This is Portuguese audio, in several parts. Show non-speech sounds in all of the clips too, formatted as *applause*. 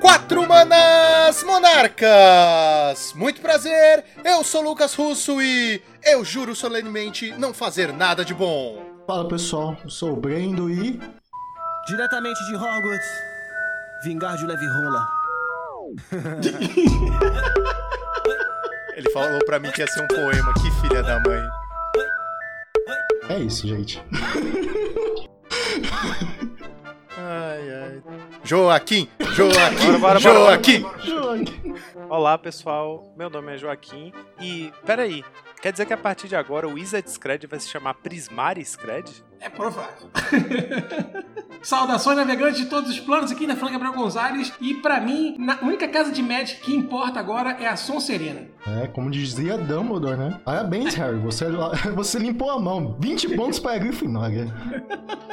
Quatro manas monarcas! Muito prazer, eu sou Lucas Russo e eu juro solenemente não fazer nada de bom. Fala pessoal, eu sou o Brendo e. Diretamente de Hogwarts, vingar de leve rola. *laughs* Ele falou pra mim que ia ser um poema, que filha da mãe. É isso, gente. Ai, ai. Joaquim, Joaquim, Bora, bora, bora, Joaquim. Olá pessoal, meu nome é Joaquim e peraí, quer dizer que a partir de agora o Wizard Scred vai se chamar Prismari Scred? É provável. *laughs* Saudações navegantes de todos os planos aqui da Fran Gabriel Gonzalez. E pra mim, a única casa de Magic que importa agora é a Sonserina. É, como dizia Dumbledore, né? Parabéns, Harry. Você, *laughs* você limpou a mão. 20 pontos para a Grifinória. *laughs*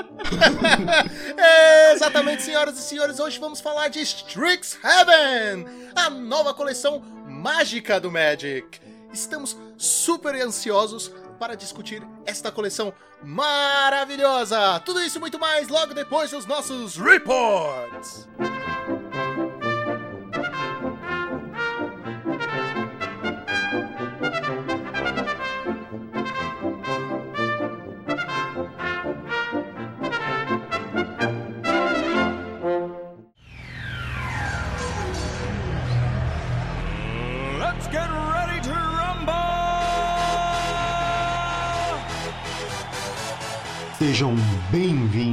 É, exatamente, senhoras e senhores. Hoje vamos falar de Strixhaven, a nova coleção mágica do Magic. Estamos super ansiosos para discutir esta coleção maravilhosa. Tudo isso e muito mais logo depois dos nossos reports. Sejam bem-vindos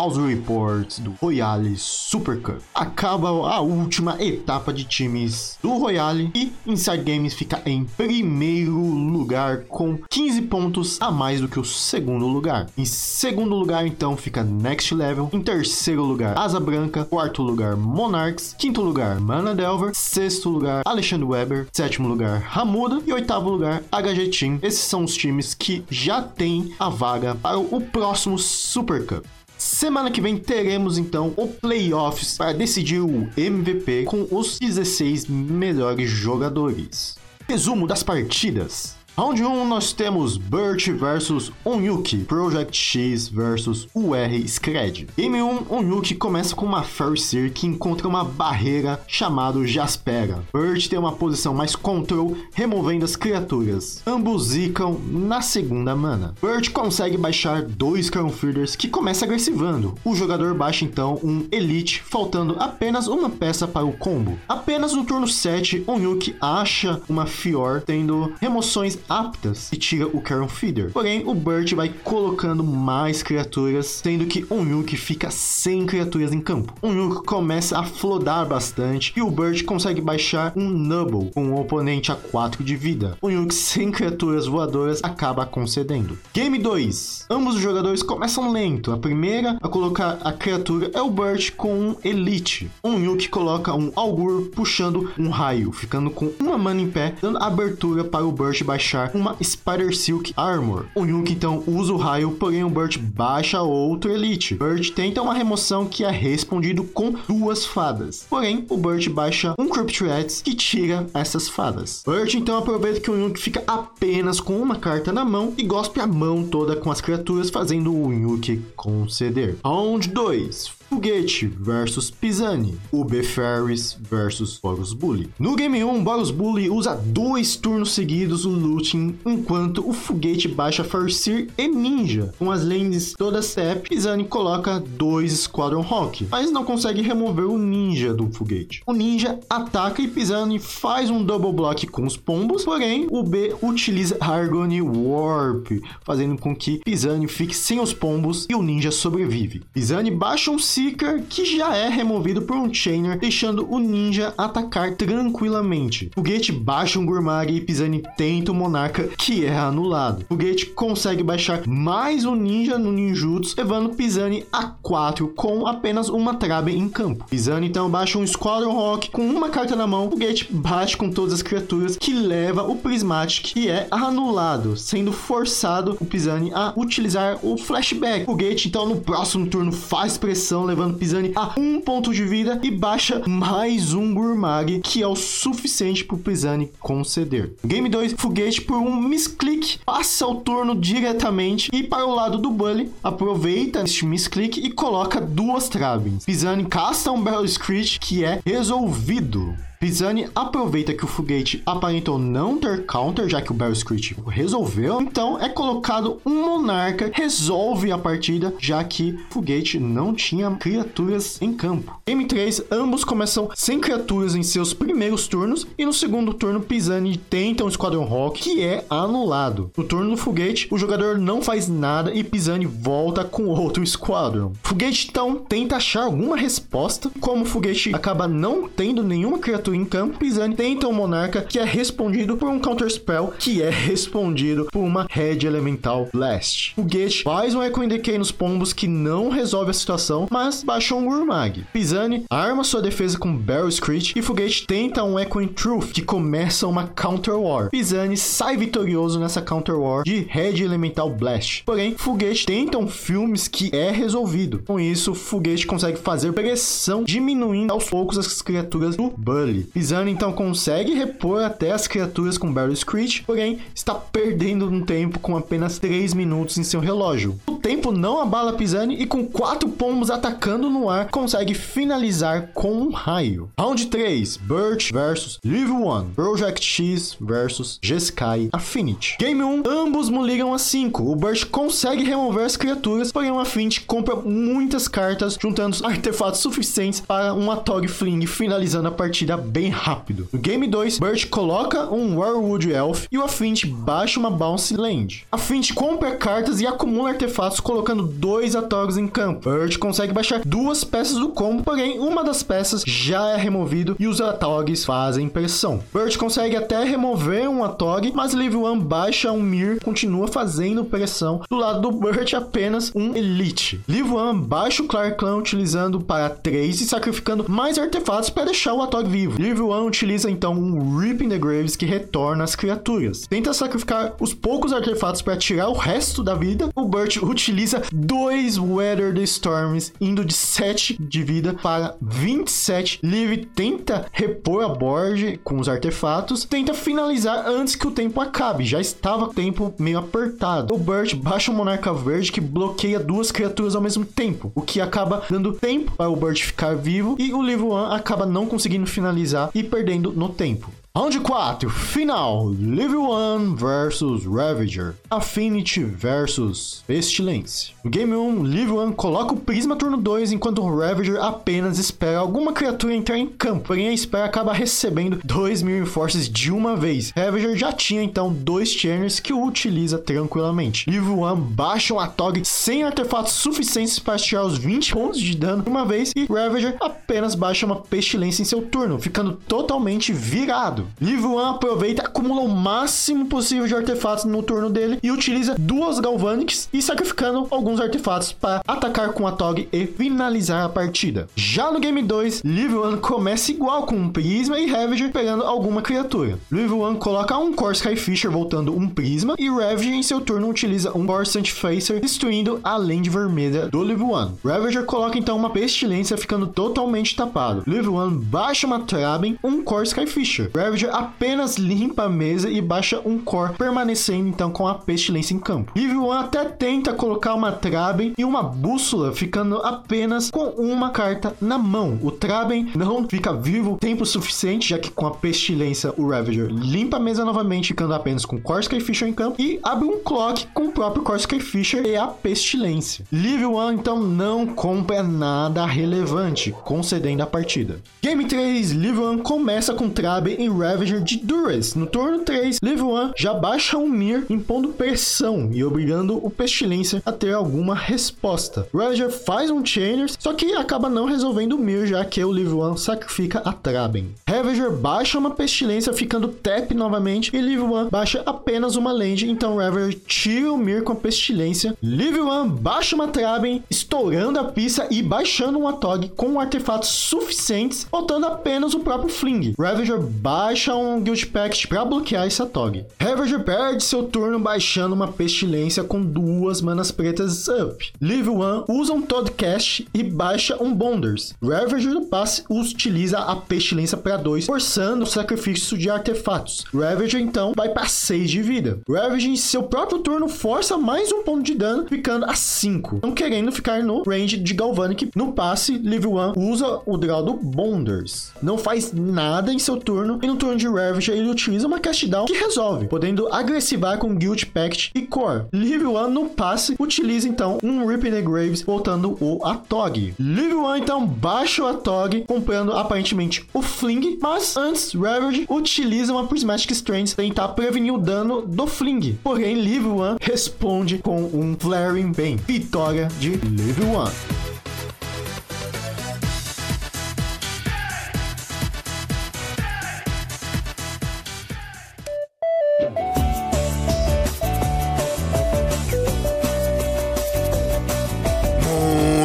aos reports do Royale Super Cup. Acaba a última etapa de times do Royale e Inside Games fica em primeiro lugar com 15 pontos a mais do que o segundo lugar. Em segundo lugar, então, fica Next Level. Em terceiro lugar, Asa Branca. Quarto lugar, Monarchs. Quinto lugar, Mana Delver. Sexto lugar, Alexandre Weber. Sétimo lugar, Ramuda. E oitavo lugar, HG Team. Esses são os times que já têm a vaga para o próximo Super Cup. Semana que vem teremos então o playoffs para decidir o MVP com os 16 melhores jogadores. Resumo das partidas. Round 1 nós temos Burt versus Onyuki, Project X versus UR Scred. Game 1, Onyuki começa com uma Farseer que encontra uma barreira chamada Jaspera. Burt tem uma posição mais control, removendo as criaturas. Ambos zicam na segunda mana. Burt consegue baixar dois Crown Feeders que começa agressivando. O jogador baixa então um Elite, faltando apenas uma peça para o combo. Apenas no turno 7, Onyuki acha uma Fior tendo remoções aptas e tira o Caron Feeder. Porém, o Burt vai colocando mais criaturas, sendo que Onyuki fica sem criaturas em campo. Onyuki começa a flodar bastante e o Burt consegue baixar um Nubble com o oponente a 4 de vida. Onyuki sem criaturas voadoras acaba concedendo. Game 2. Ambos os jogadores começam lento. A primeira a colocar a criatura é o Burt com um Elite. Onyuki coloca um Augur puxando um raio, ficando com uma mana em pé, dando abertura para o Burt baixar uma Spider Silk Armor. O Yuki então usa o raio, porém o Burt baixa outro Elite. Burt tenta uma remoção que é respondido com duas fadas. Porém, o Burt baixa um Crypt Rats que tira essas fadas. Burt então aproveita que o Yuki fica apenas com uma carta na mão e gospe a mão toda com as criaturas, fazendo o Yuki conceder. Round 2. Foguete versus Pisani. UB Ferris versus Boros Bully. No game 1, Boros Bully usa dois turnos seguidos o Looting, enquanto o Foguete baixa Farseer e Ninja. Com as lanes todas tap, Pisani coloca dois Squadron Hawk, mas não consegue remover o Ninja do Foguete. O Ninja ataca e Pisani faz um double block com os pombos, porém o B utiliza Argony Warp, fazendo com que Pisani fique sem os pombos e o Ninja sobrevive. Pisani baixa um Seeker que já é removido por um Chainer, deixando o ninja atacar tranquilamente. Foguete baixa um Gurmag e Pisani tenta o Monarca, que é anulado. Foguete consegue baixar mais um ninja no ninjutsu, levando Pisani a 4 com apenas uma Trabe em campo. Pisani então baixa um Squadron Rock com uma carta na mão, Foguete bate com todas as criaturas, que leva o Prismatic, que é anulado, sendo forçado o Pisani a utilizar o Flashback. Foguete então no próximo turno faz pressão, levando Pisani a um ponto de vida e baixa mais um Gurmag, que é o suficiente para Pisani conceder. Game 2, Foguete por um misclick passa o turno diretamente e para o lado do Bully, aproveita este misclick e coloca duas traves. Pisani casta um Barrel Screech que é resolvido. Pisani aproveita que o foguete aparentou não ter counter, já que o Barrel Screech resolveu. Então é colocado um monarca, resolve a partida, já que o foguete não tinha criaturas em campo. Game 3, ambos começam sem criaturas em seus primeiros turnos, e no segundo turno, Pisani tenta um Esquadrão Rock, que é anulado. No turno do foguete, o jogador não faz nada e Pisani volta com outro Squadron. Foguete então tenta achar alguma resposta, como o foguete acaba não tendo nenhuma criatura em campo, Pisani tenta um Monarca que é respondido por um Counter Spell que é respondido por uma Red Elemental Blast. Foguete faz um Echo Decay nos pombos que não resolve a situação, mas baixa um Gurmag. Pisani arma sua defesa com Barrel Screech e Foguete tenta um Echo Truth que começa uma Counter War. Pisani sai vitorioso nessa Counter War de Red Elemental Blast. Porém, Foguete tenta um Filmes que é resolvido. Com isso, Foguete consegue fazer pressão, diminuindo aos poucos as criaturas do Bully. Pisani então consegue repor até as criaturas com Barrel Screech, porém está perdendo um tempo com apenas 3 minutos em seu relógio. O tempo não abala Pisani e com quatro pombos atacando no ar, consegue finalizar com um raio. Round 3, Birch versus Live 1, Project X versus Jeskai Affinity. Game 1, ambos ligam a 5. O Birch consegue remover as criaturas, porém o Affinity compra muitas cartas, juntando artefatos suficientes para um Atog Fling, finalizando a partida bem rápido. No Game 2, Birch coloca um Warwood Elf e o Affinity baixa uma Bounce Land. Affinity compra cartas e acumula artefatos colocando dois Atogs em campo. Birch consegue baixar duas peças do combo, porém uma das peças já é removido e os Atogs fazem pressão. Birch consegue até remover um Atog, mas Live One baixa um Mir, continua fazendo pressão. Do lado do Birch apenas um Elite. Live One baixa o Clark Clan utilizando para 3 e sacrificando mais artefatos para deixar o Atog vivo. Live One utiliza então um Rip in the Graves que retorna as criaturas. Tenta sacrificar os poucos artefatos para tirar o resto da vida. O Birch *laughs* utiliza dois Weather the Storms, indo de 7 de vida para 27. Liv tenta repor a board com os artefatos, tenta finalizar antes que o tempo acabe. Já estava o tempo meio apertado. O Birch baixa o Monarca Verde que bloqueia duas criaturas ao mesmo tempo, o que acaba dando tempo para o Birch ficar vivo e o Live One acaba não conseguindo finalizar e perdendo no tempo. Round 4, final, Live One versus Ravager, Affinity versus Pestilência. No Game 1, Live One coloca o Prisma turno 2, enquanto o Ravager apenas espera alguma criatura entrar em campo, porém a espera acaba recebendo 2 Mirror Forces de uma vez. Ravager já tinha então dois Channers que o utiliza tranquilamente. Live One baixa um Atog sem artefatos suficientes para tirar os 20 pontos de dano de uma vez, e Ravager apenas baixa uma Pestilência em seu turno, ficando totalmente virado. Live One aproveita, acumula o máximo possível de artefatos no turno dele e utiliza duas Galvanics e sacrificando alguns artefatos para atacar com a Tog e finalizar a partida. Já no Game 2, Live One começa igual com um Prisma e Ravager pegando alguma criatura. Live One coloca um Core Skyfisher voltando um Prisma e Ravager em seu turno utiliza um Core Facer destruindo a Land Vermelha do Live One. Ravager coloca então uma Pestilência ficando totalmente tapado. Live One baixa uma Traben, um Core Skyfisher. Ravager apenas limpa a mesa e baixa um core, permanecendo então com a pestilência em campo. Live One até tenta colocar uma Traben e uma bússola, ficando apenas com uma carta na mão. O Traben não fica vivo tempo suficiente, já que com a pestilência o Ravager limpa a mesa novamente, ficando apenas com Core Skyfisher em campo e abre um clock com o próprio Core Skyfisher e a pestilência. Live One então não compra nada relevante, concedendo a partida. Game 3, Live One começa com Traben e Ravager de Duras. No turno 3, Live One já baixa um Mir, impondo pressão e obrigando o Pestilência a ter alguma resposta. Ravager faz um Chainers, só que acaba não resolvendo o Mir, já que o One sacrifica a Traben. Ravager baixa uma Pestilência, ficando tap novamente, e One baixa apenas uma land, então Ravager tira o Mir com a Pestilência. One baixa uma Traben, estourando a pista e baixando um Atog com artefatos suficientes, faltando apenas o próprio Fling. Ravager baixa baixa um Guild Pact pra bloquear essa Tog. Ravager perde seu turno baixando uma pestilência com duas manas pretas up. Live 1 usa um Toadcast e baixa um Bonders. Ravager no passe utiliza a pestilência para 2, forçando o sacrifício de artefatos. Ravager então vai para 6 de vida. Ravager em seu próprio turno força mais um ponto de dano, ficando a 5. Não querendo ficar no range de Galvanic. No passe, Live 1 usa o draw do Bonders. Não faz nada em seu turno e no turno de Ravager ele utiliza uma cast down que resolve, podendo agressivar com Guild Pact e Core. Live 1 no passe utiliza então um Rip in the Graves, voltando o Atog. Live 1 então baixa o Atog, comprando aparentemente o Fling, mas antes Ravage utiliza uma Prismatic Strands para tentar prevenir o dano do Fling. Porém, Live 1 responde com um Flaring Bane. Vitória de Live 1.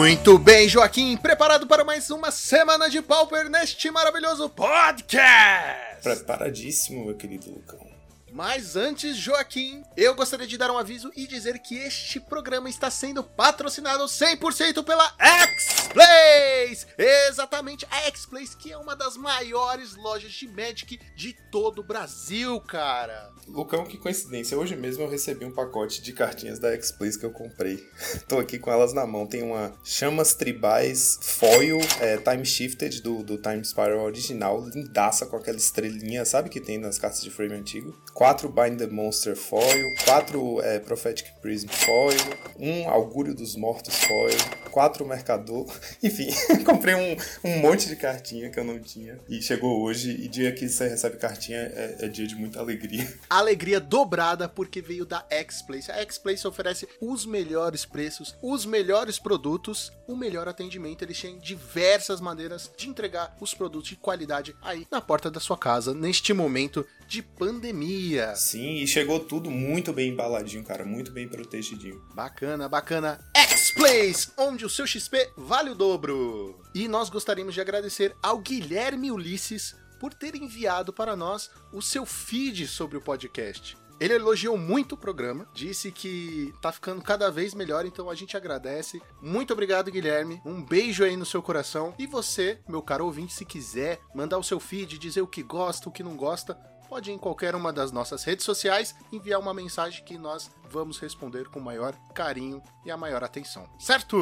Muito bem, Joaquim, preparado para mais uma semana de Pauper neste maravilhoso podcast? Preparadíssimo, meu querido Lucão. Mas antes, Joaquim, eu gostaria de dar um aviso e dizer que este programa está sendo patrocinado 100% pela X-Plays! Exatamente, a X-Plays, que é uma das maiores lojas de Magic de todo o Brasil, cara. Lucão, que coincidência. Hoje mesmo eu recebi um pacote de cartinhas da X-Plays que eu comprei. *laughs* Tô aqui com elas na mão. Tem uma Chamas Tribais Foil é, Time Shifted do, do Time Spiral original, lindaça com aquela estrelinha, sabe que tem nas cartas de frame antigo? Quatro Bind the Monster foil, quatro é, Prophetic Prism foil, um Augúrio dos Mortos foil, quatro Mercador, *laughs* enfim, *laughs* comprei um, um monte de cartinha que eu não tinha e chegou hoje e dia que você recebe cartinha é, é dia de muita alegria. *laughs* Alegria dobrada porque veio da X-Place. A X-Place oferece os melhores preços, os melhores produtos, o melhor atendimento. Eles têm diversas maneiras de entregar os produtos de qualidade aí na porta da sua casa neste momento de pandemia. Sim, e chegou tudo muito bem embaladinho, cara, muito bem protegidinho. Bacana, bacana. X-Plays, onde o seu XP vale o dobro. E nós gostaríamos de agradecer ao Guilherme Ulisses por ter enviado para nós o seu feed sobre o podcast. Ele elogiou muito o programa, disse que tá ficando cada vez melhor, então a gente agradece. Muito obrigado, Guilherme. Um beijo aí no seu coração. E você, meu caro ouvinte, se quiser mandar o seu feed, dizer o que gosta, o que não gosta, pode ir em qualquer uma das nossas redes sociais enviar uma mensagem que nós vamos responder com o maior carinho e a maior atenção. Certo?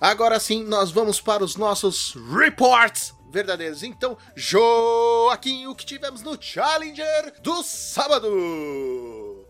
Agora sim, nós vamos para os nossos reports verdadeiros. Então, Joaquim, o que tivemos no Challenger do sábado?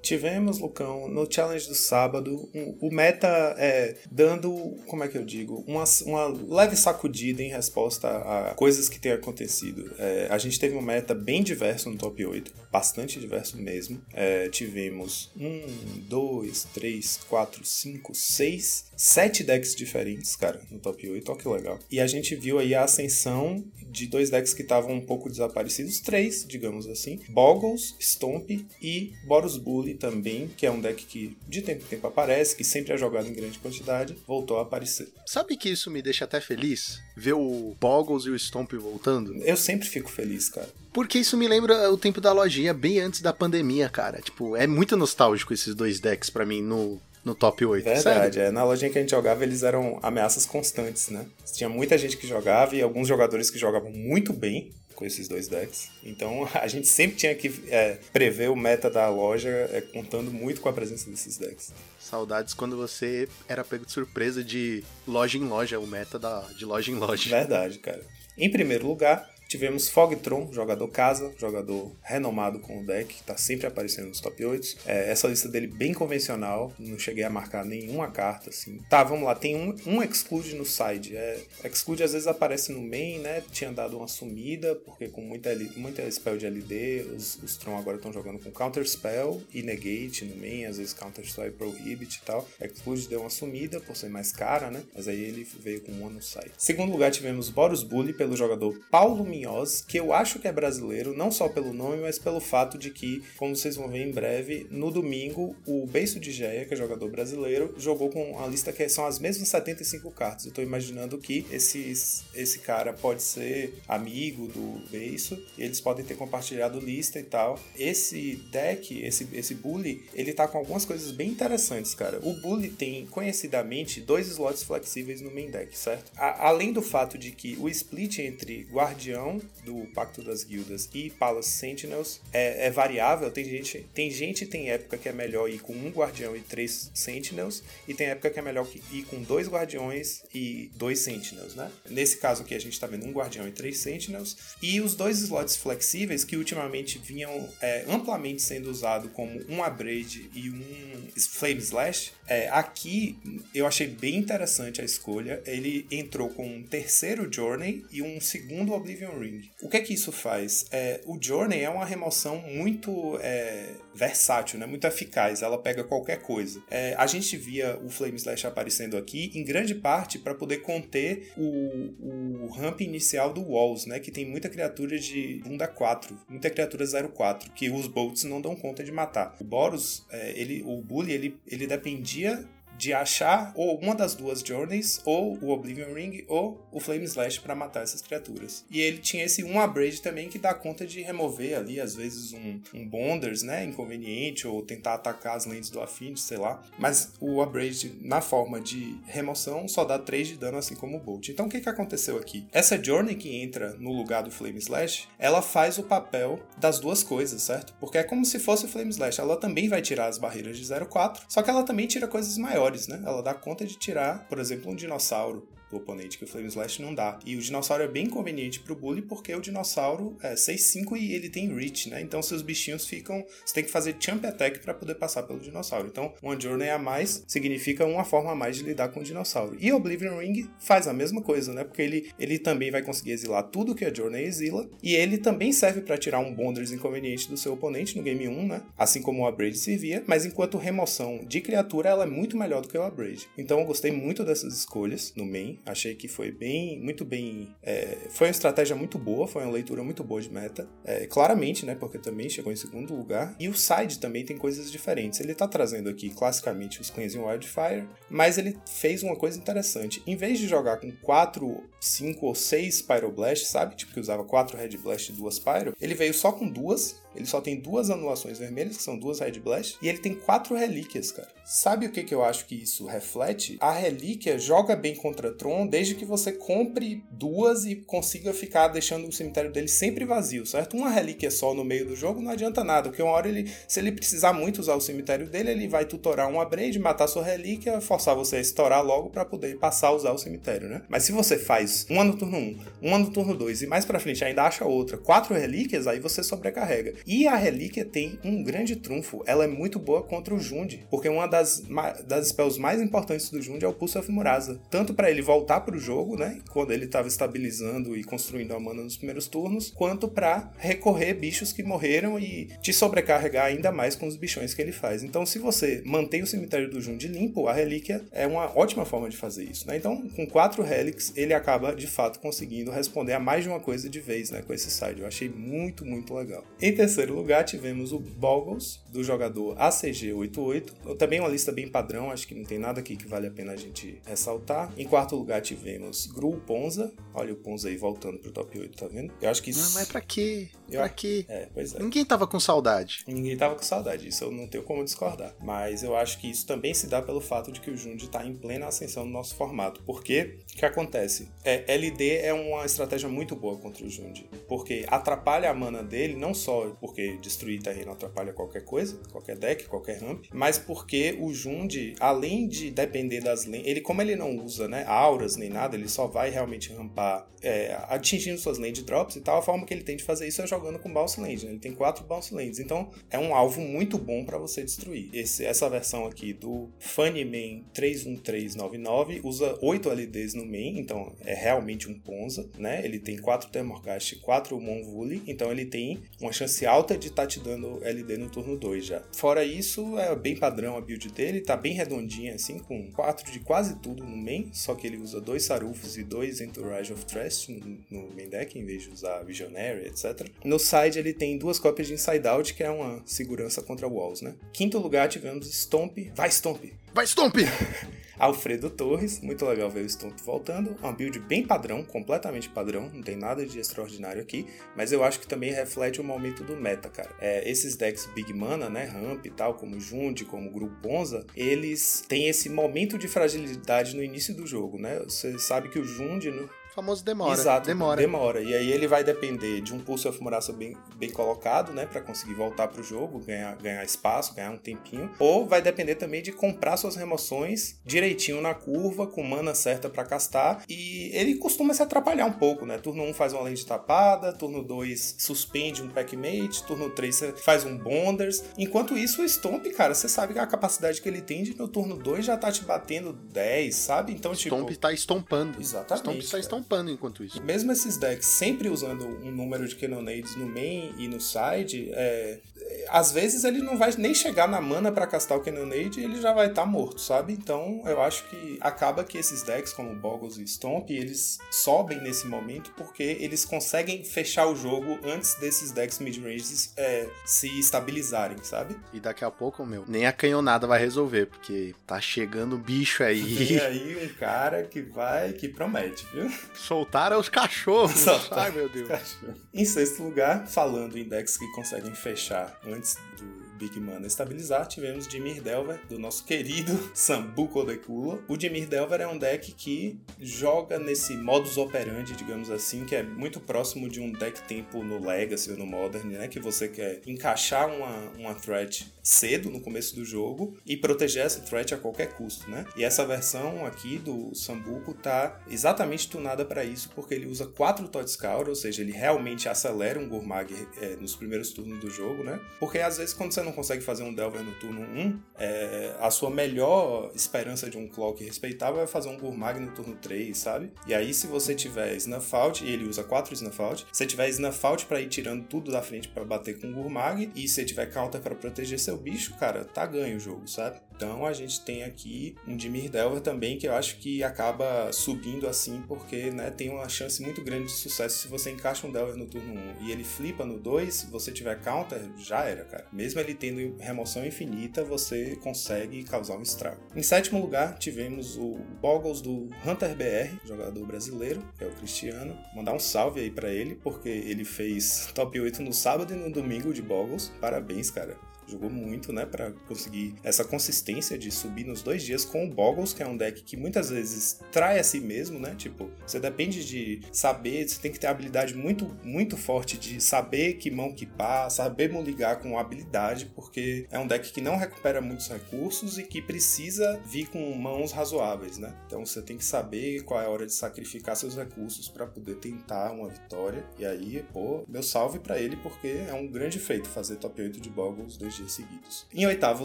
Tivemos, Lucão, no challenge do sábado, um, o meta é dando, como é que eu digo, uma, uma leve sacudida em resposta a coisas que têm acontecido. É, a gente teve um meta bem diverso no top 8, bastante diverso mesmo. É, tivemos um, dois, três, quatro, cinco, seis, sete decks diferentes, cara, no top 8, olha que legal. E a gente viu aí a ascensão de dois decks que estavam um pouco desaparecidos, três, digamos assim, Boggles, Stomp e Boros Bully também, que é um deck que de tempo em tempo aparece, que sempre é jogado em grande quantidade, voltou a aparecer. Sabe que isso me deixa até feliz? Ver o Boggles e o Stomp voltando? Eu sempre fico feliz, cara. Porque isso me lembra o tempo da lojinha, bem antes da pandemia, cara. Tipo, é muito nostálgico esses dois decks para mim no, no top 8. Verdade, é. Na lojinha que a gente jogava, eles eram ameaças constantes, né? Tinha muita gente que jogava e alguns jogadores que jogavam muito bem com esses dois decks. Então *laughs* a gente sempre tinha que é, prever o meta da loja é, contando muito com a presença desses decks. Saudades quando você era pego de surpresa de loja em loja, o meta da, de loja em loja. Verdade, cara. Em primeiro lugar, Tivemos Fogtron, jogador casa, jogador renomado com o deck, está sempre aparecendo nos top 8. É, essa lista dele bem convencional, não cheguei a marcar nenhuma carta, assim. Tá, vamos lá, tem um, um Exclude no side. É, exclude às vezes aparece no main, né? Tinha dado uma sumida, porque com muita, muita spell de LD, os, os Tron agora estão jogando com Counter Spell e Negate no main, às vezes Counter Spell e Prohibit e tal. Exclude deu uma sumida, por ser mais cara, né? Mas aí ele veio com uma no side. Segundo lugar, tivemos Boros Bully pelo jogador Paulo Minhoca Que eu acho que é brasileiro, não só pelo nome, mas pelo fato de que, como vocês vão ver em breve, no domingo, o Beiço de Geia, que é jogador brasileiro, jogou com a lista que são as mesmas 75 cartas. Eu tô imaginando que esses, esse cara pode ser amigo do Beiço, eles podem ter compartilhado lista e tal. Esse deck, esse, esse Bully, ele tá com algumas coisas bem interessantes, cara. O Bully tem, conhecidamente, dois slots flexíveis no main deck, certo? A, além do fato de que o split entre Guardião do Pacto das Guildas e Palace Sentinels é, é variável, tem gente, tem gente tem época que é melhor ir com um Guardião e três Sentinels, e tem época que é melhor ir com dois Guardiões e dois Sentinels, né? Nesse caso aqui a gente tá vendo um Guardião e três Sentinels, e os dois slots flexíveis que ultimamente vinham é, amplamente sendo usado como um Abrade e um Flame Slash, é, aqui eu achei bem interessante a escolha. Ele entrou com um terceiro Journey e um segundo Oblivion Ring. O que é que isso faz? É, o Journey é uma remoção muito é, versátil, né? muito eficaz. Ela pega qualquer coisa. É, a gente via o Flame Slash aparecendo aqui em grande parte para poder conter o, o ramp inicial do Walls, né? que tem muita criatura de bunda 4, muita criatura 04, que os Bolts não dão conta de matar. O Boros, é, ele, o Bully, ele, ele dependia de achar ou uma das duas Journeys, ou o Oblivion Ring, ou o Flame Slash para matar essas criaturas. E ele tinha esse um Abrade também que dá conta de remover ali, às vezes, um, um Bonders, né, inconveniente, ou tentar atacar as lentes do Affinity, sei lá. Mas o Abrade, na forma de remoção, só dá 3 de dano, assim como o Bolt. Então o que, que aconteceu aqui? Essa Journey que entra no lugar do Flame Slash, ela faz o papel das duas coisas, certo? Porque é como se fosse o Flame Slash. Ela também vai tirar as barreiras de 0,4, só que ela também tira coisas maiores maiores, né? Ela dá conta de tirar, por exemplo, um dinossauro do oponente, que o Flame Slash não dá. E o dinossauro é bem conveniente pro bully, porque o dinossauro é 6-5 e ele tem reach, né? Então seus bichinhos ficam. Você tem que fazer champ attack para poder passar pelo dinossauro. Então, uma journey a mais significa uma forma a mais de lidar com o dinossauro. E Oblivion Ring faz a mesma coisa, né? Porque ele, ele também vai conseguir exilar tudo que a journey exila. E ele também serve para tirar um bonders inconveniente do seu oponente no game 1, né? Assim como o Abrade servia. Mas enquanto remoção de criatura, ela é muito melhor do que o Abrade. Então eu gostei muito dessas escolhas no main. Achei que foi bem, muito bem. É, foi uma estratégia muito boa, foi uma leitura muito boa de meta. É, claramente, né? Porque também chegou em segundo lugar. E o side também tem coisas diferentes. Ele tá trazendo aqui classicamente os Cleansing Wildfire, mas ele fez uma coisa interessante. Em vez de jogar com 4, 5 ou 6 Pyroblast, sabe? Tipo que usava 4 Red Blast e 2 Pyro, ele veio só com duas ele só tem duas anulações vermelhas, que são duas Red Blast, e ele tem quatro relíquias, cara. Sabe o que, que eu acho que isso reflete? A relíquia joga bem contra Tron desde que você compre duas e consiga ficar deixando o cemitério dele sempre vazio, certo? Uma relíquia só no meio do jogo não adianta nada, porque uma hora ele, se ele precisar muito usar o cemitério dele, ele vai tutorar um upgrade, matar sua relíquia, forçar você a estourar logo para poder passar a usar o cemitério, né? Mas se você faz uma no turno 1, uma no turno 2 e mais pra frente ainda acha outra, quatro relíquias, aí você sobrecarrega. E a relíquia tem um grande trunfo, ela é muito boa contra o Jund, porque uma das, das spells mais importantes do Jund é o Pulse of Murasa. Tanto para ele voltar pro jogo, né, quando ele estava estabilizando e construindo a mana nos primeiros turnos, quanto para recorrer bichos que morreram e te sobrecarregar ainda mais com os bichões que ele faz. Então, se você mantém o cemitério do Jund limpo, a relíquia é uma ótima forma de fazer isso, né? Então, com quatro relics, ele acaba de fato conseguindo responder a mais de uma coisa de vez, né, com esse side. Eu achei muito, muito legal. Em terceiro terceiro lugar, tivemos o Boggles, do jogador ACG88. Também uma lista bem padrão, acho que não tem nada aqui que vale a pena a gente ressaltar. Em quarto lugar, tivemos Gru Ponza. Olha o Ponza aí voltando pro top 8, tá vendo? Eu acho que isso. Não, mas pra quê? Eu... Pra quê? É, pois é. Ninguém tava com saudade. Ninguém tava com saudade, isso eu não tenho como discordar. Mas eu acho que isso também se dá pelo fato de que o Jund tá em plena ascensão no nosso formato. Porque o que acontece? É, LD é uma estratégia muito boa contra o Jund. Porque atrapalha a mana dele, não só porque destruir terreno atrapalha qualquer coisa, qualquer deck, qualquer ramp, mas porque o Jund, além de depender das lanes, ele como ele não usa, né, auras nem nada, ele só vai realmente rampar é, atingindo suas land drops e tal, a forma que ele tem de fazer isso é jogando com bounce land, né? ele tem quatro bounce lands, então é um alvo muito bom para você destruir. Esse, essa versão aqui do Funny Main 31399 usa 8 LDs no main, então é realmente um Ponza, né? Ele tem 4 Termorgast, 4 Monvuli, então ele tem uma chance alta Altered tá te dando LD no turno 2 já. Fora isso, é bem padrão a build dele, tá bem redondinha assim, com 4 de quase tudo no main, só que ele usa dois Sarufs e dois Entourage of Trust no, no main deck, em vez de usar Visionary, etc. No side ele tem duas cópias de Inside Out, que é uma segurança contra walls, né? Quinto lugar tivemos Stomp. Vai Stomp! Vai, Stomp! *laughs* Alfredo Torres, muito legal ver o Stomp voltando. Uma build bem padrão, completamente padrão, não tem nada de extraordinário aqui, mas eu acho que também reflete o momento do meta, cara. É, esses decks Big Mana, né, Ramp e tal, como Jund, como Grupo Bonza, eles têm esse momento de fragilidade no início do jogo, né? Você sabe que o Jund, famoso demora. Exato, demora. demora. E aí ele vai depender de um Pulse of Murasa bem, bem colocado, né? Pra conseguir voltar pro jogo, ganhar, ganhar espaço, ganhar um tempinho. Ou vai depender também de comprar suas remoções direitinho na curva, com mana certa para castar. E ele costuma se atrapalhar um pouco, né? Turno 1 faz uma lente tapada, turno 2 suspende um packmate, turno 3 você faz um bonders. Enquanto isso, o Stomp, cara, você sabe que a capacidade que ele tem de no turno 2 já tá te batendo 10, sabe? Então, Stomp tipo. tá estompando. Exatamente. Stomp está cara. Estompando enquanto isso. Mesmo esses decks sempre usando um número de Cannonades no main e no side, é, às vezes ele não vai nem chegar na mana para castar o Cannonade e ele já vai estar tá morto, sabe? Então eu acho que acaba que esses decks como Boggles e Stomp, eles sobem nesse momento porque eles conseguem fechar o jogo antes desses decks mid-ranges é, se estabilizarem, sabe? E daqui a pouco, meu, nem a canhonada vai resolver, porque tá chegando bicho aí. E *laughs* aí um cara que vai, que promete, viu? Soltaram os cachorros. Soltaram Ai, meu Deus. Em sexto lugar, falando em decks que conseguem fechar antes do Big Mana estabilizar, tivemos Dimir Delver, do nosso querido *laughs* Sambuco de Kula. O Dimir Delver é um deck que joga nesse modus operandi, digamos assim, que é muito próximo de um deck tempo no Legacy ou no Modern, né? Que você quer encaixar uma, uma threat cedo no começo do jogo e proteger essa threat a qualquer custo, né? E essa versão aqui do Sambuco tá exatamente tunada para isso, porque ele usa quatro Tot Scour, ou seja, ele realmente acelera um Gurmag é, nos primeiros turnos do jogo, né? Porque às vezes quando você não consegue fazer um Delver no turno 1, é, a sua melhor esperança de um Clock respeitável é fazer um Gurmag no turno 3, sabe? E aí se você tiver Snuff Out, e ele usa quatro Snuff Out, se tiver Snuff Out pra ir tirando tudo da frente para bater com o Gurmag, e se tiver Counter para proteger seu bicho, cara, tá ganho o jogo, sabe? Então a gente tem aqui um Dimir Delver também que eu acho que acaba subindo assim porque né, tem uma chance muito grande de sucesso se você encaixa um Delver no turno 1 e ele flipa no 2, se você tiver counter, já era, cara. Mesmo ele tendo remoção infinita, você consegue causar um estrago. Em sétimo lugar, tivemos o Boggles do Hunter BR, jogador brasileiro, que é o Cristiano. Mandar um salve aí para ele, porque ele fez top 8 no sábado e no domingo de Boggles. Parabéns, cara jogou muito, né, para conseguir essa consistência de subir nos dois dias com o Boggles, que é um deck que muitas vezes trai a si mesmo, né? Tipo, você depende de saber, você tem que ter habilidade muito, muito forte de saber que mão que pá, saber ligar com habilidade, porque é um deck que não recupera muitos recursos e que precisa vir com mãos razoáveis, né? Então você tem que saber qual é a hora de sacrificar seus recursos para poder tentar uma vitória. E aí, pô, meu salve para ele, porque é um grande feito fazer top 8 de Boggles dois dias seguidos. Em oitavo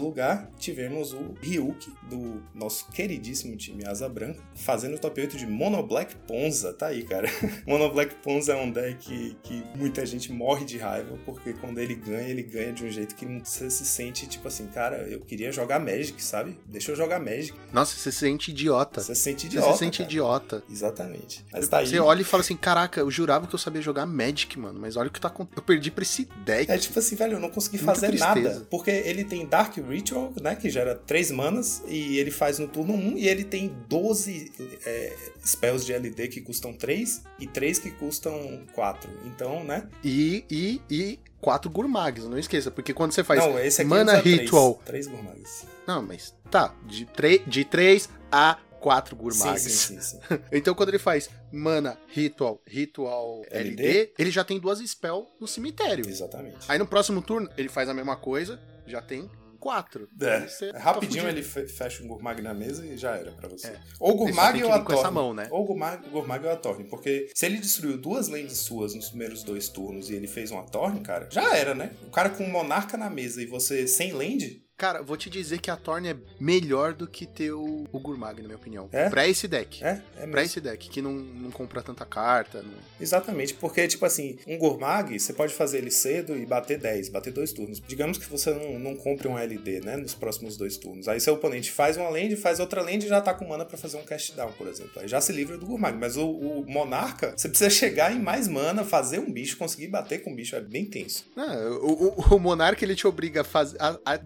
lugar, tivemos o Ryuki, do nosso queridíssimo time Asa Branca, fazendo o top 8 de Mono Black Ponza. Tá aí, cara. *laughs* Mono Black Ponza é um deck que, muita gente morre de raiva, porque quando ele ganha, ele ganha de um jeito que você se sente tipo assim, cara, eu queria jogar Magic, sabe? Deixa eu jogar Magic. Nossa, você se sente idiota. Você se sente Você idiota. se sente cara. idiota. Exatamente. Mas tá aí. Você olha e fala assim, caraca, eu jurava que eu sabia jogar Magic, mano, mas olha o que tá acontecendo. Eu perdi pra esse deck. É tipo assim, velho, eu não consegui Muita fazer tristeza. nada. Porque ele tem Dark Ritual, né? Que gera 3 manas. E ele faz no turno 1. E ele tem 12 é, spells de LD que custam 3. E 3 que custam 4. Então, né? E, e, e quatro Gurmags, não esqueça, porque quando você faz não, Mana usa Ritual. 3 Gurmags. Não, mas tá, de, tre- de 3 a 4 Sim, Gurmags. sim, sim, sim. *laughs* Então quando ele faz Mana Ritual, Ritual LD, LD, ele já tem duas spell no cemitério. Exatamente. Aí no próximo turno ele faz a mesma coisa, já tem quatro. É, tá rapidinho fudido. ele fe- fecha um Gurmag na mesa e já era pra você. É. Ou Gurmag ou a vir com essa mão, né? Ou Gurmag, Gurmag ou a Torne. Porque se ele destruiu duas lanes suas nos primeiros dois turnos e ele fez uma Torne, cara, já era, né? O cara com um Monarca na mesa e você sem land, Cara, vou te dizer que a Torn é melhor do que ter o, o Gurmag, na minha opinião. É? Pra esse deck. É, é Pra esse deck, que não, não compra tanta carta. Não... Exatamente, porque, tipo assim, um Gourmag, você pode fazer ele cedo e bater 10, bater dois turnos. Digamos que você não, não compre um LD, né, nos próximos dois turnos. Aí seu oponente faz uma land, faz outra land e já tá com mana pra fazer um cast down, por exemplo. Aí já se livra do Gourmag. Mas o, o Monarca, você precisa chegar em mais mana, fazer um bicho, conseguir bater com o bicho, é bem tenso. Ah, o, o, o Monarca, ele te obriga a fazer... A, a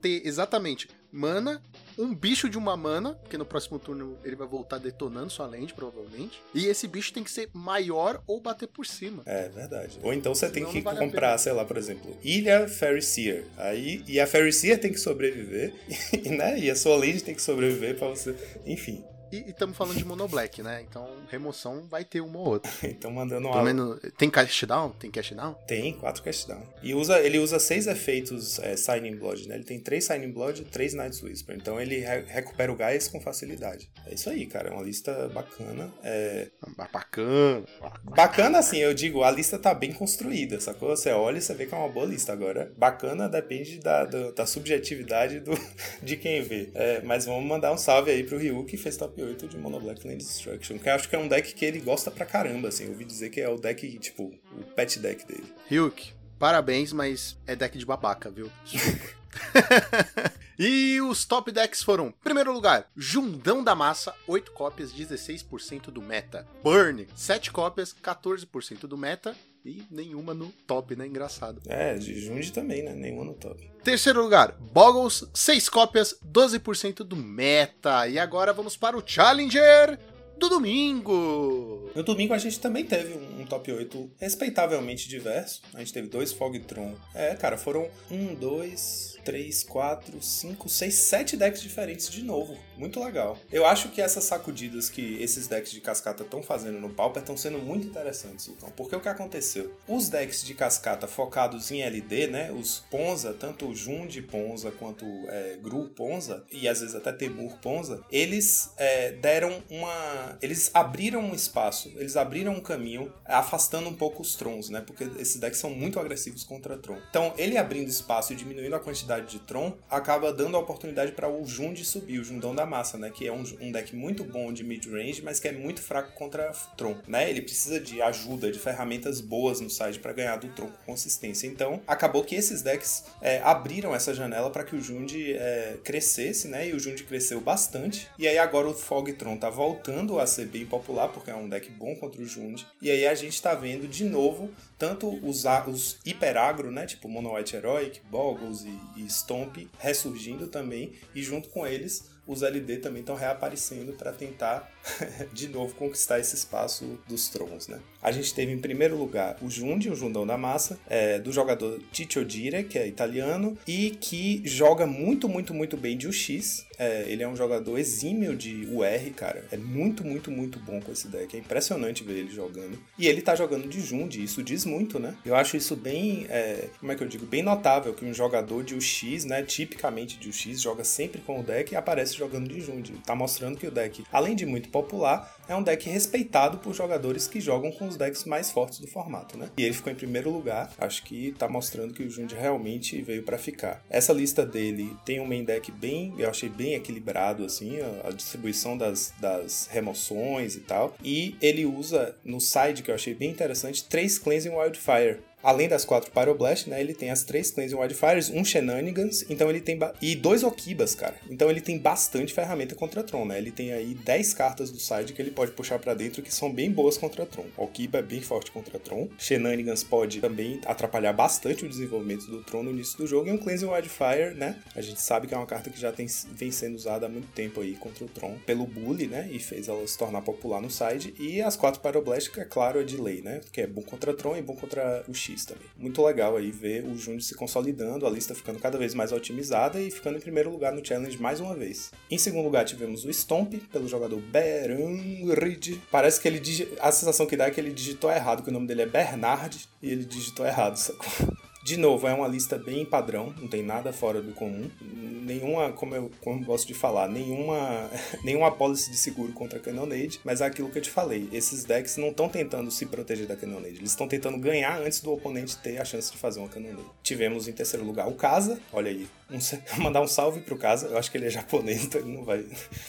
ter exatamente mana, um bicho de uma mana, porque no próximo turno ele vai voltar detonando sua land, provavelmente. E esse bicho tem que ser maior ou bater por cima. É verdade. Ou então você tem Senão que não vale comprar, sei lá, por exemplo, Ilha Ferriseer. Aí, e a Ferriseer tem que sobreviver, *laughs* e, né? E a sua land tem que sobreviver pra você. Enfim. E estamos falando de Mono Black, né? Então, remoção vai ter uma ou outra. *laughs* Então mandando Pelo menos. Tem cast down? Tem cast down? Tem quatro cast down. E usa, ele usa seis efeitos é, Signing Blood, né? Ele tem três Signing Blood e três Night's Whisper. Então ele re- recupera o gás com facilidade. É isso aí, cara. É uma lista bacana. É... Ah, Bacana. Bacana, assim, eu digo, a lista tá bem construída, sacou? Você olha e você vê que é uma boa lista. Agora, bacana depende da, da, da subjetividade do, *laughs* de quem vê. É, mas vamos mandar um salve aí pro Ryu, que fez top 8 de Mono Black Land Destruction. Que eu acho que é um deck que ele gosta pra caramba, assim. Eu ouvi dizer que é o deck, tipo, o pet deck dele. Ryuk, parabéns, mas é deck de babaca, viu? *laughs* E os top decks foram: primeiro lugar, Jundão da Massa, 8 cópias, 16% do meta. Burn, 7 cópias, 14% do meta. E nenhuma no top, né? Engraçado. É, de Jundi também, né? Nenhuma no top. Terceiro lugar, Boggles, 6 cópias, 12% do meta. E agora vamos para o Challenger do domingo. No domingo a gente também teve um, top 8 respeitavelmente diverso. A gente teve dois Fogtron. É, cara, foram um, dois, três, quatro, cinco, seis, sete decks diferentes de novo. Muito legal. Eu acho que essas sacudidas que esses decks de cascata estão fazendo no Pauper estão sendo muito interessantes, então. Porque o que aconteceu? Os decks de cascata focados em LD, né? Os Ponza, tanto o Jund Ponza quanto é, Gru Ponza, e às vezes até Temur Ponza, eles é, deram uma. Eles abriram um espaço, eles abriram um caminho, afastando um pouco os Trons, né? Porque esses decks são muito agressivos contra Tron. Então, ele abrindo espaço e diminuindo a quantidade de Tron, acaba dando a oportunidade para o Jund subir, o Jundão da Massa, né? Que é um, um deck muito bom de mid-range, mas que é muito fraco contra Tron, né? Ele precisa de ajuda, de ferramentas boas no side para ganhar do Tron com consistência. Então, acabou que esses decks é, abriram essa janela para que o Jund é, crescesse, né? E o Jund cresceu bastante. E aí agora o Fogtron tá voltando a ser bem popular, porque é um deck bom contra o Jund. E aí a gente tá vendo de novo tanto os, os hiperagro, né? Tipo Mono White Heroic, Boggles e, e Stomp ressurgindo também. E junto com eles, os LD também estão reaparecendo para tentar *laughs* de novo conquistar esse espaço dos Trons, né? A gente teve em primeiro lugar o Jundi, o Jundão da Massa, é, do jogador Ciccio Dire, que é italiano, e que joga muito, muito, muito bem de UX. É, ele é um jogador exímio de UR, cara. É muito, muito, muito bom com esse deck. É impressionante ver ele jogando. E ele tá jogando de Jundi, isso diz muito, né? Eu acho isso bem, é, como é que eu digo, bem notável que um jogador de UX, né, tipicamente de UX, joga sempre com o deck e aparece jogando de Jundi. Tá mostrando que o deck, além de muito popular, é um deck respeitado por jogadores que jogam com os decks mais fortes do formato, né? E ele ficou em primeiro lugar. Acho que tá mostrando que o Jundi realmente veio para ficar. Essa lista dele tem um main deck bem, eu achei bem equilibrado assim, a, a distribuição das, das remoções e tal. E ele usa no side que eu achei bem interessante três Cleansing Wildfire. Além das quatro Pyroblast, né? Ele tem as três Cleansing Wildfires, um Shenanigans, então ele tem. E dois Okibas, cara. Então ele tem bastante ferramenta contra Tron, né? Ele tem aí 10 cartas do side que ele pode puxar pra dentro que são bem boas contra Tron. Okiba é bem forte contra Tron. Shenanigans pode também atrapalhar bastante o desenvolvimento do Tron no início do jogo. E um Cleansing Wildfire, né? A gente sabe que é uma carta que já tem, vem sendo usada há muito tempo aí contra o Tron pelo Bully, né? E fez ela se tornar popular no side. E as quatro Pyroblast, é claro, é de lei, né? Que é bom contra Tron e bom contra o X também. Muito legal aí ver o Jund se consolidando, a lista ficando cada vez mais otimizada e ficando em primeiro lugar no challenge mais uma vez. Em segundo lugar tivemos o Stomp, pelo jogador Beranrid. Parece que ele digi... a sensação que dá é que ele digitou errado, que o nome dele é Bernard e ele digitou errado, sacou? De novo, é uma lista bem padrão, não tem nada fora do comum. Nenhuma, como eu, como eu gosto de falar, nenhuma, *laughs* nenhuma apólice de seguro contra a Cannonade, mas é aquilo que eu te falei. Esses decks não estão tentando se proteger da Cannonade, eles estão tentando ganhar antes do oponente ter a chance de fazer uma Cannonade. Tivemos em terceiro lugar o Casa, olha aí, *laughs* mandar um salve pro Casa, eu acho que ele é japonês, *laughs* então ele não vai.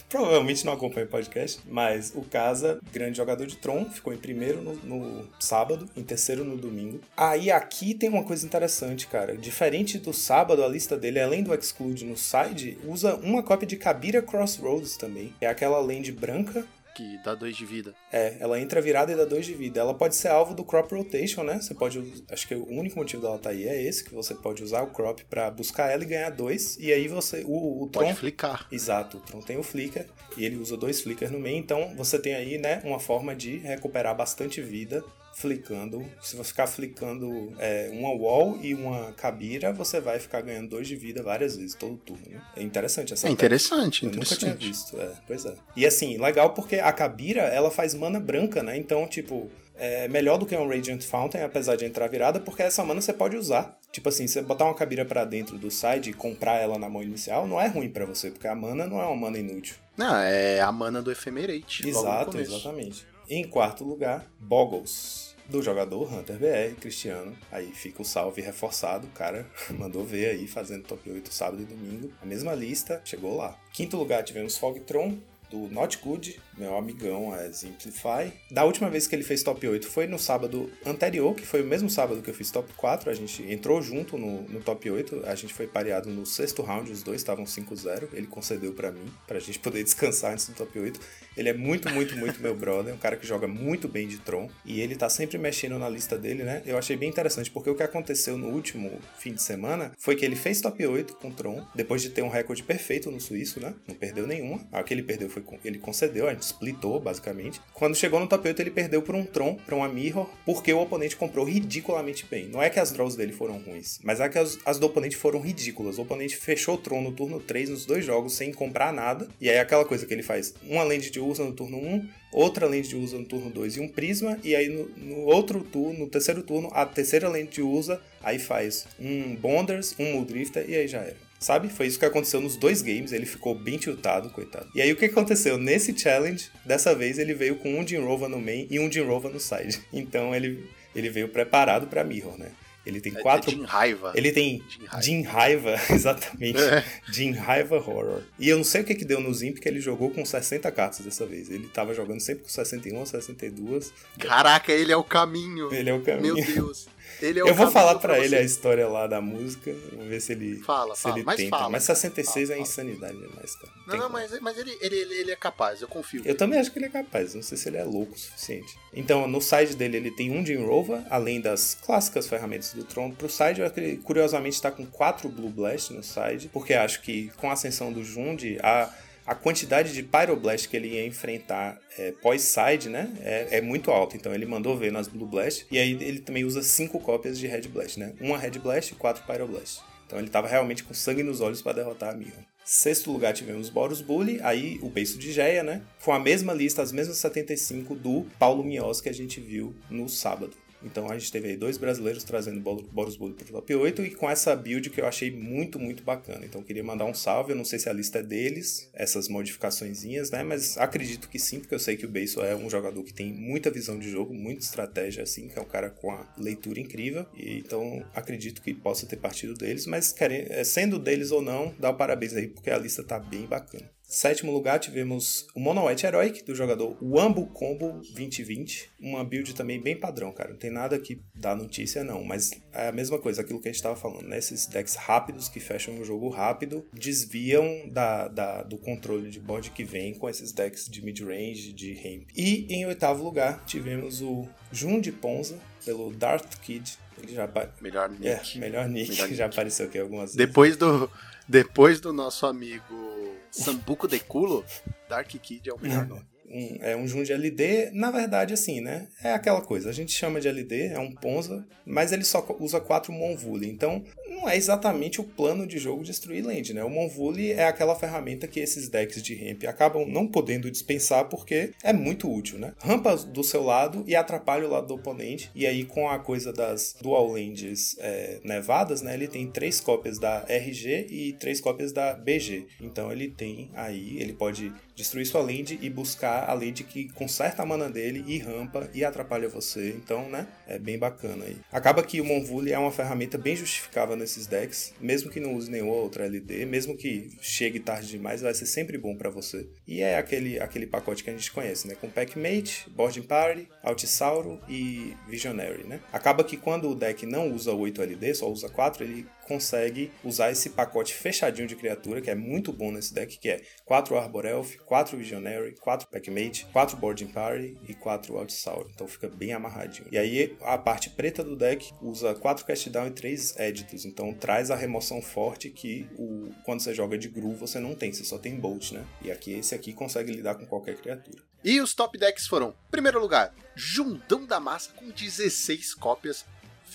Provavelmente não acompanha o podcast, mas o Casa, grande jogador de Tron, ficou em primeiro no, no sábado, em terceiro no domingo. Aí aqui tem uma coisa interessante, cara. Diferente do sábado, a lista dele, além do Exclude no side, usa uma cópia de Kabira Crossroads também. É aquela land branca que dá 2 de vida. É, ela entra virada e dá 2 de vida. Ela pode ser alvo do Crop Rotation, né? Você pode. Acho que o único motivo dela tá aí é esse, que você pode usar o Crop para buscar ela e ganhar 2. E aí você. O, o Tron. Pode flicar. Exato, o Tron tem o Flicker e ele usa dois Flickers no meio, então você tem aí, né, uma forma de recuperar bastante vida flicando. Se você ficar flicando é, uma wall e uma cabira, você vai ficar ganhando dois de vida várias vezes, todo turno. Né? É interessante essa É interessante, Eu interessante. nunca tinha visto, é, pois é. E assim, legal porque a cabira, ela faz mana branca, né? Então, tipo, é melhor do que um Radiant Fountain, apesar de entrar virada, porque essa mana você pode usar. Tipo assim, você botar uma cabira para dentro do side e comprar ela na mão inicial, não é ruim para você, porque a mana não é uma mana inútil. Não, é a mana do Ephemerate. Exato, exatamente. Em quarto lugar, Boggles. Do jogador Hunter BR, Cristiano. Aí fica o salve reforçado. O cara *laughs* mandou ver aí, fazendo top 8 sábado e domingo. A mesma lista, chegou lá. Quinto lugar tivemos Fogtron, do Not Good, meu amigão é Simplify. Da última vez que ele fez top 8 foi no sábado anterior, que foi o mesmo sábado que eu fiz top 4. A gente entrou junto no, no top 8. A gente foi pareado no sexto round, os dois estavam 5-0. Ele concedeu pra mim, pra gente poder *laughs* descansar antes do top 8. Ele é muito, muito, muito meu brother. Um cara que joga muito bem de Tron. E ele tá sempre mexendo na lista dele, né? Eu achei bem interessante, porque o que aconteceu no último fim de semana foi que ele fez top 8 com Tron, depois de ter um recorde perfeito no suíço, né? Não perdeu nenhuma. A que ele perdeu foi ele concedeu, a gente splitou, basicamente. Quando chegou no top 8, ele perdeu por um Tron, pra uma Mirror, porque o oponente comprou ridiculamente bem. Não é que as draws dele foram ruins, mas é que as, as do oponente foram ridículas. O oponente fechou o Tron no turno 3 nos dois jogos sem comprar nada. E aí aquela coisa que ele faz, uma land de usa no turno 1, outra land de usa no turno 2 e um prisma, e aí no, no outro turno, no terceiro turno, a terceira land de usa, aí faz um Bonders, um Muldrifter, e aí já era. Sabe? Foi isso que aconteceu nos dois games, ele ficou bem tiltado, coitado. E aí o que aconteceu? Nesse challenge, dessa vez ele veio com um Jinrova no main e um Jinrova no side. *laughs* Então ele, ele veio preparado pra Mirror, né? Ele tem É- quatro. É de raiva. Ele tem Jin Raiva. Jin Raiva, *laughs* exatamente. É. Jin Raiva Horror. E eu não sei o que que deu no Zimp, que ele jogou com 60 cartas dessa vez. Ele tava jogando sempre com 61, 62. Caraca, ele é o caminho. Ele é o caminho. Meu Deus. Ele é Eu vou falar pra ele a história lá da música, vamos ver se ele, Fala, se fala, ele mas tenta. fala. mas 66 Fala, é insanidade demais, cara. Não, não, mas, mas ele, ele, ele, ele é capaz, eu confio. Eu também acho que ele é capaz, não sei se ele é louco o suficiente. Então, no side dele, ele tem um Jinrova, além das clássicas ferramentas do Tron. Pro side, eu acho que ele, curiosamente, está com quatro Blue Blast no side, porque acho que com a ascensão do Jund, a, a quantidade de Pyroblast que ele ia enfrentar é, pós-side, né, é, é muito alta. Então, ele mandou ver nas Blue Blast, e aí ele também usa cinco cópias de Red Blast, né? Uma Red Blast e quatro Pyroblast. Então ele tava realmente com sangue nos olhos para derrotar a Mirror. Sexto lugar tivemos Boros Bully, aí o beiço de Geia, né? Com a mesma lista, as mesmas 75 do Paulo Mios que a gente viu no sábado. Então a gente teve aí dois brasileiros trazendo Bor- Boros Bully pro top 8 e com essa build que eu achei muito, muito bacana. Então queria mandar um salve, eu não sei se a lista é deles, essas modificaçõezinhas, né? Mas acredito que sim, porque eu sei que o Beiso é um jogador que tem muita visão de jogo, muita estratégia, assim, que é um cara com a leitura incrível. E então acredito que possa ter partido deles, mas querendo, eh, sendo deles ou não, dá o parabéns aí, porque a lista tá bem bacana. Sétimo lugar tivemos o Mono White Heroic, do jogador Wambo Combo 2020. Uma build também bem padrão, cara. Não tem nada que dá notícia, não. Mas é a mesma coisa, aquilo que a gente tava falando, né? Esses decks rápidos que fecham o jogo rápido desviam da, da- do controle de board que vem com esses decks de mid-range, de ramp. E em oitavo lugar tivemos o Jun de Ponza, pelo Darth Kid. Ele já Melhor nick. é, melhor nick, Melhor *laughs* já nick. apareceu aqui algumas vezes. Depois do, depois do nosso amigo Sambuco de Culo, Dark Kid é o melhor nome. um, é um Jun LD, na verdade, assim, né? É aquela coisa, a gente chama de LD, é um Ponza, mas ele só usa quatro Monvuli. Então, não é exatamente o plano de jogo destruir land, né? O Monvule é aquela ferramenta que esses decks de ramp acabam não podendo dispensar porque é muito útil, né? Rampa do seu lado e atrapalha o lado do oponente. E aí, com a coisa das dual lands é, nevadas, né? Ele tem três cópias da RG e três cópias da BG. Então ele tem aí, ele pode destruir sua land e buscar a land que conserta a mana dele e rampa e atrapalha você. Então, né? É bem bacana aí. Acaba que o Monvule é uma ferramenta bem justificável nesses decks, mesmo que não use nenhuma outra LD, mesmo que chegue tarde demais, vai ser sempre bom para você. E é aquele, aquele pacote que a gente conhece, né? Com Packmate, Boarding Party, Altisauro e Visionary, né? Acaba que quando o deck não usa 8 LD, só usa 4, ele consegue usar esse pacote fechadinho de criatura, que é muito bom nesse deck, que é 4 Arbor Elf, 4 Visionary, 4 Packmate, 4 Boarding Party e 4 Altisaur. Então fica bem amarradinho. E aí a parte preta do deck usa 4 Cast Down e 3 Editos. Então traz a remoção forte que o, quando você joga de Gru você não tem, você só tem Bolt, né? E aqui esse aqui consegue lidar com qualquer criatura. E os top decks foram: primeiro lugar, Jundão da Massa com 16 cópias,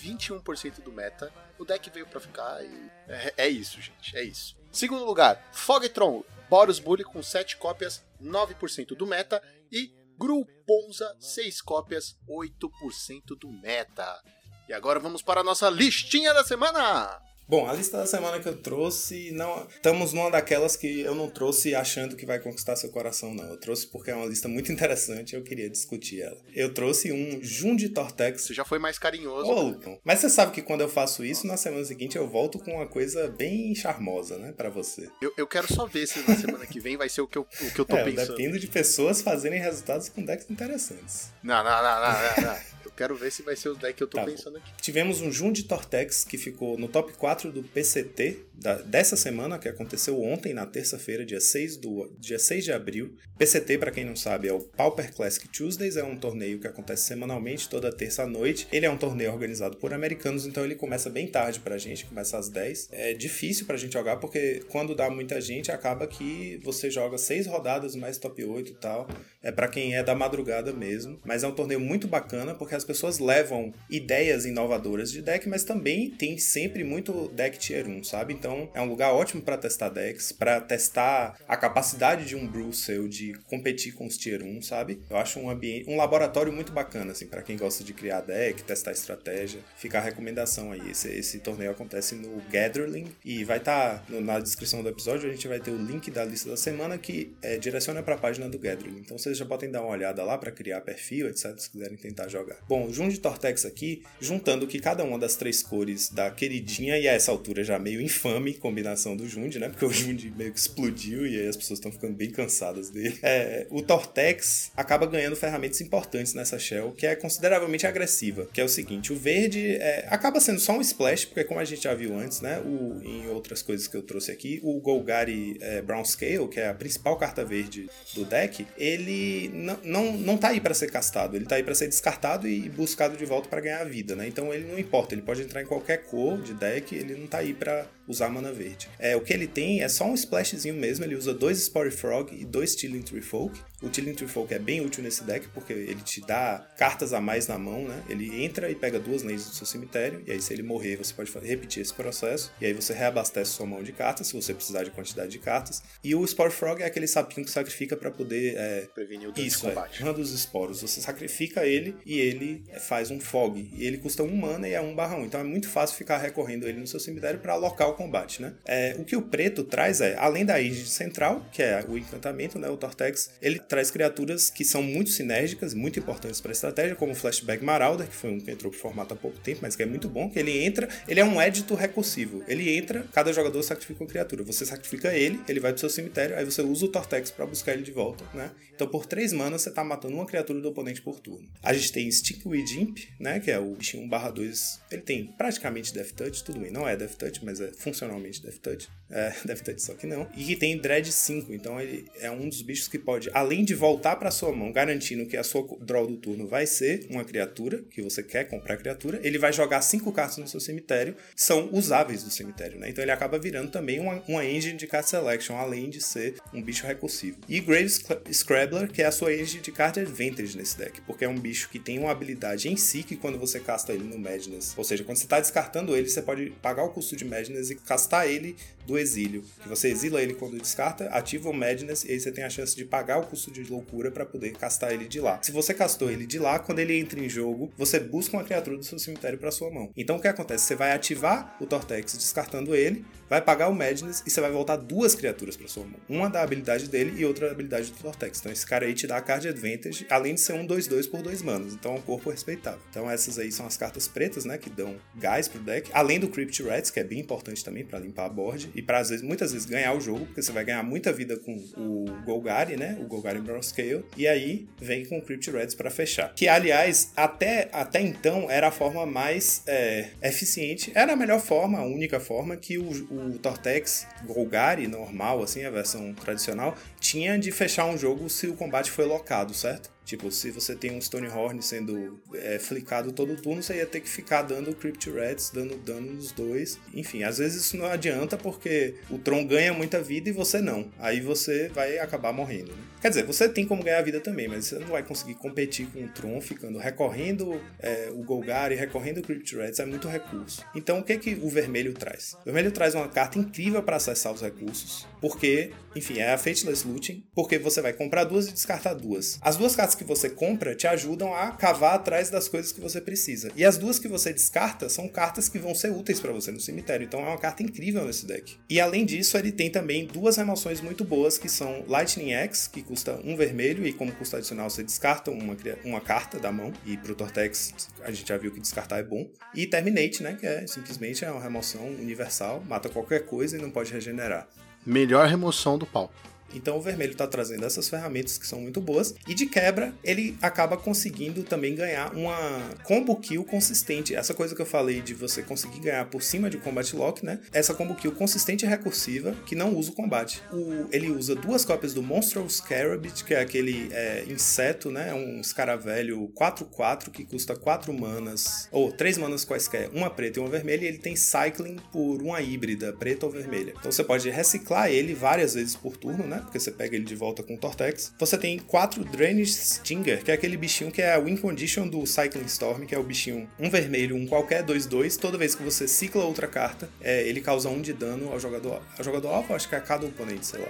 21% do meta. O deck veio para ficar e é, é, isso, gente, é isso. Segundo lugar, Fogtron, Boros Bully com 7 cópias, 9% do meta e Gruponza, 6 cópias, 8% do meta. E agora vamos para a nossa listinha da semana. Bom, a lista da semana que eu trouxe, não estamos numa daquelas que eu não trouxe achando que vai conquistar seu coração, não. Eu trouxe porque é uma lista muito *laughs* interessante e eu queria discutir ela. Eu trouxe um Jundi Tortex. Você já foi mais carinhoso. Ô, Lucão. Mas você sabe que quando eu faço isso, na semana seguinte eu volto com uma coisa bem charmosa, né, para você. Eu, eu quero só ver se na semana que vem vai ser o que eu, o que eu tô é, pensando. Eu dependo de pessoas fazerem resultados com decks interessantes. Não, não, não, não, não. não. Quero ver se vai ser o deck que eu tô tá pensando aqui. Tivemos um Jun de Tortex que ficou no top 4 do PCT da, dessa semana, que aconteceu ontem, na terça-feira, dia 6, do, dia 6 de abril. PCT, para quem não sabe, é o Pauper Classic Tuesdays, é um torneio que acontece semanalmente, toda terça à noite. Ele é um torneio organizado por americanos, então ele começa bem tarde pra gente, começa às 10. É difícil pra gente jogar, porque quando dá muita gente, acaba que você joga seis rodadas mais top 8 e tal. É para quem é da madrugada mesmo, mas é um torneio muito bacana, porque as pessoas levam ideias inovadoras de deck, mas também tem sempre muito deck tier 1, sabe? Então é um lugar ótimo para testar decks, para testar a capacidade de um brew seu de competir com os tier 1, sabe? Eu acho um ambiente, um laboratório muito bacana assim para quem gosta de criar deck, testar estratégia. Fica a recomendação aí. Esse, esse torneio acontece no Gatherling e vai estar tá na descrição do episódio, a gente vai ter o link da lista da semana que é, direciona para a página do Gatherling. Então vocês já podem dar uma olhada lá para criar perfil, etc, se quiserem tentar jogar. Bom, Bom, Jun de Tortex aqui, juntando que cada uma das três cores da queridinha e a essa altura já meio infame combinação do Jund, né? Porque o Jund meio que explodiu e aí as pessoas estão ficando bem cansadas dele. É, o Tortex acaba ganhando ferramentas importantes nessa shell, que é consideravelmente agressiva, que é o seguinte, o verde é, acaba sendo só um splash, porque como a gente já viu antes, né? O, em outras coisas que eu trouxe aqui, o Golgari é, Brown Scale, que é a principal carta verde do deck, ele não, não, não tá aí para ser castado, ele tá aí para ser descartado e buscado de volta para ganhar vida, né? Então ele não importa, ele pode entrar em qualquer cor de deck, ele não tá aí para usar mana verde. É, o que ele tem é só um splashzinho mesmo, ele usa dois Spore Frog e dois Tilling Tree Folk. O Tilling Tree Folk é bem útil nesse deck porque ele te dá cartas a mais na mão, né? Ele entra e pega duas lanes do seu cemitério, e aí se ele morrer, você pode repetir esse processo, e aí você reabastece sua mão de cartas, se você precisar de quantidade de cartas. E o Spore Frog é aquele sapinho que sacrifica para poder é, prevenir o dano isso, de combate. É, dos esporos. Você sacrifica ele e ele faz um fog. E ele custa um mana e é um barrão. Então é muito fácil ficar recorrendo ele no seu cemitério para alocar o combate, né? É, o que o preto traz é, além da Age central, que é o encantamento, né? O Tortex, ele traz criaturas que são muito sinérgicas, muito importantes para a estratégia, como o Flashback Marauder, que foi um que entrou pro formato há pouco tempo, mas que é muito bom, que ele entra, ele é um édito recursivo. Ele entra, cada jogador sacrifica uma criatura. Você sacrifica ele, ele vai pro seu cemitério, aí você usa o Tortex para buscar ele de volta, né? Então por três manas você tá matando uma criatura do oponente por turno. A gente tem Stickweed Imp, né? Que é o bichinho 1/2. Ele tem praticamente Death Touch, tudo bem. Não é Death Touch, mas é funcionalmente Death Touch. É, *laughs* Death Touch só que não. E que tem Dread 5. Então ele é um dos bichos que pode, além além de voltar para sua mão, garantindo que a sua draw do turno vai ser uma criatura, que você quer comprar criatura, ele vai jogar cinco cartas no seu cemitério, são usáveis do cemitério, né? Então ele acaba virando também uma, uma engine de card selection, além de ser um bicho recursivo. E Grave Scrabbler, que é a sua engine de card advantage nesse deck, porque é um bicho que tem uma habilidade em si que quando você casta ele no Madness, ou seja, quando você está descartando ele, você pode pagar o custo de Madness e castar ele do exílio. Que você exila ele quando descarta, ativa o Madness e aí você tem a chance de pagar o custo de loucura para poder castar ele de lá. Se você castou ele de lá, quando ele entra em jogo, você busca uma criatura do seu cemitério para sua mão. Então o que acontece? Você vai ativar o Tortex descartando ele, vai pagar o Madness e você vai voltar duas criaturas para sua mão. Uma da habilidade dele e outra da habilidade do Tortex. Então esse cara aí te dá a card advantage, além de ser um 2-2 por dois manos. Então é um corpo respeitável. Então essas aí são as cartas pretas, né, que dão gás pro deck. Além do Crypt Rats, que é bem importante também para limpar a board e para vezes, muitas vezes ganhar o jogo, porque você vai ganhar muita vida com o Golgari, né, o Golgari Brown Scale. E aí vem com o Crypt Rats para fechar. Que aliás, até até então era a forma mais é, eficiente, era a melhor forma, a única forma que o, o Tortex Golgari normal, assim, a versão tradicional, tinha de fechar um jogo se o combate foi locado, certo? Tipo, se você tem um Stonehorn sendo é, flicado todo turno, você ia ter que ficar dando Crypt Rats, dando dano nos dois. Enfim, às vezes isso não adianta porque o Tron ganha muita vida e você não. Aí você vai acabar morrendo. Né? Quer dizer, você tem como ganhar vida também, mas você não vai conseguir competir com o Tron ficando recorrendo é, o Golgari, recorrendo o Crypt Rats, é muito recurso. Então o que que o vermelho traz? O vermelho traz uma carta incrível para acessar os recursos, porque, enfim, é a Fateless Looting, porque você vai comprar duas e descartar duas. As duas cartas que você compra te ajudam a cavar atrás das coisas que você precisa. E as duas que você descarta são cartas que vão ser úteis para você no cemitério. Então é uma carta incrível nesse deck. E além disso, ele tem também duas remoções muito boas que são Lightning X, que custa um vermelho e como custo adicional você descarta uma, uma carta da mão. E pro Tortex a gente já viu que descartar é bom. E Terminate, né, que é simplesmente é uma remoção universal, mata qualquer coisa e não pode regenerar. Melhor remoção do pau. Então o vermelho está trazendo essas ferramentas que são muito boas e de quebra ele acaba conseguindo também ganhar uma combo kill consistente. Essa coisa que eu falei de você conseguir ganhar por cima de combat lock, né? Essa combo kill consistente e recursiva que não usa o combate. O, ele usa duas cópias do Monstrous Scarabit, que é aquele é, inseto, né? É um escaravelho 4/4 que custa 4 manas ou 3 manas quaisquer, uma preta e uma vermelha. E ele tem cycling por uma híbrida, preta ou vermelha. Então você pode reciclar ele várias vezes por turno, né? Porque você pega ele de volta com o Tortex. Você tem quatro Drainage Stinger, que é aquele bichinho que é a win condition do Cycling Storm, que é o bichinho um vermelho, um qualquer 2-2. Toda vez que você cicla outra carta, é, ele causa um de dano ao jogador. Ao jogador alvo, acho que é a cada oponente, sei lá.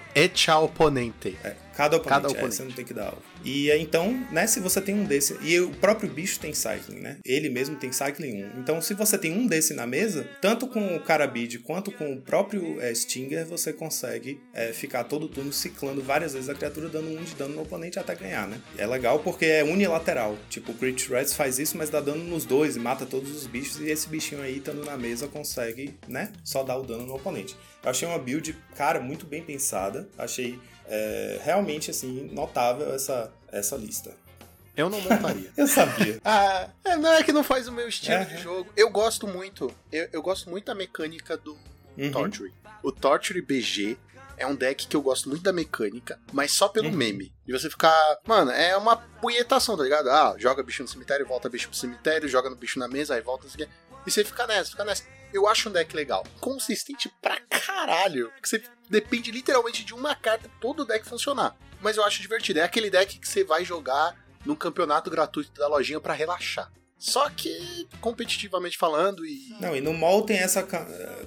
Ao oponente. É, cada oponente, Cada é, oponente. você não tem que dar alvo. E é, então, né, se você tem um desse. E o próprio bicho tem cycling, né? Ele mesmo tem cycling 1. Então, se você tem um desse na mesa, tanto com o Carabid quanto com o próprio é, Stinger, você consegue é, ficar todo turno ciclando várias vezes a criatura, dando um de dano no oponente até ganhar, né? É legal porque é unilateral. Tipo, o Crit Rats faz isso, mas dá dano nos dois e mata todos os bichos. E esse bichinho aí, estando na mesa, consegue, né? Só dar o dano no oponente. Eu achei uma build, cara, muito bem pensada. Achei é, realmente, assim, notável essa, essa lista. Eu não montaria. *laughs* Eu sabia. *laughs* ah, é, não é que não faz o meu estilo É. de jogo. Eu gosto muito. Eu, eu gosto muito da mecânica do Uhum. Torture. O Torture BG é um deck que eu gosto muito da mecânica, mas só pelo Uhum. meme. E você ficar. Mano, é uma punhetação, tá ligado? Ah, joga bicho no cemitério, volta bicho pro cemitério, joga no bicho na mesa, aí volta. Assim, e você fica nessa, fica nessa. Eu acho um deck legal. Consistente pra caralho. Que você depende literalmente de uma carta todo deck funcionar. Mas eu acho divertido. É aquele deck que você vai jogar num campeonato gratuito da lojinha pra relaxar. Só que, competitivamente falando, e. Não, e no mall tem essa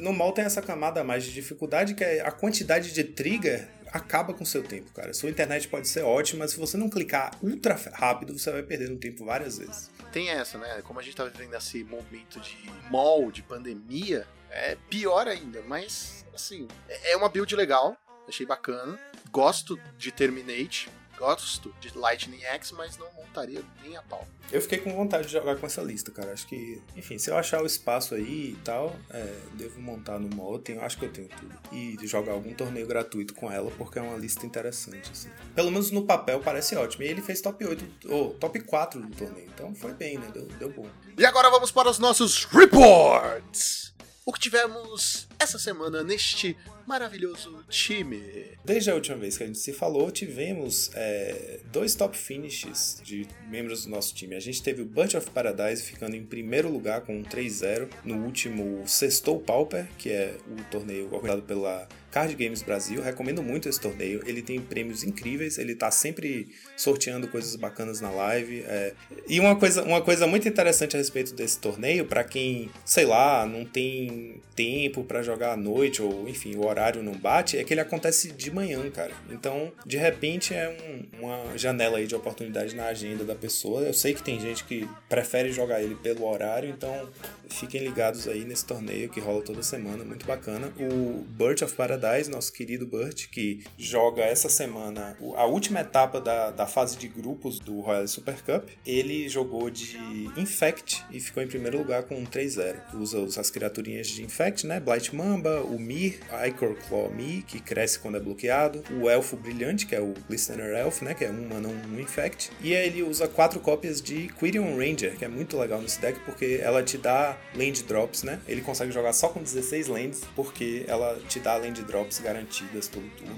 no mall tem essa camada mais de dificuldade que é a quantidade de trigger acaba com o seu tempo, cara. Sua internet pode ser ótima, mas se você não clicar ultra rápido, você vai perder no tempo várias vezes. Tem essa, né? Como a gente tá vivendo esse momento de mall, de pandemia, é pior ainda. Mas, assim, é é uma build legal. Achei bacana. Gosto de Terminate. Gosto de Lightning X, mas não montaria nem a pau. Eu fiquei com vontade de jogar com essa lista, cara. Acho que, enfim, se eu achar o espaço aí e tal, é, devo montar no mall. Tenho, acho que eu tenho tudo. E jogar algum torneio gratuito com ela, porque é uma lista interessante, assim. Pelo menos no papel parece ótimo. E ele fez top 8, ou top 4 do torneio. Então foi bem, né? Deu, deu bom. E agora vamos para os nossos reports. o que tivemos essa semana neste maravilhoso time. Desde a última vez que a gente se falou, tivemos é, dois top finishes de membros do nosso time. A gente teve o Bunch of Paradise ficando em primeiro lugar com um 3-0 no último Sextou Pauper, que é o torneio organizado pela Card Games Brasil. Recomendo muito esse torneio. Ele tem prêmios incríveis, ele tá sempre sorteando coisas bacanas na live. É... E uma coisa, uma coisa muito interessante a respeito desse torneio, para quem, sei lá, não tem tempo para jogar à noite, ou enfim, o horário não bate, é que ele acontece de manhã, cara. Então, de repente, é um, uma janela aí de oportunidade na agenda da pessoa. Eu sei que tem gente que prefere jogar ele pelo horário, então fiquem ligados aí nesse torneio que rola toda semana, muito bacana. O Birch of Paradise, nosso querido Burt, que joga essa semana a última etapa da, da fase de grupos do Royal Super Cup, ele jogou de Infect e ficou em primeiro lugar com um 3-0. Usa as criaturinhas de Infect, né? Blight Mamba, o Mir, Icor Claw Mi, que cresce quando é bloqueado, o Elfo Brilhante, que é o Glistener Elf, né? Que é um mana, um Infect, e aí ele usa quatro cópias de Quirion Ranger, que é muito legal nesse deck porque ela te dá land drops, né? Ele consegue jogar só com 16 lands, porque ela te dá land drops garantidas todo turno.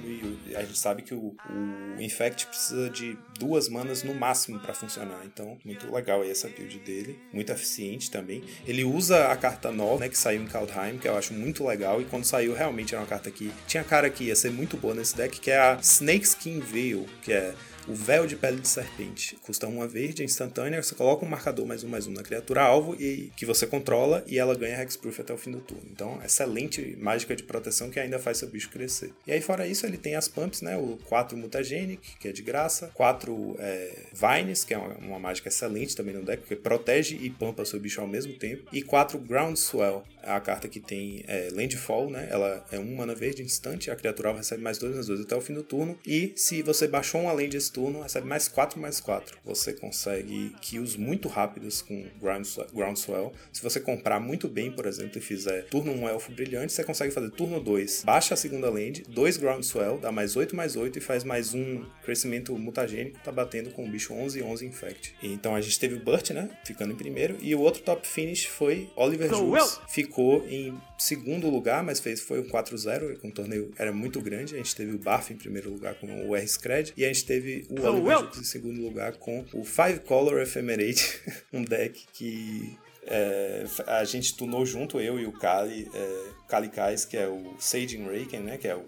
E a gente sabe que o, o Infect precisa de duas manas no máximo para funcionar. Então, muito legal aí essa build dele. Muito eficiente também. Ele usa a carta nova, né? Que saiu em Kaldheim, que eu acho muito legal. E quando saiu, realmente era uma carta que tinha cara que ia ser muito boa nesse deck, que é a Snakeskin Veil, que é o véu de pele de serpente. Custa uma verde, é instantânea, você coloca um marcador mais um mais um na criatura alvo e que você controla e ela ganha Hexproof até o fim do turno. Então, excelente mágica de proteção que ainda faz seu bicho crescer. E aí, fora isso, ele tem as pumps, né? O 4 Mutagenic, que é de graça, 4 é, Vines, que é uma, uma, mágica excelente também no deck, porque protege e pampa seu bicho ao mesmo tempo, e 4 Groundswell, a carta que tem é, Landfall, né? Ela é um mana verde instante, a criatura recebe mais 2 mais 2 até o fim do turno, e se você baixou uma land esse turno, recebe mais 4 mais 4. Você consegue kills muito rápidos com Groundswell. Se você comprar muito bem, por exemplo, e fizer turno 1 Elfo Brilhante, você consegue fazer turno 2, baixa a segunda land, 2 Groundswell, dá mais 8 mais 8 e faz mais um crescimento mutagênico, tá batendo com o bicho 11 e 11 Infect. Então a gente teve o Burt, né? Ficando em primeiro, e o outro top finish foi Oliver Jules. Ficou em segundo lugar, mas fez, foi um 4-0, com o torneio era muito grande. A gente teve o Barf em primeiro lugar com o R-Scred, e a gente teve o Oliver em segundo lugar com o Five Color Ephemerate, *laughs* um deck que é, a gente tunou junto, eu e o Kali, é, Kali Kais, que é o Saging Raken, né, que é o,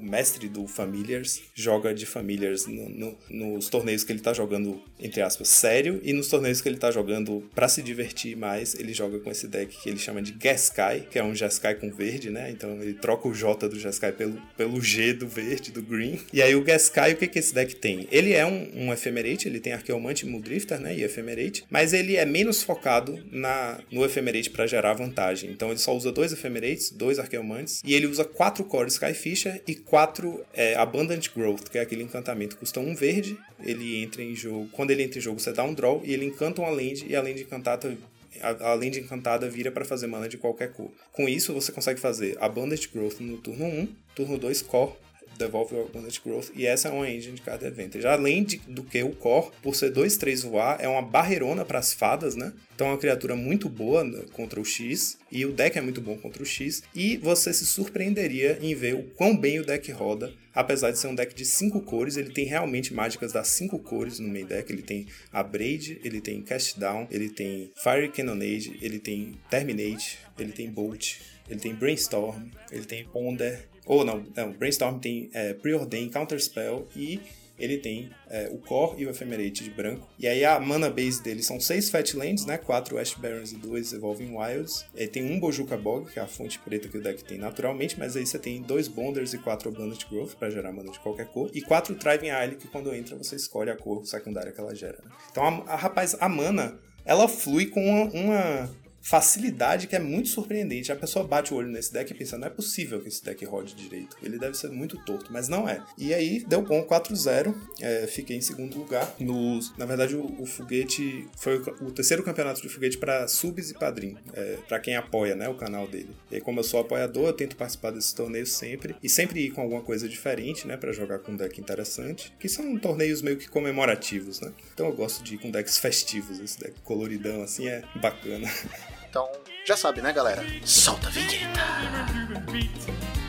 mestre do Familiars, joga de Familiars no, no, nos torneios que ele tá jogando, entre aspas, sério, e nos torneios que ele tá jogando para se divertir mais, ele joga com esse deck que ele chama de Gaskai, que é um Jeskai com verde, né, então ele troca o J do Jeskai pelo, pelo G do verde, do green. E aí o Gaskai, o que que esse deck tem? Ele é um, um Ephemerate, ele tem Arqueomante, Muldrifter, né, e Ephemerate, mas ele é menos focado na, no Ephemerate para gerar vantagem. Então ele só usa dois Ephemerates, dois Arqueomantes, e ele usa quatro Core Skyfisher e quatro é, Abundant Growth, que é aquele encantamento que custa um verde. Ele entra em jogo. Quando ele entra em jogo, você dá um draw e ele encanta uma land, e a land encantada a, land encantada vira para fazer mana de qualquer cor. Com isso, você consegue fazer Abundant Growth no turno 1, turno 2 Core, devolve o Abundant Growth, e essa é uma engine de card advantage. Além de, do que o core, por ser 2-3 voar, é uma barreirona para as fadas, né? Então é uma criatura muito boa contra o X, e o deck é muito bom contra o X, e você se surpreenderia em ver o quão bem o deck roda, apesar de ser um deck de 5 cores, ele tem realmente mágicas das 5 cores no main deck, ele tem a Braid, ele tem Cast Down, ele tem Fire Cannonade, ele tem Terminate, ele tem Bolt, ele tem Brainstorm, ele tem Ponder, ou não, não Brainstorm tem é, Preordain, Counterspell e ele tem é, o Core e o Ephemerate de branco. E aí a mana base dele são 6 Fatlands, né? 4 Ash Barons e 2 Evolving Wilds. Ele tem um Bojuka Bog, que é a fonte preta que o deck tem naturalmente, mas aí você tem dois Bonders e 4 Abundant Growth para gerar mana de qualquer cor. E 4 Thriving Isle, que quando entra você escolhe a cor secundária que ela gera. Né? Então, a, a, rapaz, a mana ela flui com uma, uma, facilidade que é muito surpreendente. A pessoa bate o olho nesse deck e pensa, não é possível que esse deck rode direito. Ele deve ser muito torto, mas não é. E aí, deu bom 4-0, é, fiquei em segundo lugar. No, na verdade, o, o foguete foi o, o, terceiro campeonato de foguete para subs e padrinho, é, para quem apoia né, o canal dele. E aí, como eu sou apoiador, eu tento participar desses torneios sempre e sempre ir com alguma coisa diferente, né, para jogar com um deck interessante, que são torneios meio que comemorativos, né? Então eu gosto de ir com decks festivos, esse deck coloridão assim é bacana. *laughs* Então, Já sabe, né, galera? Solta a vinheta.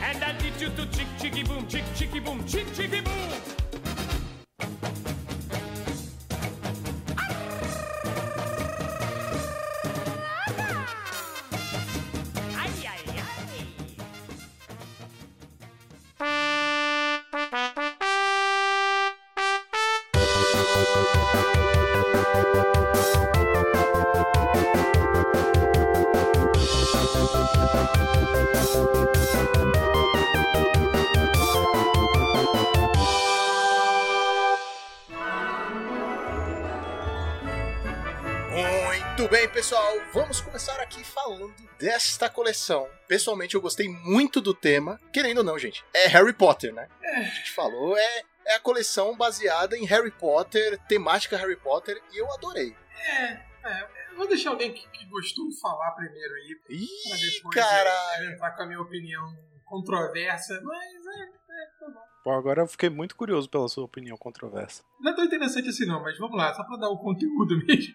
And I'll teach you to chick chicky boom, chick chicky boom, chick chicky boom. Falando desta coleção. Pessoalmente, eu gostei muito do tema. Querendo ou não, gente, é Harry Potter, né? A gente falou, é, é a coleção baseada em Harry Potter, temática Harry Potter, e eu adorei. É, é, eu vou deixar alguém que, que gostou falar primeiro aí, pra Ih, depois caralho. eu, eu entrar com a minha opinião controversa, mas é, é, tá bom. Pô, agora eu fiquei muito curioso pela sua opinião controversa. Não é tão interessante assim não, mas vamos lá, só pra dar o conteúdo *laughs* mesmo.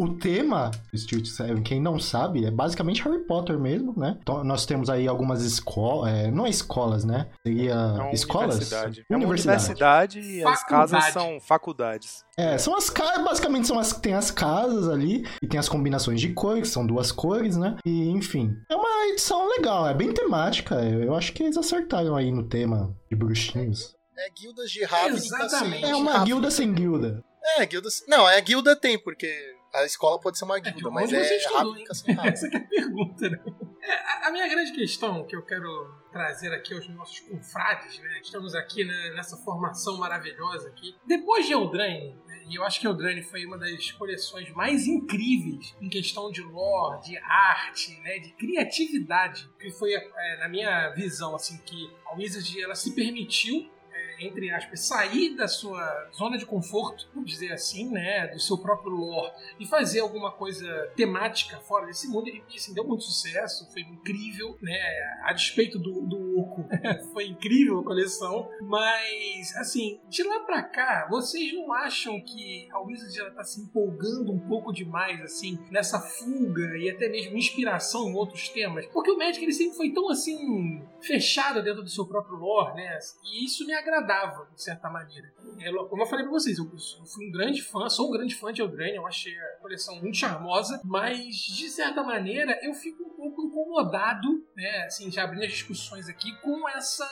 O tema Street Seven, quem não sabe, é basicamente Harry Potter mesmo, né? Então, nós temos aí algumas escolas, é, não é escolas, né? Seria É escolas? universidade. É uma universidade e as Faculdade. casas são faculdades. É, são as casas, basicamente são as tem as casas ali e tem as combinações de cores, são duas cores, né? E enfim, é uma edição legal, é bem temática. Eu, eu acho que eles acertaram aí no tema de bruxinhos. É guildas de Ravnica Exatamente. sem É uma guilda sem guilda. É, guildas... Não, é guilda tem, porque a escola pode ser uma guilda, tipo, mas é você estudou, Ravnica. *laughs* Essa que é a pergunta, né? É, a, a minha grande questão que eu quero trazer aqui aos nossos confrades, né? Estamos aqui né, nessa formação maravilhosa aqui. Depois de Eldraine, né, e eu acho que Eldraine foi uma das coleções mais incríveis em questão de lore, de arte, né, de criatividade, que foi, é, na minha visão, assim, que a Wizard ela se permitiu é, entre aspas, sair da sua zona de conforto, vamos dizer assim, né, do seu próprio lore e fazer alguma coisa temática fora desse mundo. E assim, deu muito sucesso, foi incrível, né? A despeito do, do Oco, *laughs* foi incrível a coleção. Mas, assim, de lá pra cá, vocês não acham que a Wizard ela tá se empolgando um pouco demais, assim, nessa fuga e até mesmo inspiração em outros temas? Porque o Magic ele sempre foi tão assim fechado dentro do seu próprio lore, né? E isso me agradava, de certa maneira. É, como eu falei pra vocês, eu, eu fui um grande fã, sou um grande fã de Eldraine, eu achei a coleção muito charmosa, mas de certa maneira eu fico um pouco incomodado, né? Assim, já abrindo as discussões aqui, com essa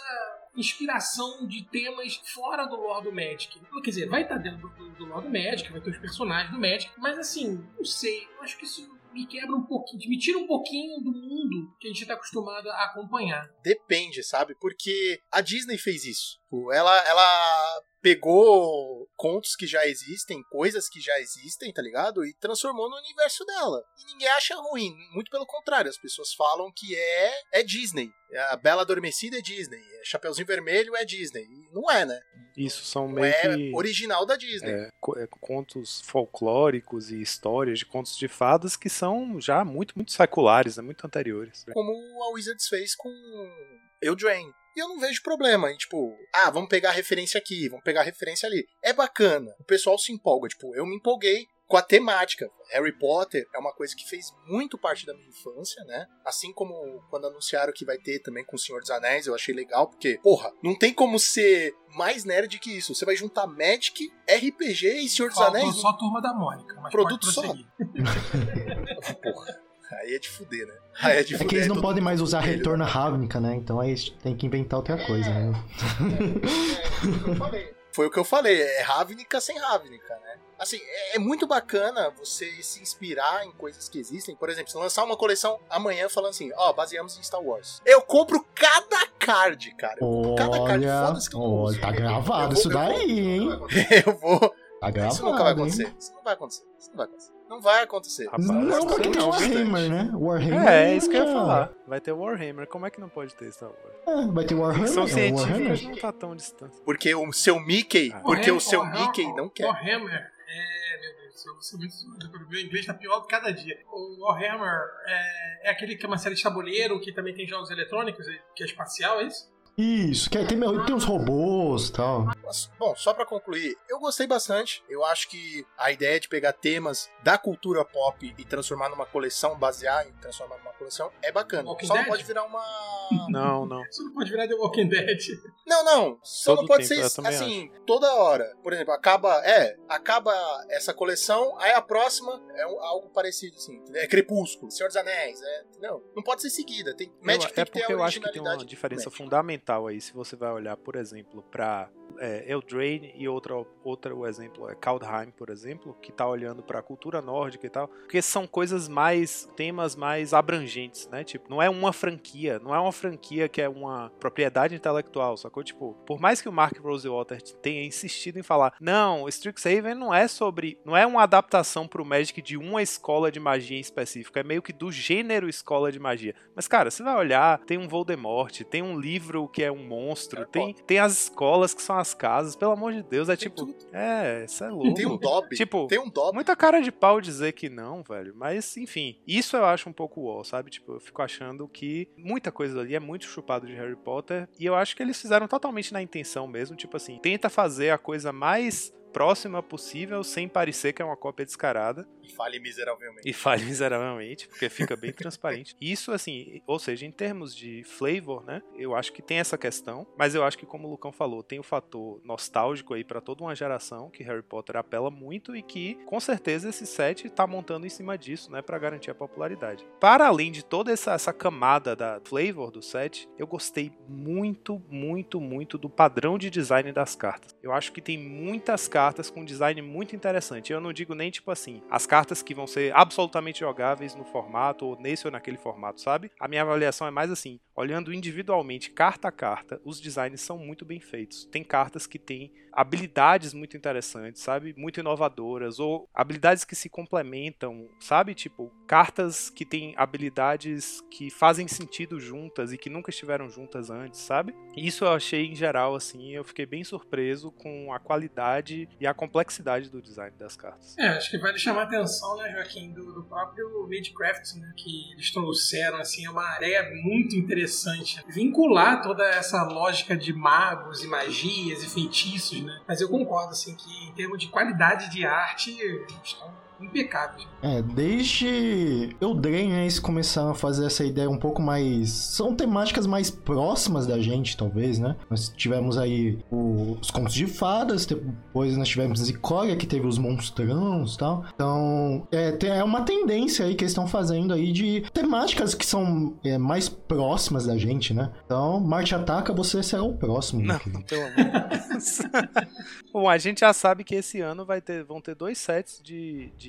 inspiração de temas fora do lore do Magic. Quer dizer, vai estar dentro do, do lore do Magic, vai ter os personagens do Magic, mas assim, não sei, eu acho que isso me quebra um pouquinho, me tira um pouquinho do mundo que a gente está acostumado a acompanhar. Depende, sabe? Porque a Disney fez isso. Tipo, Ela, ela pegou contos que já existem, coisas que já existem, tá ligado? E transformou no universo dela. E ninguém acha ruim, muito pelo contrário, as pessoas falam que é é Disney. A Bela Adormecida é Disney, é Chapeuzinho Vermelho é Disney. E não é, né? Isso são Não meio é que original da Disney. é, é, contos folclóricos e histórias de contos de fadas que são já muito, muito seculares, né, muito anteriores. como a Wizards fez com Eldraine. E eu não vejo problema em, tipo, ah, vamos pegar referência aqui, vamos pegar referência ali. É bacana, o pessoal se empolga. Tipo, eu me empolguei com a temática. Harry Potter é uma coisa que fez muito parte da minha infância, né? Assim como quando anunciaram que vai ter também com o Senhor dos Anéis, eu achei legal, porque, porra, não tem como ser mais nerd que isso. Você vai juntar Magic, RPG e Senhor dos Faltou Anéis. só a turma da Mônica, mas Produto pode só. *laughs* *laughs* Porra, aí é de fuder, né? Aí é de É fuder. que eles não podem mais usar vermelho, retorno Ravnica, né? Então aí tem que inventar outra coisa, né? Foi o que eu falei, é Ravnica sem Ravnica, né? Assim, é, é muito bacana você se inspirar em coisas que existem. Por exemplo, se lançar uma coleção amanhã falando assim, ó, baseamos em Star Wars. Eu compro cada card, cara. Eu compro cada card. Olha, Foda-se que eu olha, tá Eu gravado vou- isso eu vou- daí, hein? *laughs* Eu vou. Tá Isso gravado, nunca vai hein? acontecer. Isso não vai acontecer. Isso não vai acontecer. Não vai acontecer. Rapaz, Não, porque também tem não, Warhammer, né? Warhammer. É, é isso que eu ia falar. Vai ter Warhammer. Como é que não pode ter Star Wars? É, vai ter Warhammer. É, científica Warhammer. não tá tão distante. Porque o seu Mickey. Ah. Porque o seu Warhammer- Mickey não quer. Warhammer, é, meu Deus, eu sou muito zoado, meu inglês tá pior que cada dia. O Warhammer é, é aquele que é uma série de tabuleiro que também tem jogos eletrônicos, que é espacial, é isso? Isso, que aí tem, tem uns robôs e tal. Bom, só pra concluir, eu gostei bastante. Eu acho que a ideia de pegar temas da cultura pop e transformar numa coleção, basear em transformar numa coleção, é bacana. Walking Só não Dead? pode virar uma. *laughs* Não, não. Isso não pode virar The Walking Dead. Não, não. Só Todo não pode tempo, ser assim, toda hora. Por exemplo, acaba. É, acaba essa coleção, aí a próxima é algo parecido, assim. É Crepúsculo, Senhor dos Anéis, é. Não, não pode ser seguida. Tem, Magic Eu- tem é que ter porque a eu acho que tem uma diferença Magic. Fundamental aí. Se você vai olhar, por exemplo, pra é, Eldraine e outra, outra o exemplo é Kaldheim, por exemplo, que tá olhando pra cultura nórdica e tal, porque são coisas mais, temas mais abrangentes, né? Tipo, não é uma franquia, não é uma franquia que é uma propriedade intelectual, sacou? Tipo, por mais que o Mark Rosewater tenha insistido em falar, não, Strixhaven não é sobre, não é uma adaptação pro Magic de uma escola de magia em específico, é meio que do gênero escola de magia. Mas, cara, você vai olhar, tem um Voldemort, tem um livro que é um monstro, Harry tem, tem as escolas que são as casas, pelo amor de Deus, é Tem tipo. tudo. É, isso é louco. Tem um Dobby. Tipo, Tem um Dobby. Muita cara de pau dizer que não, velho. Mas, enfim, isso eu acho um pouco ó, sabe? Tipo, eu fico achando que muita coisa ali é muito chupado de Harry Potter. E eu acho que eles fizeram totalmente na intenção mesmo. Tipo assim, tenta fazer a coisa mais próxima possível sem parecer que é uma cópia descarada E fale miseravelmente. e falhe miseravelmente, porque fica bem transparente. *laughs* Isso, assim, ou seja, em termos de flavor, né? Eu acho que tem essa questão, mas eu acho que, como o Lucão falou, tem o fator nostálgico aí pra toda uma geração que Harry Potter apela muito e que, com certeza, esse set tá montando em cima disso, né? Pra garantir a popularidade. Para além de toda essa, essa camada da flavor do set, eu gostei muito, muito, muito do padrão de design das cartas. Eu acho que tem muitas cartas com design muito interessante. Eu não digo nem tipo assim, as cartas que vão ser absolutamente jogáveis no formato, ou nesse ou naquele formato, sabe? A minha avaliação é mais assim, olhando individualmente, carta a carta, os designs são muito bem feitos. Tem cartas que têm habilidades muito interessantes, sabe? Muito inovadoras, ou habilidades que se complementam, sabe? Tipo, cartas que têm habilidades que fazem sentido juntas e que nunca estiveram juntas antes, sabe? Isso eu achei em geral, assim, eu fiquei bem surpreso com a qualidade e a complexidade do design das cartas. É, acho que vale chamar a atenção, né, Joaquim, do, do próprio Magecraft, né, que eles trouxeram, assim, é uma ideia muito interessante. Vincular toda essa lógica de magos e magias e feitiços, né? Mas eu concordo, assim, que em termos de qualidade de arte, estão impecáveis. É, desde Eldraine, né, eles começaram a fazer essa ideia um pouco mais... São temáticas mais próximas da gente, talvez, né? Nós tivemos aí o- os contos de fadas, depois nós tivemos Zicória, que teve os monstrãos e tal. Então, é, tem- é uma tendência aí que eles estão fazendo aí de temáticas que são é, mais próximas da gente, né? Então, Marte Ataca, você será o próximo. Não, pelo amor de Deus. *laughs* Bom, a gente já sabe que esse ano vai ter, vão ter dois sets de, de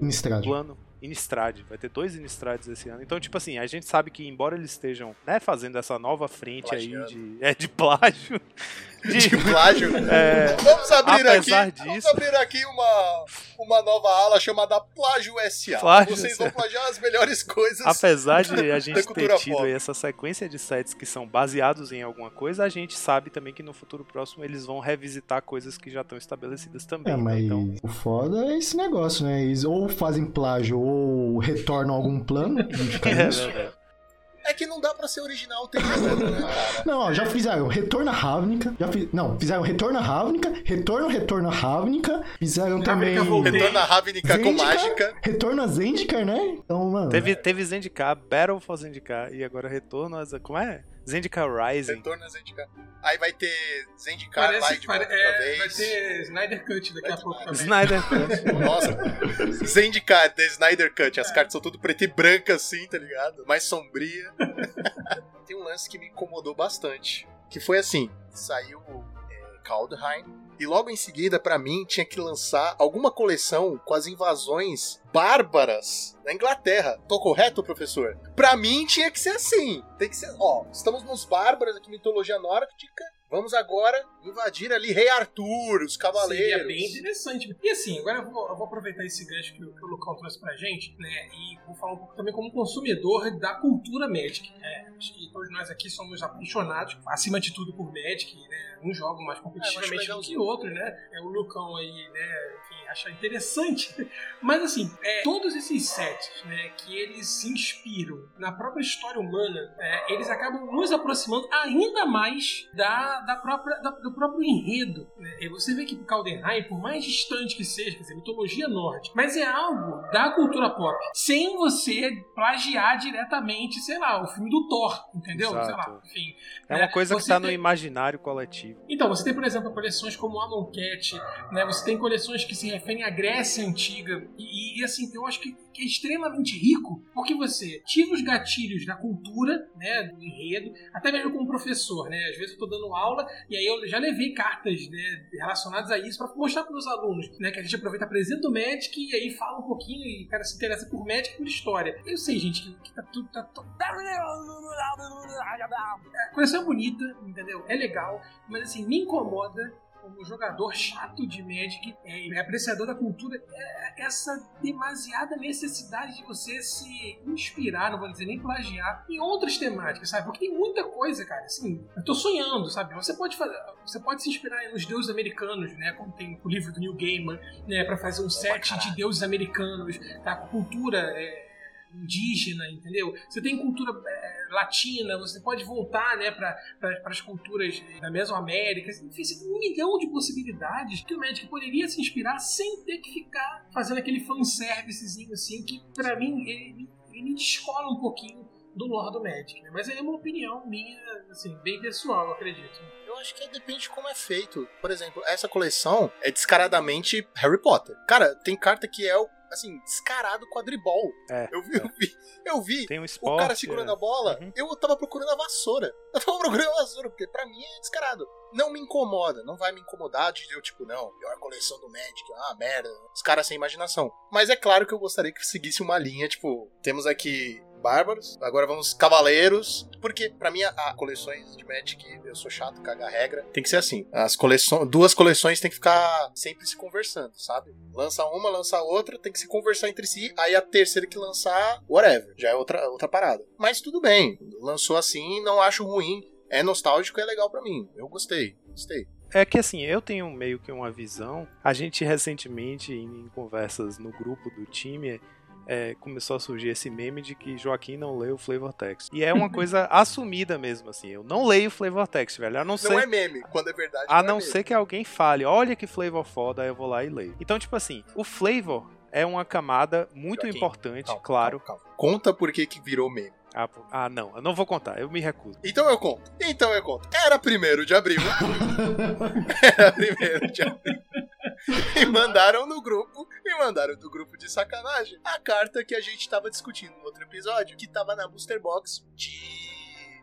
Innistrad. plano Innistrad. Vai ter dois Innistrads esse ano. Então, tipo assim, a gente sabe que embora eles estejam né, fazendo essa nova frente aí Plagiando. de, é, de plágio, De plágio. é, Vamos abrir aqui. Apesar Vamos disso- abrir aqui uma, uma nova ala chamada Plágio SA. Plágio Vocês vão plagiar as melhores coisas. apesar *laughs* de a gente ter tido pop. aí essa sequência de sets que são baseados em alguma coisa, a gente sabe também que no futuro próximo eles vão revisitar coisas que já estão estabelecidas também. É, né? mas Então, o foda é esse negócio, né? Eles ou fazem plágio ou retornam algum plano e fica *laughs* é verdade. É que não dá pra ser original o tempo todo, né? *laughs* Não, ó, já fizeram Retorno a Ravnica, já fi- não, fizeram Retorno a Ravnica, Retorno, Retorno a Ravnica, fizeram também. Retorno a Ravnica com Zendikar, mágica. Retorno a Zendikar, né? Então, mano, Teve, teve Zendikar, Battle for Zendikar e agora retorno a... Como é? Zendikar Rising. Retorno a Zendikar. Aí vai ter Zendikar Parece Light uma pare- outra é, vai ter Snyder Cut daqui a Vai pouco ter- também. Snyder Cut. *laughs* Nossa, Zendikar, The Snyder Cut. As cartas são tudo preto e branco assim, tá ligado? Mais sombria. *laughs* Tem um lance que me incomodou bastante. Que foi assim: saiu é, Kaldheim. E logo em seguida, pra mim, tinha que lançar alguma coleção com as invasões bárbaras da Inglaterra. Tô correto, professor? Pra mim tinha que ser assim. Tem que ser, ó, estamos nos bárbaros aqui, mitologia nórdica. Vamos agora invadir ali Rei Arthur, os cavaleiros. Seria bem interessante. E assim, agora eu vou, eu vou aproveitar esse gancho que, o- que o Lucão trouxe pra gente, né? E vou falar um pouco também como consumidor da cultura Magic. né? acho que todos nós aqui somos apaixonados, acima de tudo, por Magic, né? Um jogo mais competitivamente É, do que outro, né? É o Lucão aí, né? Enfim, achar interessante. *laughs* Mas assim, é, todos esses sets, né, que eles se inspiram na própria história humana, é, eles acabam nos aproximando ainda mais da, da própria, da- do próprio enredo. Né? E você vê que Caldenheim, por mais distante que seja, quer dizer, mitologia nórdica, mas é algo da cultura pop, sem você plagiar diretamente, sei lá, o filme do Thor, entendeu? Sei lá, Exato. enfim. É né? uma coisa que Você tá no tem- imaginário coletivo. então, você tem, por exemplo, coleções como Amon Cat, né? Você tem coleções que se referem à Grécia Antiga. E, e, assim, eu acho que, que é extremamente rico, porque você tira os gatilhos da cultura, né? Do enredo, até mesmo como professor, né? Às vezes eu tô dando aula e aí eu já levei cartas né, relacionadas a isso para mostrar para os alunos, né? Que a gente aproveita, apresenta o Magic e aí fala um pouquinho e o cara se interessa por Magic e por história. Eu sei, gente, que, que tá tudo. Tá, coleção é bonita, entendeu? É legal, mas assim, me incomoda como jogador chato de Magic é, e apreciador da cultura é essa demasiada necessidade de você se inspirar, não vou dizer nem plagiar, em outras temáticas, sabe? Porque tem muita coisa, cara, assim, eu tô sonhando, sabe? Você pode fazer, você pode se inspirar nos deuses americanos, né? Como tem o livro do Neil Gaiman, né? Pra fazer um set de deuses americanos, tá? Com cultura é, indígena, entendeu? Você tem cultura é, latina, você pode voltar né, para as culturas da Mesoamérica. Enfim, você tem um milhão de possibilidades que o Magic poderia se inspirar sem ter que ficar fazendo aquele fanservicezinho assim, que pra mim ele, ele me descola um pouquinho do lore do Magic. Né? Mas é uma opinião minha, assim, bem pessoal, acredito. Eu acho que depende de como é feito. Por exemplo, essa coleção é descaradamente Harry Potter. Cara, tem carta que é o assim, descarado quadribol. É, Eu vi, eu vi, eu vi. Tem um O esporte. cara segurando é. a bola, Uhum. eu tava procurando a vassoura. *laughs* Eu tava procurando a vassoura, porque pra mim é descarado. Não me incomoda, não vai me incomodar de eu, tipo, não, pior coleção do Magic, ah, merda. Os caras sem imaginação. Mas é claro que eu gostaria que seguisse uma linha, tipo, temos aqui bárbaros, agora vamos cavaleiros, porque pra mim a, coleções de Magic, eu sou chato, caga a regra, tem que ser assim. As coleções, duas coleções tem que ficar sempre se conversando, sabe? Lança uma, lança outra, tem que se conversar entre si, aí a terceira que lançar, whatever, já é outra outra parada. Mas tudo bem, lançou assim, não acho ruim, é nostálgico, é legal pra mim. Eu gostei, gostei. É que assim, eu tenho meio que uma visão. A gente recentemente, em conversas no grupo do time, é, começou a surgir esse meme de que Joaquim não lê o Flavor Text. E é uma coisa *laughs* assumida mesmo, assim. Eu não leio o Flavor Text, velho. A não Não ser. é meme, quando é verdade. A é não meme. ser que alguém fale, olha que flavor foda, aí eu vou lá e leio. Então, tipo assim, o flavor é uma camada muito Joaquim, importante, Calma, claro. calma, calma. Conta por que que virou meme. Ah, ah, não, eu não vou contar, eu me recuso. Então eu conto. Então eu conto. Era primeiro de abril. *laughs* Era primeiro de abril. *laughs* E mandaram no grupo, e mandaram do grupo de sacanagem, a carta que a gente tava discutindo no outro episódio, que tava na booster box de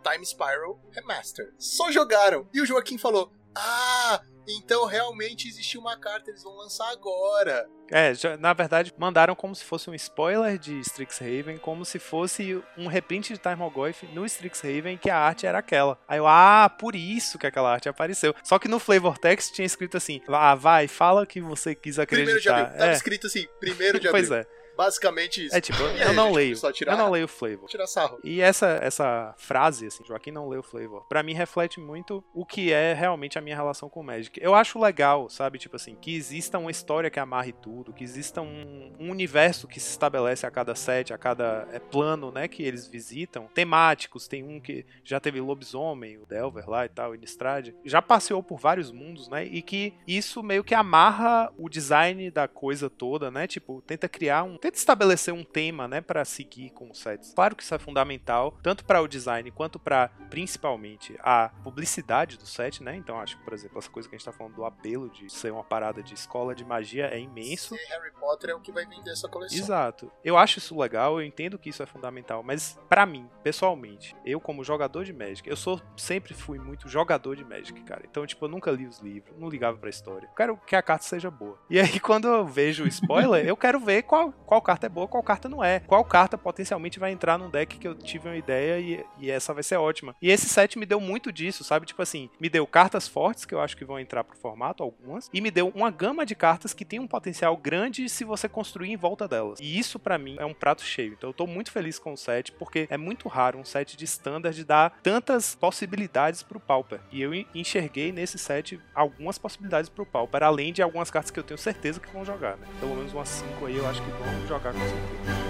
Time Spiral Remaster. Só jogaram. E o Joaquim falou: Ah, então realmente existiu uma carta, eles vão lançar agora. É, já- na verdade, mandaram como se fosse um spoiler de Strixhaven, como se fosse um reprint de Time Goif no Strixhaven, que a arte era aquela. Aí eu, ah, por isso que aquela arte apareceu. Só que no Flavor Text tinha escrito assim, ah, vai, fala que você quis Primeiro de acreditar. abril. Tava É, escrito assim, primeiro de *laughs* abril. pois é. Basicamente isso. É tipo, eu não gente, leio. Só tirar, Eu não leio o Flavor. tirar sarro. E essa, essa frase, assim, Joaquim não leu Flavor, pra mim reflete muito o que é realmente a minha relação com o Magic. Eu acho legal, sabe, tipo assim, que exista uma história que amarre tudo, que exista um, um universo que se estabelece a cada set, a cada é, plano, né, que eles visitam. Temáticos, tem um que já teve lobisomem, o Delver lá e tal, o Innistrad. Já passeou por vários mundos, né, e que isso meio que amarra o design da coisa toda, né, tipo, tenta criar um, tenta estabelecer um tema, né, para seguir com os sets. Claro que isso é fundamental, tanto para o design quanto para principalmente a publicidade do set, né? Então acho que, por exemplo, essa coisa que a gente tá falando do apelo de ser uma parada de escola de magia é imenso. Ser Harry Potter é o que vai vender essa coleção. Exato. Eu acho isso legal, eu entendo que isso é fundamental, mas pra mim, pessoalmente, eu como jogador de Magic, eu sou sempre fui muito jogador de Magic, cara. Então, tipo, eu nunca li os livros, não ligava pra história. Eu quero que a carta seja boa. E aí *laughs* quando eu vejo o spoiler, eu quero ver qual, qual carta é boa, qual carta não é. Qual carta potencialmente vai entrar num deck que eu tive uma ideia e, e essa vai ser ótima. E esse set me deu muito disso, sabe? Tipo assim, me deu cartas fortes que eu acho que vão entrar pro formato, algumas, e me deu uma gama de cartas que tem um potencial grande se você construir em volta delas. E isso para mim é um prato cheio. Então eu tô muito feliz com o set porque é muito raro um set de standard dar tantas possibilidades pro Pauper. E eu enxerguei nesse set algumas possibilidades pro Pauper, além de algumas cartas que eu tenho certeza que vão jogar, né? Pelo menos umas 5 aí eu acho que vão jogar com certeza.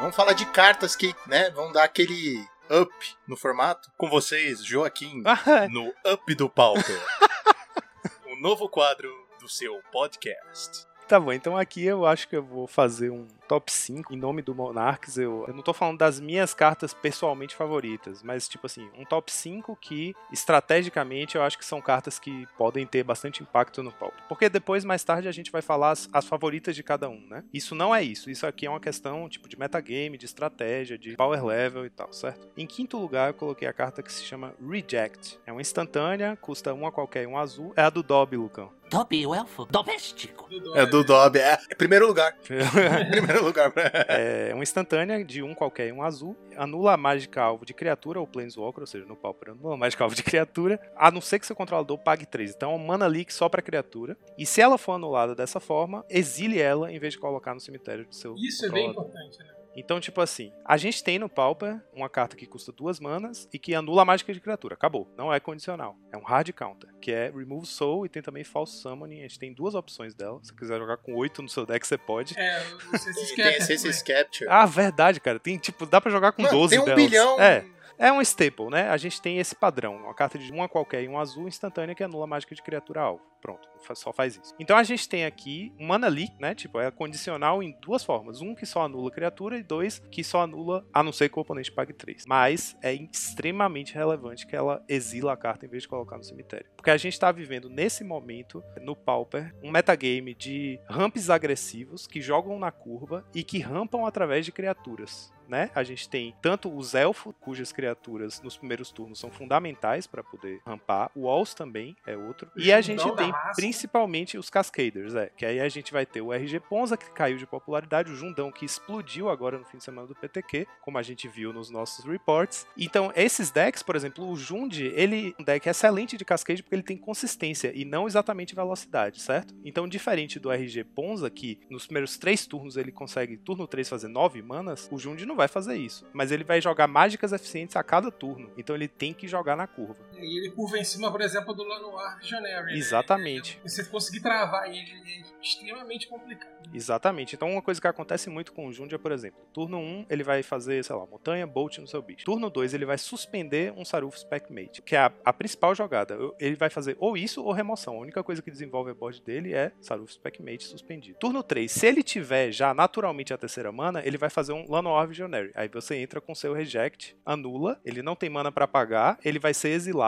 Vamos falar de cartas que, né, vão dar aquele up no formato. Com vocês, Joaquim, *laughs* no Up do Pauper. *laughs* o novo quadro do seu podcast. Tá bom, então aqui eu acho que eu vou fazer um top 5 em nome do Monarchs. Eu, eu não tô falando das minhas cartas pessoalmente favoritas, mas tipo assim, um top 5 que estrategicamente eu acho que são cartas que podem ter bastante impacto no palco. Porque depois, mais tarde, a gente vai falar as, as favoritas de cada um, né? Isso não é isso. Isso aqui é uma questão tipo de metagame, de estratégia, de power level e tal, certo? Em quinto lugar, eu coloquei a carta que se chama Reject. É uma instantânea, custa uma qualquer um azul. É a do Dobby, Lucão. Dobby, o elfo doméstico. É do Dobby, é. é primeiro lugar. *laughs* primeiro lugar. *laughs* É uma instantânea de um qualquer e um azul. Anula a mágica alvo de criatura ou Planeswalker, ou seja, no Pauper anula a mágica alvo de criatura, a não ser que seu controlador pague 3. Então é um mana leak só pra criatura. E se ela for anulada dessa forma, exile ela em vez de colocar no cemitério do seu Isso é bem importante, né? Então, tipo assim, a gente tem no Pauper uma carta que custa duas manas e que anula a mágica de criatura. Acabou. Não é condicional. É um hard counter, que é Remove Soul e tem também False Summoning. A gente tem duas opções dela. Se você quiser jogar com oito no seu deck, você pode. É, não sei se E tem esse Capture. Ah, verdade, cara. Tem, tipo, dá pra jogar com Mano, 12 tem um delas. bilhão. É. É um staple, né? A gente tem esse padrão. Uma carta de uma qualquer e um azul instantânea que anula a mágica de criatura alvo. Pronto, só faz isso. Então a gente tem aqui um mana leak, né? Tipo, é condicional em duas formas. Um que só anula criatura e dois que só anula, a não ser que o oponente pague três. Mas é extremamente relevante que ela exila a carta em vez de colocar no cemitério. Porque a gente tá vivendo nesse momento, no Pauper, um metagame de ramps agressivos que jogam na curva e que rampam através de criaturas né? A gente tem tanto os elfos, cujas criaturas nos primeiros turnos são fundamentais para poder rampar, o Walls também é outro. E a gente tem principalmente os Cascaders, é. Que aí a gente vai ter o RG Ponza, que caiu de popularidade, o Jundão, que explodiu agora no fim de semana do PTQ, como a gente viu nos nossos reports. Então, esses decks, por exemplo, o Jund, ele é um deck excelente de Cascade porque ele tem consistência e não exatamente velocidade, certo? Então, diferente do RG Ponza, que nos primeiros três turnos ele consegue, turno 3, fazer 9 manas, o Jund não vai fazer isso. Mas ele vai jogar mágicas eficientes a cada turno. Então ele tem que jogar na curva. E ele curva em cima, por exemplo, do Lanoir Visionary. né? Exatamente. Você conseguir travar ele é extremamente complicado. Exatamente. Então, uma coisa que acontece muito com o Jund é, por exemplo, turno 1 ele vai fazer, sei lá, montanha, bolt no seu bicho. Turno 2 ele vai suspender um Saruf Specmate, que é a, a principal jogada. Ele vai fazer ou isso ou remoção. A única coisa que desenvolve a board dele é Saruf Specmate suspendido. Turno 3, se ele tiver já naturalmente a terceira mana, ele vai fazer um Llanowar Visionary. Aí você entra com seu reject, anula, ele não tem mana pra pagar, ele vai ser exilado,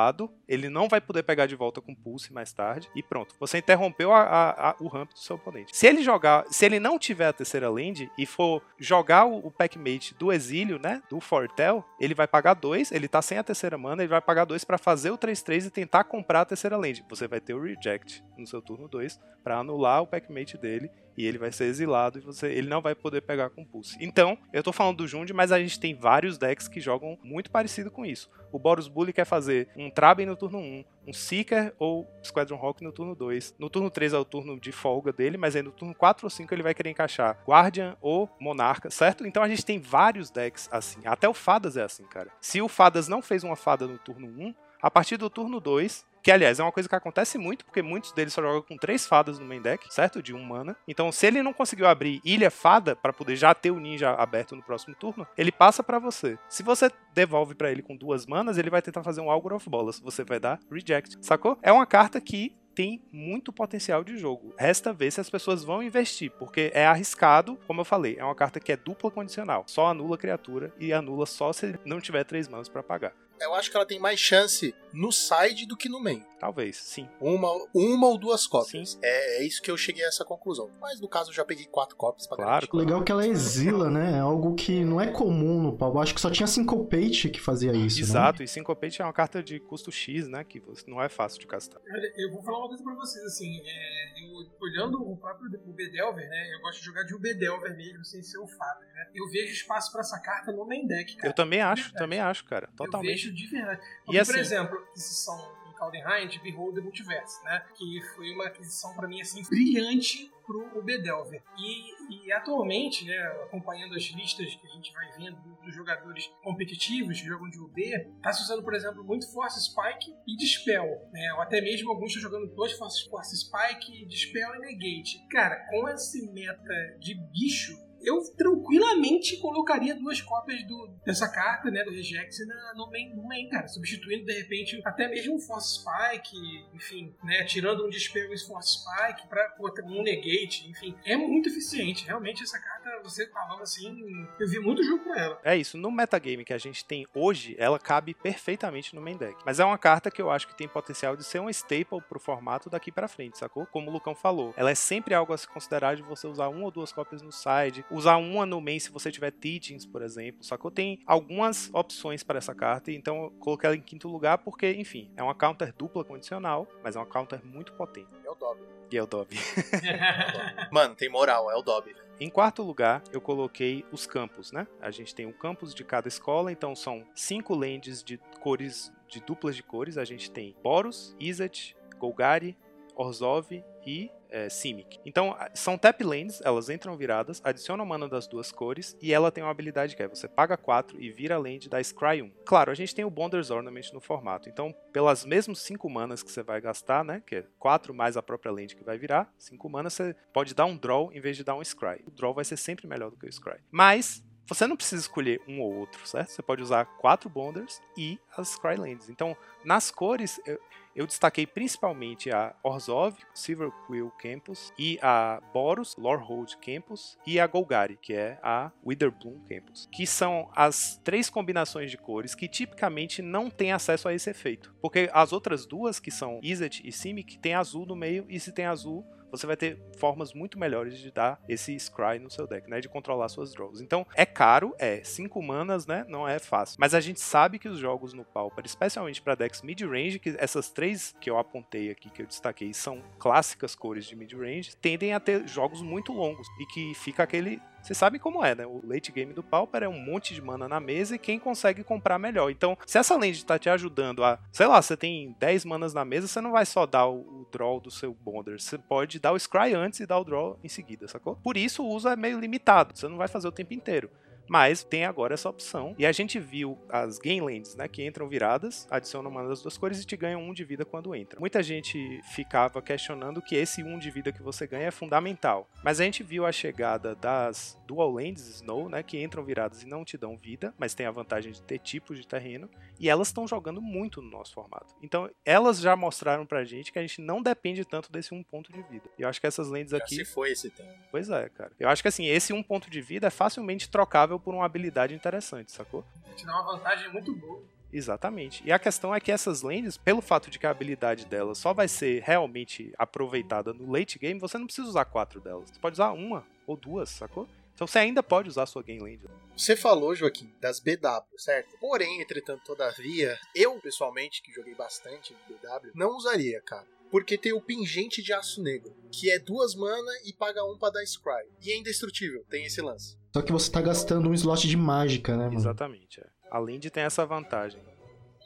ele não vai poder pegar de volta com pulse mais tarde e pronto. Você interrompeu a- a- a- o ramp do seu oponente. Se ele jogar, se ele não tiver a terceira land e for jogar o, o packmate do exílio, né, do Fortel, ele vai pagar dois, ele tá sem a terceira mana, ele vai pagar dois pra fazer o 3-3 e tentar comprar a terceira land. Você vai ter o reject no seu turno 2 pra anular o packmate dele e ele vai ser exilado e você, ele não vai poder pegar com pulse. Então, eu tô falando do Jund, mas a gente tem vários decks que jogam muito parecido com isso. O Boros Bully quer fazer um Traben no turno 1, um Seeker ou Squadron Hawk no turno 2. No turno 3 é o turno de folga dele, mas aí no turno 4 ou 5 ele vai querer encaixar Guardian ou Monarca, certo? Então a gente tem vários decks assim. Até o Fadas é assim, cara. Se o Fadas não fez uma fada no turno 1, a partir do turno 2, que aliás é uma coisa que acontece muito, porque muitos deles só jogam com três fadas no main deck, certo? De um mana. Então, se ele não conseguiu abrir ilha fada pra poder já ter o ninja aberto no próximo turno, ele passa pra você. Se você devolve pra ele com duas manas, ele vai tentar fazer um Algor of Bolas. Você vai dar reject, sacou? É uma carta que tem muito potencial de jogo. Resta ver se as pessoas vão investir, porque é arriscado, como eu falei, é uma carta que é dupla condicional. Só anula criatura e anula só se ele não tiver três manas pra pagar. Eu acho que ela tem mais chance no side do que no main. Talvez, sim. Uma, uma ou duas cópias. É, é isso que eu cheguei a essa conclusão. Mas no caso eu já peguei quatro cópias pra Claro, garantir. O legal é que ela exila, né? É algo que não é comum no pau. Eu acho que só tinha Syncopate que fazia isso. né? Exato, e Syncopate é uma carta de custo X, né? Que não é fácil de castar. Olha, eu vou falar uma coisa pra vocês, assim, é, eu, olhando o próprio o Bedelver, né, eu gosto de jogar de Bedelver mesmo, sem ser o Fábio, né, eu vejo espaço pra essa carta no main deck, cara. Eu também acho, Verdade. também acho, cara. Eu Totalmente. De verdade. E Porque, assim- por exemplo, aquisição em Caldenheim de Beholder Multiverse, né, que foi uma aquisição pra mim, assim, brilhante pro Bedelver. E, e atualmente, né, acompanhando as listas que a gente vai vendo dos jogadores competitivos que jogam de UB, tá se usando, por exemplo, muito Force Spike e Dispel, né? Ou até mesmo alguns estão jogando dois Force, Force Spike, Dispel e Negate. Cara, com esse meta de bicho, eu tranquilamente colocaria duas cópias do, dessa carta, né, do Regex na- no main, no main, cara, substituindo de repente até mesmo um Force Spike, enfim, né, tirando um Dispel e Force Spike para um Negate, enfim, é muito eficiente, realmente essa carta, você falando assim, eu vi muito jogo com ela. É isso, no metagame que a gente tem hoje, ela cabe perfeitamente no main deck. Mas é uma carta que eu acho que tem potencial de ser um staple pro formato daqui pra frente, sacou? Como o Lucão falou. Ela é sempre algo a se considerar de você usar uma ou duas cópias no side, usar uma no main se você tiver teachings, por exemplo, sacou? Tem algumas opções para essa carta, então eu coloquei ela em quinto lugar porque, enfim, é uma counter dupla condicional, mas é uma counter muito potente. É o Dobby. E é o Dobby. *laughs* Mano, tem moral, é o Dobby. Em quarto lugar, eu coloquei os campos, né? A gente tem um campus de cada escola, então são cinco lands de cores, de duplas de cores. A gente tem Boros, Izzet, Golgari, Orzhov e é, Simic. Então, são tap lands, elas entram viradas, adicionam mana das duas cores e ela tem uma habilidade que é você paga 4 e vira a land da Scry 1. Claro, a gente tem o Bonders Ornament no formato, então pelas mesmas 5 manas que você vai gastar, né, que é 4 mais a própria land que vai virar, 5 manas você pode dar um draw em vez de dar um Scry. O draw vai ser sempre melhor do que o Scry. Mas você não precisa escolher um ou outro, certo? Você pode usar quatro Bonders e as Scrylands. Então, nas cores, eu, eu destaquei principalmente a Orzhov, Silver Quill Campus, e a Boros, Lorehold Campus, e a Golgari, que é a Witherbloom Campus. Que são as três combinações de cores que tipicamente não têm acesso a esse efeito. Porque as outras duas, que são Izzet e Simic, tem azul no meio, e se tem azul, você vai ter formas muito melhores de dar esse Scry no seu deck, né? De controlar suas draws. Então, é caro, é. 5 manas, né? Não é fácil. Mas a gente sabe que os jogos no Pauper, especialmente para decks mid-range, que essas três que eu apontei aqui, que eu destaquei, são clássicas cores de mid-range, tendem a ter jogos muito longos. E que fica aquele você sabe como é, né? O late game do Pauper é um monte de mana na mesa e quem consegue comprar melhor. Então, se essa land tá te ajudando a, sei lá, você tem 10 manas na mesa, você não vai só dar o, draw do seu Bonder. Você pode dar o Scry antes e dar o draw em seguida, sacou? Por isso o uso é meio limitado. Você não vai fazer o tempo inteiro. Mas tem agora essa opção. E a gente viu as game lands, né? Que entram viradas, adicionam mana das duas cores e te ganham um de vida quando entram. Muita gente ficava questionando que esse um de vida que você ganha é fundamental. Mas a gente viu a chegada das dual lands Snow, né? Que entram viradas e não te dão vida, mas tem a vantagem de ter tipos de terreno. E elas estão jogando muito no nosso formato. Então, elas já mostraram pra gente que a gente não depende tanto desse um ponto de vida. E eu acho que essas lands Já aqui. se foi esse tempo. Pois é, cara. Eu acho que assim, esse um ponto de vida é facilmente trocável por uma habilidade interessante, sacou? Te dá uma vantagem muito boa. Exatamente. E a questão é que essas lands, pelo fato de que a habilidade delas só vai ser realmente aproveitada no late game, você não precisa usar quatro delas. Você pode usar uma ou duas, sacou? Então você ainda pode usar a sua game land. Você falou, Joaquim, das BW, certo? Porém, entretanto, todavia, eu, pessoalmente, que joguei bastante de BW, não usaria, cara. Porque tem o Pingente de Aço Negro, que é duas mana e paga um pra dar Scry. E é indestrutível, tem esse lance. Só que você tá gastando um slot de mágica, né, mano? Exatamente. É. Além de ter essa vantagem.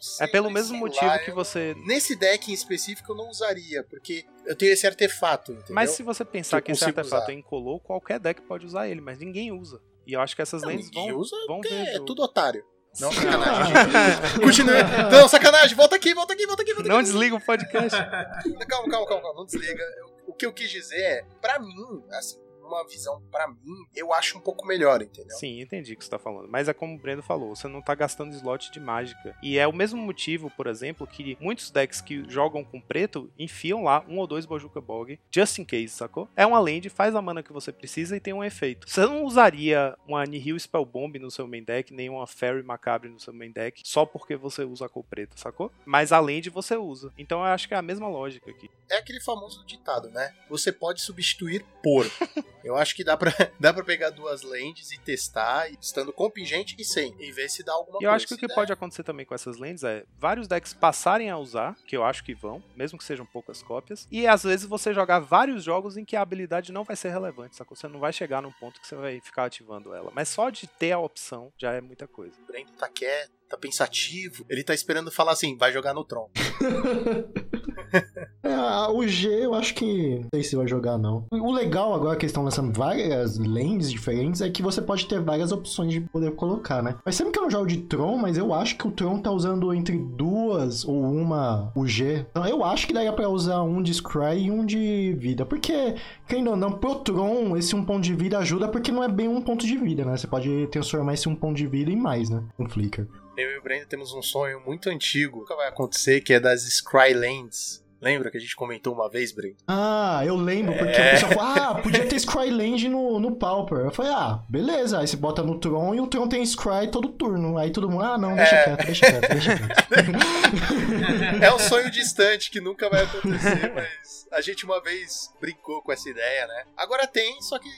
Sei, É pelo mesmo motivo lá, que você. Nesse deck em específico eu não usaria, porque eu tenho esse artefato, entendeu? Mas se você pensar Que que, esse artefato usar. é incolor, qualquer deck pode usar ele, mas ninguém usa. E eu acho que essas Não, lentes ninguém vão, usa vão ver. é tudo otário. Não, sacanagem. *laughs* Continue. Não, sacanagem. Volta aqui, volta aqui, volta aqui, volta Não aqui. desliga o podcast. Calma, calma, calma, calma, não desliga. O que eu quis dizer é, pra mim, assim, uma visão pra mim, eu acho um pouco melhor, entendeu? Sim, entendi o que você tá falando. Mas é como o Breno falou, você não tá gastando slot de mágica. E é o mesmo motivo, por exemplo, que muitos decks que jogam com preto enfiam lá um ou dois Bojuka Bog, just in case, sacou? É uma land, faz a mana que você precisa e tem um efeito. Você não usaria uma Nihil Spellbomb no seu main deck, nem uma Fairy Macabre no seu main deck, só porque você usa a cor preta, sacou? Mas a land você usa. Então eu acho que é a mesma lógica aqui. É aquele famoso ditado, né? Você pode substituir por. *laughs* eu acho que dá pra, *laughs* dá pra pegar duas lentes e testar, estando com pingente e sem, e ver se dá alguma E coisa. eu acho que o que der, pode acontecer também com essas lentes é vários decks passarem a usar, que eu acho que vão, mesmo que sejam poucas cópias, e às vezes você jogar vários jogos em que a habilidade não vai ser relevante, sacou? Você não vai chegar num ponto que você vai ficar ativando ela. Mas só de ter a opção já é muita coisa. O Brendo tá quieto, tá pensativo. Ele tá esperando falar assim, vai jogar no Tron. *laughs* *laughs* É, o G eu acho que não sei se vai jogar, não. O legal agora que eles estão lançando várias lanes diferentes é que você pode ter várias opções de poder colocar, né? Mas sempre que eu não jogo de Tron, mas eu acho que o Tron tá usando entre duas ou uma o G. Então eu acho que daria pra usar um de Scry e um de vida. Porque, querendo ou não, pro Tron, esse um ponto de vida ajuda porque não é bem um ponto de vida, né? Você pode transformar esse um ponto de vida em mais, né? Um Flicker. Eu e o Brendo temos um sonho muito antigo, nunca vai acontecer, que é das Scrylands. Lembra que a gente comentou uma vez, Brendo? Ah, eu lembro, porque É. o pessoal falou, ah, podia ter Scryland no, no Pauper. Eu falei, ah, beleza. Aí você bota no Tron e o Tron tem Scry todo turno. Aí todo mundo, ah, não, deixa É. quieto, deixa quieto, deixa quieto. *laughs* É um sonho distante que nunca vai acontecer, mas a gente uma vez brincou com essa ideia, né? Agora tem, só que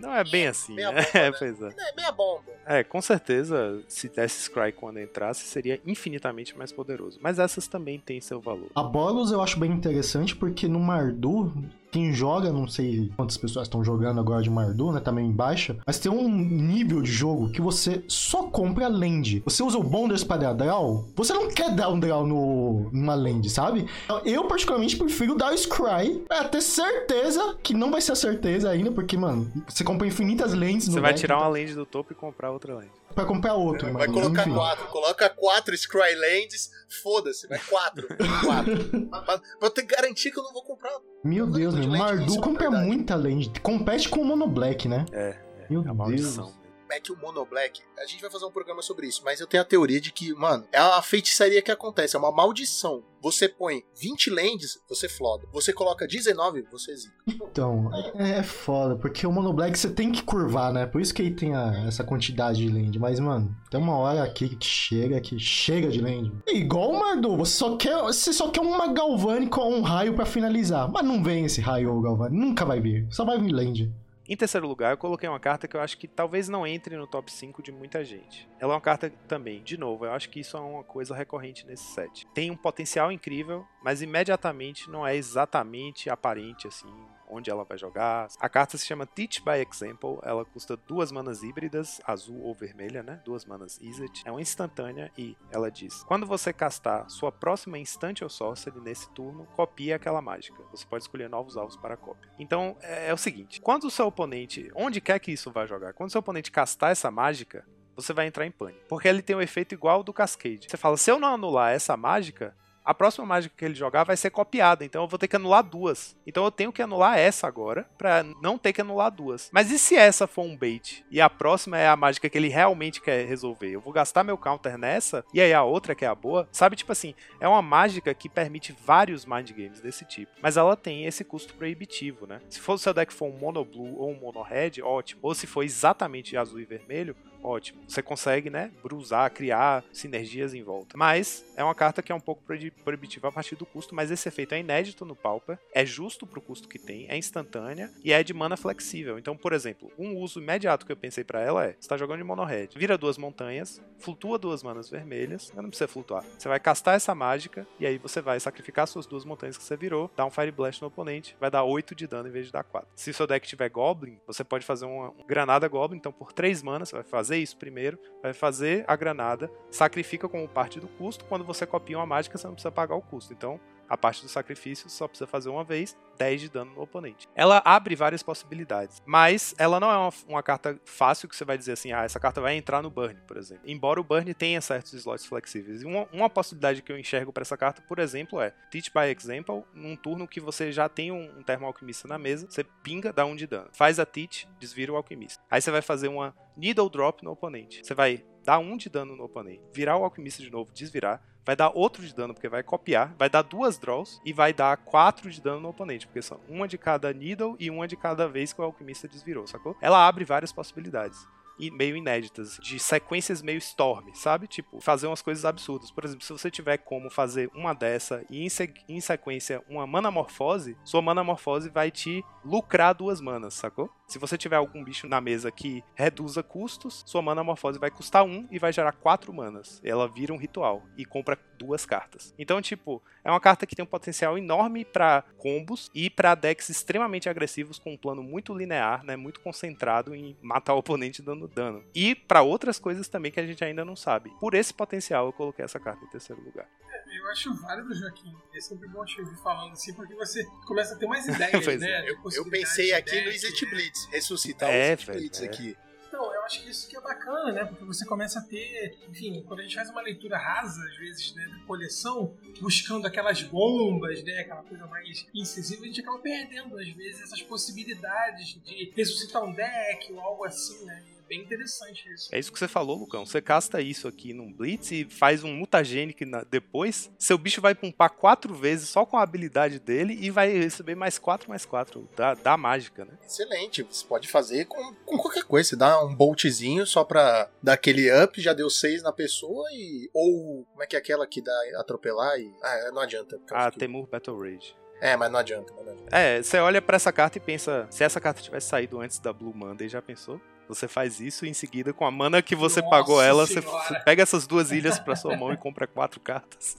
Não é bem assim, Meia né? bomba, *laughs* É, né? pois é. é meia bomba. É, com certeza, se desse Scry quando entrasse, seria infinitamente mais poderoso. Mas essas também têm seu valor. A Boros eu acho bem interessante porque no Mardu, quem joga, não sei quantas pessoas estão jogando agora de Mardu, né? Também baixa, mas tem um nível de jogo que você só compra land. Você usa o Bonders para dar draw, você não quer dar um draw no, numa land, sabe? Então, Eu, particularmente, prefiro dar o Scry pra ter certeza que não vai ser a certeza ainda, porque, mano, você compra infinitas lands no Você vai deck tirar uma land do topo e comprar outra land. Pra comprar outro, Vai mano. colocar enfim. quatro, coloca quatro Scrylands, foda-se, vai quatro. quatro. *laughs* pra, pra eu ter garantia que eu não vou comprar. Meu Deus, meu. Mardu é compra muita land. Compete com o Mono Black, né? É, Meu é maldição. É que o Mono Black, a gente vai fazer um programa sobre isso, mas eu tenho a teoria de que, mano, é uma feitiçaria que acontece, é uma maldição. Você põe 20 lands, você floda. Você coloca 19, você zica. Então, é, é foda, porque o Mono Black você tem que curvar, né? Por isso que aí tem a- essa quantidade de land. Mas, mano, tem uma hora aqui que chega, que chega de land. Igual o Mardu, você só quer, você só quer uma Galvani com um raio pra finalizar. Mas não vem esse raio, ô Galvani. Nunca vai vir. Só vai vir land. Em terceiro lugar, eu coloquei uma carta que eu acho que talvez não entre no top 5 de muita gente. Ela é uma carta também, de novo, eu acho que isso é uma coisa recorrente nesse set. Tem um potencial incrível, mas imediatamente não é exatamente aparente assim onde ela vai jogar. A carta se chama Teach by Example, ela custa duas manas híbridas, azul ou vermelha, né? Duas manas Izzet. É uma instantânea e ela diz: Quando você castar sua próxima instante ou sorcery nesse turno, copie aquela mágica. Você pode escolher novos alvos para a cópia. Então é, é o seguinte: quando o seu oponente, onde quer que isso vai jogar, quando o seu oponente castar essa mágica, você vai entrar em pânico. Porque ele tem o efeito igual ao do Cascade. Você fala, se eu não anular essa mágica, a próxima mágica que ele jogar vai ser copiada, então eu vou ter que anular duas. Então eu tenho que anular essa agora, pra não ter que anular duas. Mas e se essa for um bait? E a próxima é a mágica que ele realmente quer resolver? Eu vou gastar meu counter nessa, e aí a outra que é a boa? Sabe, tipo assim, é uma mágica que permite vários mind games desse tipo. Mas ela tem esse custo proibitivo, né? Se for o seu deck for um mono blue ou um mono red, ótimo. Ou se for exatamente azul e vermelho, ótimo. Você consegue, né, brusar, criar sinergias em volta. Mas é uma carta que é um pouco proibi- proibitiva a partir do custo, mas esse efeito é inédito no Pauper, é justo pro custo que tem, é instantânea e é de mana flexível. Então, por exemplo, um uso imediato que eu pensei pra ela é: você tá jogando de mono red, vira duas montanhas, flutua duas manas vermelhas, não precisa flutuar. Você vai castar essa mágica e aí você vai sacrificar suas duas montanhas que você virou, dar um Fire Blast no oponente, vai dar 8 de dano em vez de dar 4. Se seu deck tiver Goblin, você pode fazer uma, um Granada Goblin, então por 3 manas, você vai fazer isso primeiro, vai fazer a granada, sacrifica como parte do custo, quando você copia uma mágica, você não precisa pagar o custo. Então, A parte do sacrifício só precisa fazer uma vez, 10 de dano no oponente. Ela abre várias possibilidades, mas ela não é uma, uma carta fácil que você vai dizer assim, ah, essa carta vai entrar no burn, por exemplo. Embora o burn tenha certos slots flexíveis. E uma, uma possibilidade que eu enxergo para essa carta, por exemplo, é Teach by Example, num turno que você já tem um, um termo alquimista na mesa, você pinga, dá um de dano. Faz a Teach, desvira o alquimista. Aí você vai fazer uma Needle Drop no oponente. Você vai dar um de dano no oponente, virar o alquimista de novo, desvirar, vai dar outro de dano, porque vai copiar, vai dar duas draws e vai dar quatro de dano no oponente, porque são uma de cada needle e uma de cada vez que o alquimista desvirou, sacou? Ela abre várias possibilidades e meio inéditas, de sequências meio storm, sabe? Tipo, fazer umas coisas absurdas. Por exemplo, se você tiver como fazer uma dessa e em, se em sequência uma manamorfose, sua manamorfose vai te lucrar duas manas, sacou? Se você tiver algum bicho na mesa que reduza custos, sua manamorfose vai custar um e vai gerar quatro manas. Ela vira um ritual e compra duas cartas. Então, tipo, é uma carta que tem um potencial enorme para combos e para decks extremamente agressivos com um plano muito linear, né, muito concentrado em matar o oponente dando dano. E para outras coisas também que a gente ainda não sabe. Por esse potencial eu coloquei essa carta em terceiro lugar. É, eu acho válido, Joaquim. É sempre bom te ouvir falando assim, porque você começa a ter mais ideias, *laughs* né? é. Eu, pensei aqui no Exit né? Blitz, ressuscitar É, o Exit velho, Blitz é. aqui. Então, eu acho que isso que é bacana, né? Porque você começa a ter, enfim, quando a gente faz uma leitura rasa, às vezes, né, da coleção, buscando aquelas bombas, né, aquela coisa mais incisiva, a gente acaba perdendo, às vezes, essas possibilidades de ressuscitar um deck ou algo assim, né? É bem interessante isso. É isso que você falou, Lucão. Você casta isso aqui num Blitz e faz um mutagênico na- depois. Seu bicho vai pumpar quatro vezes só com a habilidade dele e vai receber mais quatro mais quatro da, da mágica, né? Excelente, você pode fazer com, com qualquer coisa. Você dá um boltzinho só pra dar aquele up, já deu seis na pessoa e. Ou. Como é que é aquela que dá atropelar e. Ah, não adianta. Ah, que- Temur Battle Rage. É, mas não adianta, mas não adianta. É, você olha pra essa carta e pensa, se essa carta tivesse saído antes da Blue Monday, já pensou? Você faz isso e em seguida, com a mana que você Nossa pagou ela, você Senhora. f- pega essas duas ilhas pra sua mão e compra quatro cartas.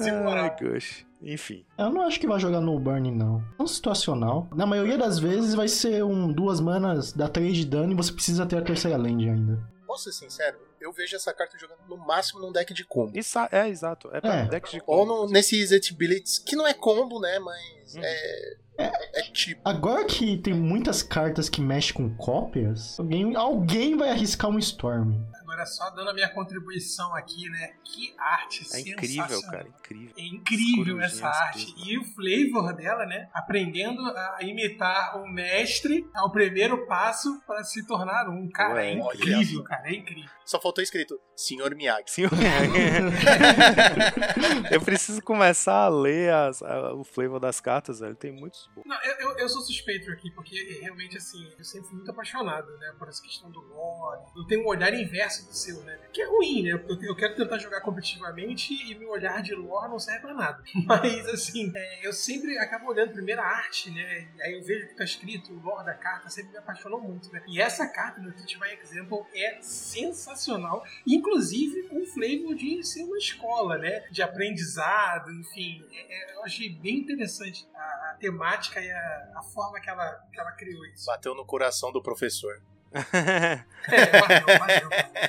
Meu Deus, Ai, gosh. Enfim. Eu não acho que vai jogar no burn, não. É um situacional. Na maioria das vezes vai ser um duas manas, dá 3 de dano e você precisa ter a terceira land ainda. Posso ser sincero? Eu vejo essa carta jogando no máximo num deck de combo. Isso é, exato. É pra É. deck de Ou combo. no, nesse Exit Blitz, que não é combo, né? Mas Hum. é, é. tipo. Agora que tem muitas cartas que mexem com cópias, alguém, alguém vai arriscar um Storm. Agora, só dando a minha contribuição aqui, né? Que arte É incrível, cara. Incrível. É incrível essa arte. E o flavor dela, né? Aprendendo a imitar o mestre ao primeiro passo para se tornar um. Cara, é Ué, incrível, cara. É incrível. Só faltou escrito Senhor Miyagi. Sim, eu preciso começar a ler as- a- o flavor das cartas, velho. Tem muitos bons. Não, eu, eu, eu sou suspeito aqui, porque realmente, assim, eu sempre fui muito apaixonado, né, por essa questão do lore. Eu tenho um olhar inverso do seu, né? Que é ruim, né? Eu, eu quero tentar jogar competitivamente e meu olhar de lore não serve pra nada. *laughs* Mas, assim, é, eu sempre acabo olhando primeiro a arte, né? Aí eu vejo o que tá escrito, o lore da carta sempre me apaixonou muito, né? E essa carta no Teach by Example é sensacional, inclusive com o flavor de ser uma escola, né? De aprendizado, enfim. É- é- eu achei bem interessante a, a temática e a, a forma que ela, que ela criou isso. Bateu no coração do professor. *laughs*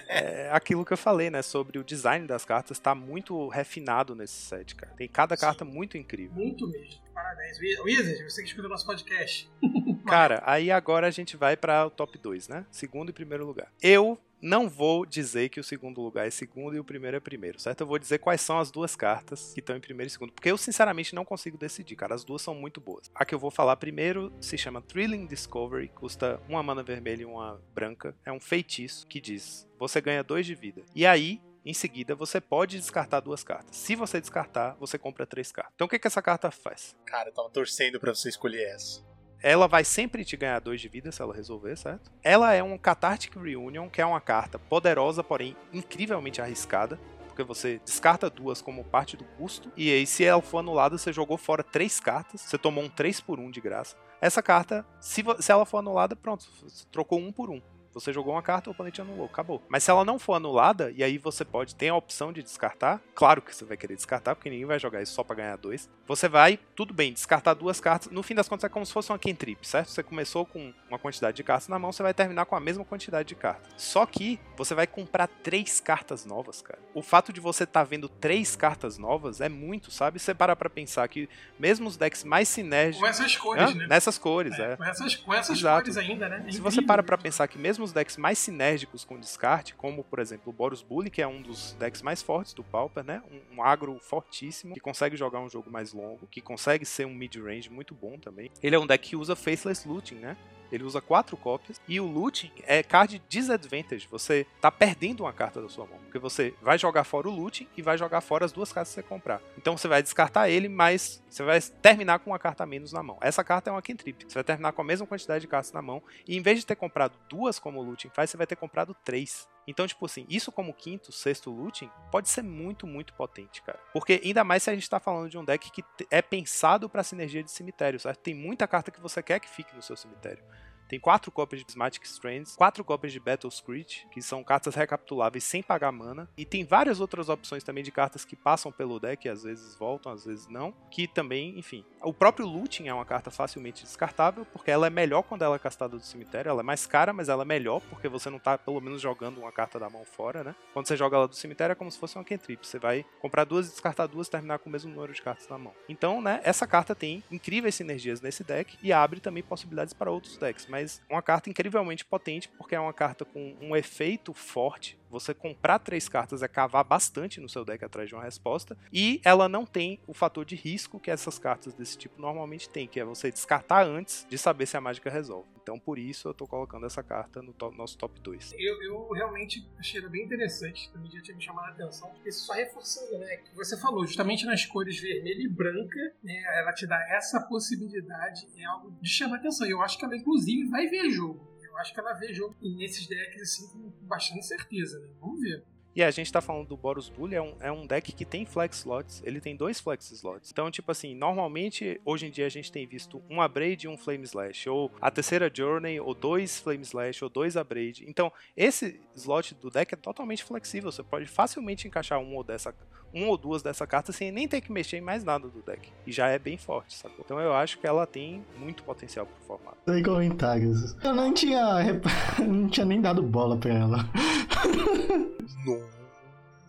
É, *laughs* é aquilo que eu falei, né? Sobre o design das cartas, tá muito refinado nesse set, cara. Tem cada Sim. carta muito incrível. Muito mesmo. Parabéns. Wizard, você que escuta o nosso podcast. *laughs* Cara, aí agora a gente vai para o top 2, né? Segundo e primeiro lugar. Eu não vou dizer que o segundo lugar é segundo e o primeiro é primeiro, certo? Eu vou dizer quais são as duas cartas que estão em primeiro e segundo, porque eu sinceramente não consigo decidir, cara. As duas são muito boas. A que eu vou falar primeiro se chama Thrilling Discovery, custa uma mana vermelha e uma branca. É um feitiço que diz: você ganha dois de vida. E aí, em seguida, você pode descartar duas cartas. Se você descartar, você compra três cartas. Então o que, que essa carta faz? Cara, eu tava torcendo pra você escolher essa. Ela vai sempre te ganhar 2 de vida se ela resolver, certo? Ela é um Cathartic Reunion, que é uma carta poderosa, porém incrivelmente arriscada. Porque você descarta duas como parte do custo. E aí, se ela for anulada, você jogou fora três cartas. Você tomou um 3 por 1 de graça. Essa carta, se, se ela for anulada, pronto, você trocou um por um. Você jogou uma carta, o oponente anulou, acabou. Mas se ela não for anulada, e aí você pode ter a opção de descartar, claro que você vai querer descartar, porque ninguém vai jogar isso só pra ganhar dois. Você vai, tudo bem, descartar duas cartas. No fim das contas é como se fosse uma cantrip, certo? Você começou com uma quantidade de cartas na mão, você vai terminar com a mesma quantidade de cartas. Só que você vai comprar três cartas novas, cara. O fato de você estar tá vendo três cartas novas é muito, sabe? Você para pra pensar que mesmo os decks mais sinérgicos. Com essas cores, Hã? né? Nessas cores, é. Com essas, com essas cores ainda, né? É Se você para pra pensar que mesmo os decks mais sinérgicos com descarte, como por exemplo o Boros Bully, que é um dos decks mais fortes do Pauper, né? Um, um agro fortíssimo, que consegue jogar um jogo mais longo, que consegue ser um mid-range muito bom também. Ele é um deck que usa Faceless Looting, né? Ele usa quatro cópias. E o looting é card disadvantage. Você tá perdendo uma carta da sua mão. Porque você vai jogar fora o looting e vai jogar fora as duas cartas que você comprar. Então você vai descartar ele, mas você vai terminar com uma carta menos na mão. Essa carta é uma cantrip. Você vai terminar com a mesma quantidade de cartas na mão. E em vez de ter comprado duas como o looting faz, você vai ter comprado três. Então, tipo assim, isso como quinto, sexto looting pode ser muito, muito potente, cara. Porque ainda mais se a gente tá falando de um deck que é pensado pra sinergia de cemitério, certo? Tem muita carta que você quer que fique no seu cemitério. Tem quatro cópias de Prismatic Strands, quatro cópias de Battle Screech, que são cartas recapituláveis sem pagar mana. E tem várias outras opções também de cartas que passam pelo deck, às vezes voltam, às vezes não. Que também, enfim. O próprio Looting é uma carta facilmente descartável, porque ela é melhor quando ela é castada do cemitério. Ela é mais cara, mas ela é melhor, porque você não tá pelo menos jogando uma carta da mão fora, né? Quando você joga ela do cemitério é como se fosse uma cantrip. Você vai comprar duas, descartar duas, terminar com o mesmo número de cartas na mão. Então, né, essa carta tem incríveis sinergias nesse deck e abre também possibilidades para outros decks. Mas uma carta incrivelmente potente, porque é uma carta com um efeito forte. Você comprar três cartas é cavar bastante no seu deck atrás de uma resposta. E ela não tem o fator de risco que essas cartas desse tipo normalmente têm, que é você descartar antes de saber se a mágica resolve. Então, por isso, eu tô colocando essa carta no to- nosso top 2. Eu, eu realmente achei ela bem interessante, também já tinha me chamado a atenção. Isso só reforçando, né? Que você falou, justamente nas cores vermelha e branca, né? Ela te dá essa possibilidade, é algo de chamar a atenção. Eu acho que ela, inclusive, vai ver jogo. Eu acho que ela vê jogo nesses decks, assim, com bastante certeza, né? Vamos ver. E a gente tá falando do Boros Bully, é um, é um deck que tem flex slots, ele tem dois flex slots. Então, tipo assim, normalmente, hoje em dia a gente tem visto um Abrade e um Flame Slash, ou a terceira Journey, ou dois Flame Slash, ou dois Abrade. Então, esse slot do deck é totalmente flexível, você pode facilmente encaixar um ou, dessa, um ou duas dessa carta sem nem ter que mexer em mais nada do deck. E já é bem forte, sacou? Então eu acho que ela tem muito potencial pro formato. Comentários. Eu não tinha, *laughs* não tinha nem dado bola pra ela.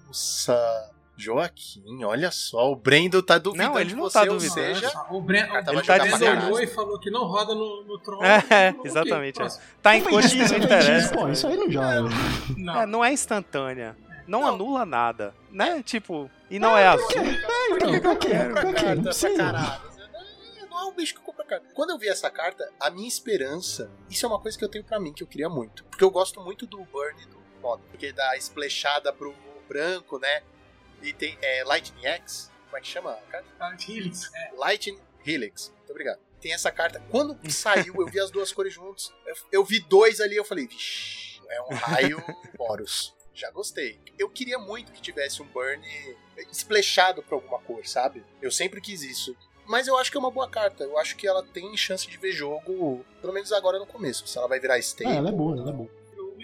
Nossa. Joaquim, olha só, o Brendo tá duvidando Não, ele de não você, tá ou duvidando. seja, O tava ele tá olhou e falou que não roda no, no trono. É, *laughs* exatamente, é. Tá em condição feitiço, interessa. Pô, isso aí não joga. Não. *laughs* É, não é instantânea. Não, Não. anula nada, né? Tipo, e não é. Então, quê? compra Pra quê? Não carta pra precisa. caralho. É, Não é um bicho que compra carta. Quando eu vi essa carta, a minha esperança, isso é uma coisa que eu tenho pra mim, que eu queria muito. Porque eu gosto muito do burn do modo. Porque dá splashada pro branco, né? E tem é, Lightning X. Como é que chama a carta? Tá, Helix. É. Lightning Helix. Muito obrigado. Tem essa carta. Quando *laughs* saiu, eu vi as duas cores juntos. Eu, eu vi dois ali, eu falei, vixi, é um raio Boros. Já gostei. Eu queria muito que tivesse um burn splashado pra alguma cor, sabe? Eu sempre quis isso. Mas eu acho que é uma boa carta. Eu acho que ela tem chance de ver jogo, pelo menos agora no começo. Se ela vai virar stay. Ah, ela é boa, ela é boa.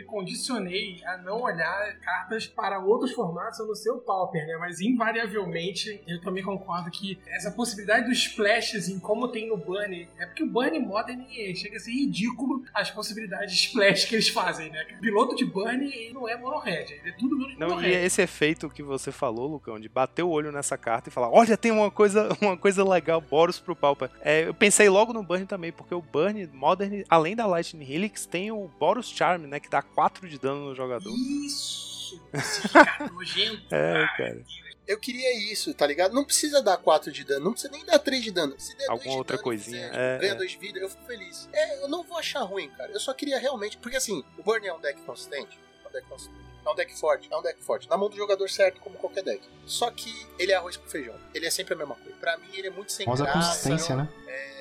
Me condicionei a não olhar cartas para outros formatos a não ser o Pauper, né? Mas invariavelmente eu também concordo que essa possibilidade dos splashes em como tem no Bunny, é porque o Bunny Modern chega a ser ridículo as possibilidades de splash que eles fazem, né? O piloto de Bunny não é mono-red, ele é tudo menos Não, e esse efeito que você falou, Lucão, de bater o olho nessa carta e falar, olha, tem uma coisa, *laughs* uma coisa legal, Boros pro Pauper. É, eu pensei logo no Burn também, porque o Burn Modern, além da Lightning Helix, tem o Boros Charm, né, que dá 4 de dano no jogador. Isso! *laughs* Esse cara nojento. É, cara. Eu queria isso, tá ligado? Não precisa dar 4 de dano, não precisa nem dar 3 de dano. Se der Alguma dois de outra dano, coisinha, fizer, é, ganha é. 2 de vida, eu fico feliz. É, eu não vou achar ruim, cara. Eu só queria realmente. Porque assim, o Burn é um deck consistente. É um deck consistente. É um deck forte, é um deck forte. Na mão do jogador certo, como qualquer deck. Só que ele é arroz com feijão. Ele é sempre a mesma coisa. Pra mim, ele é muito sem Famosa graça. consistência, né? É,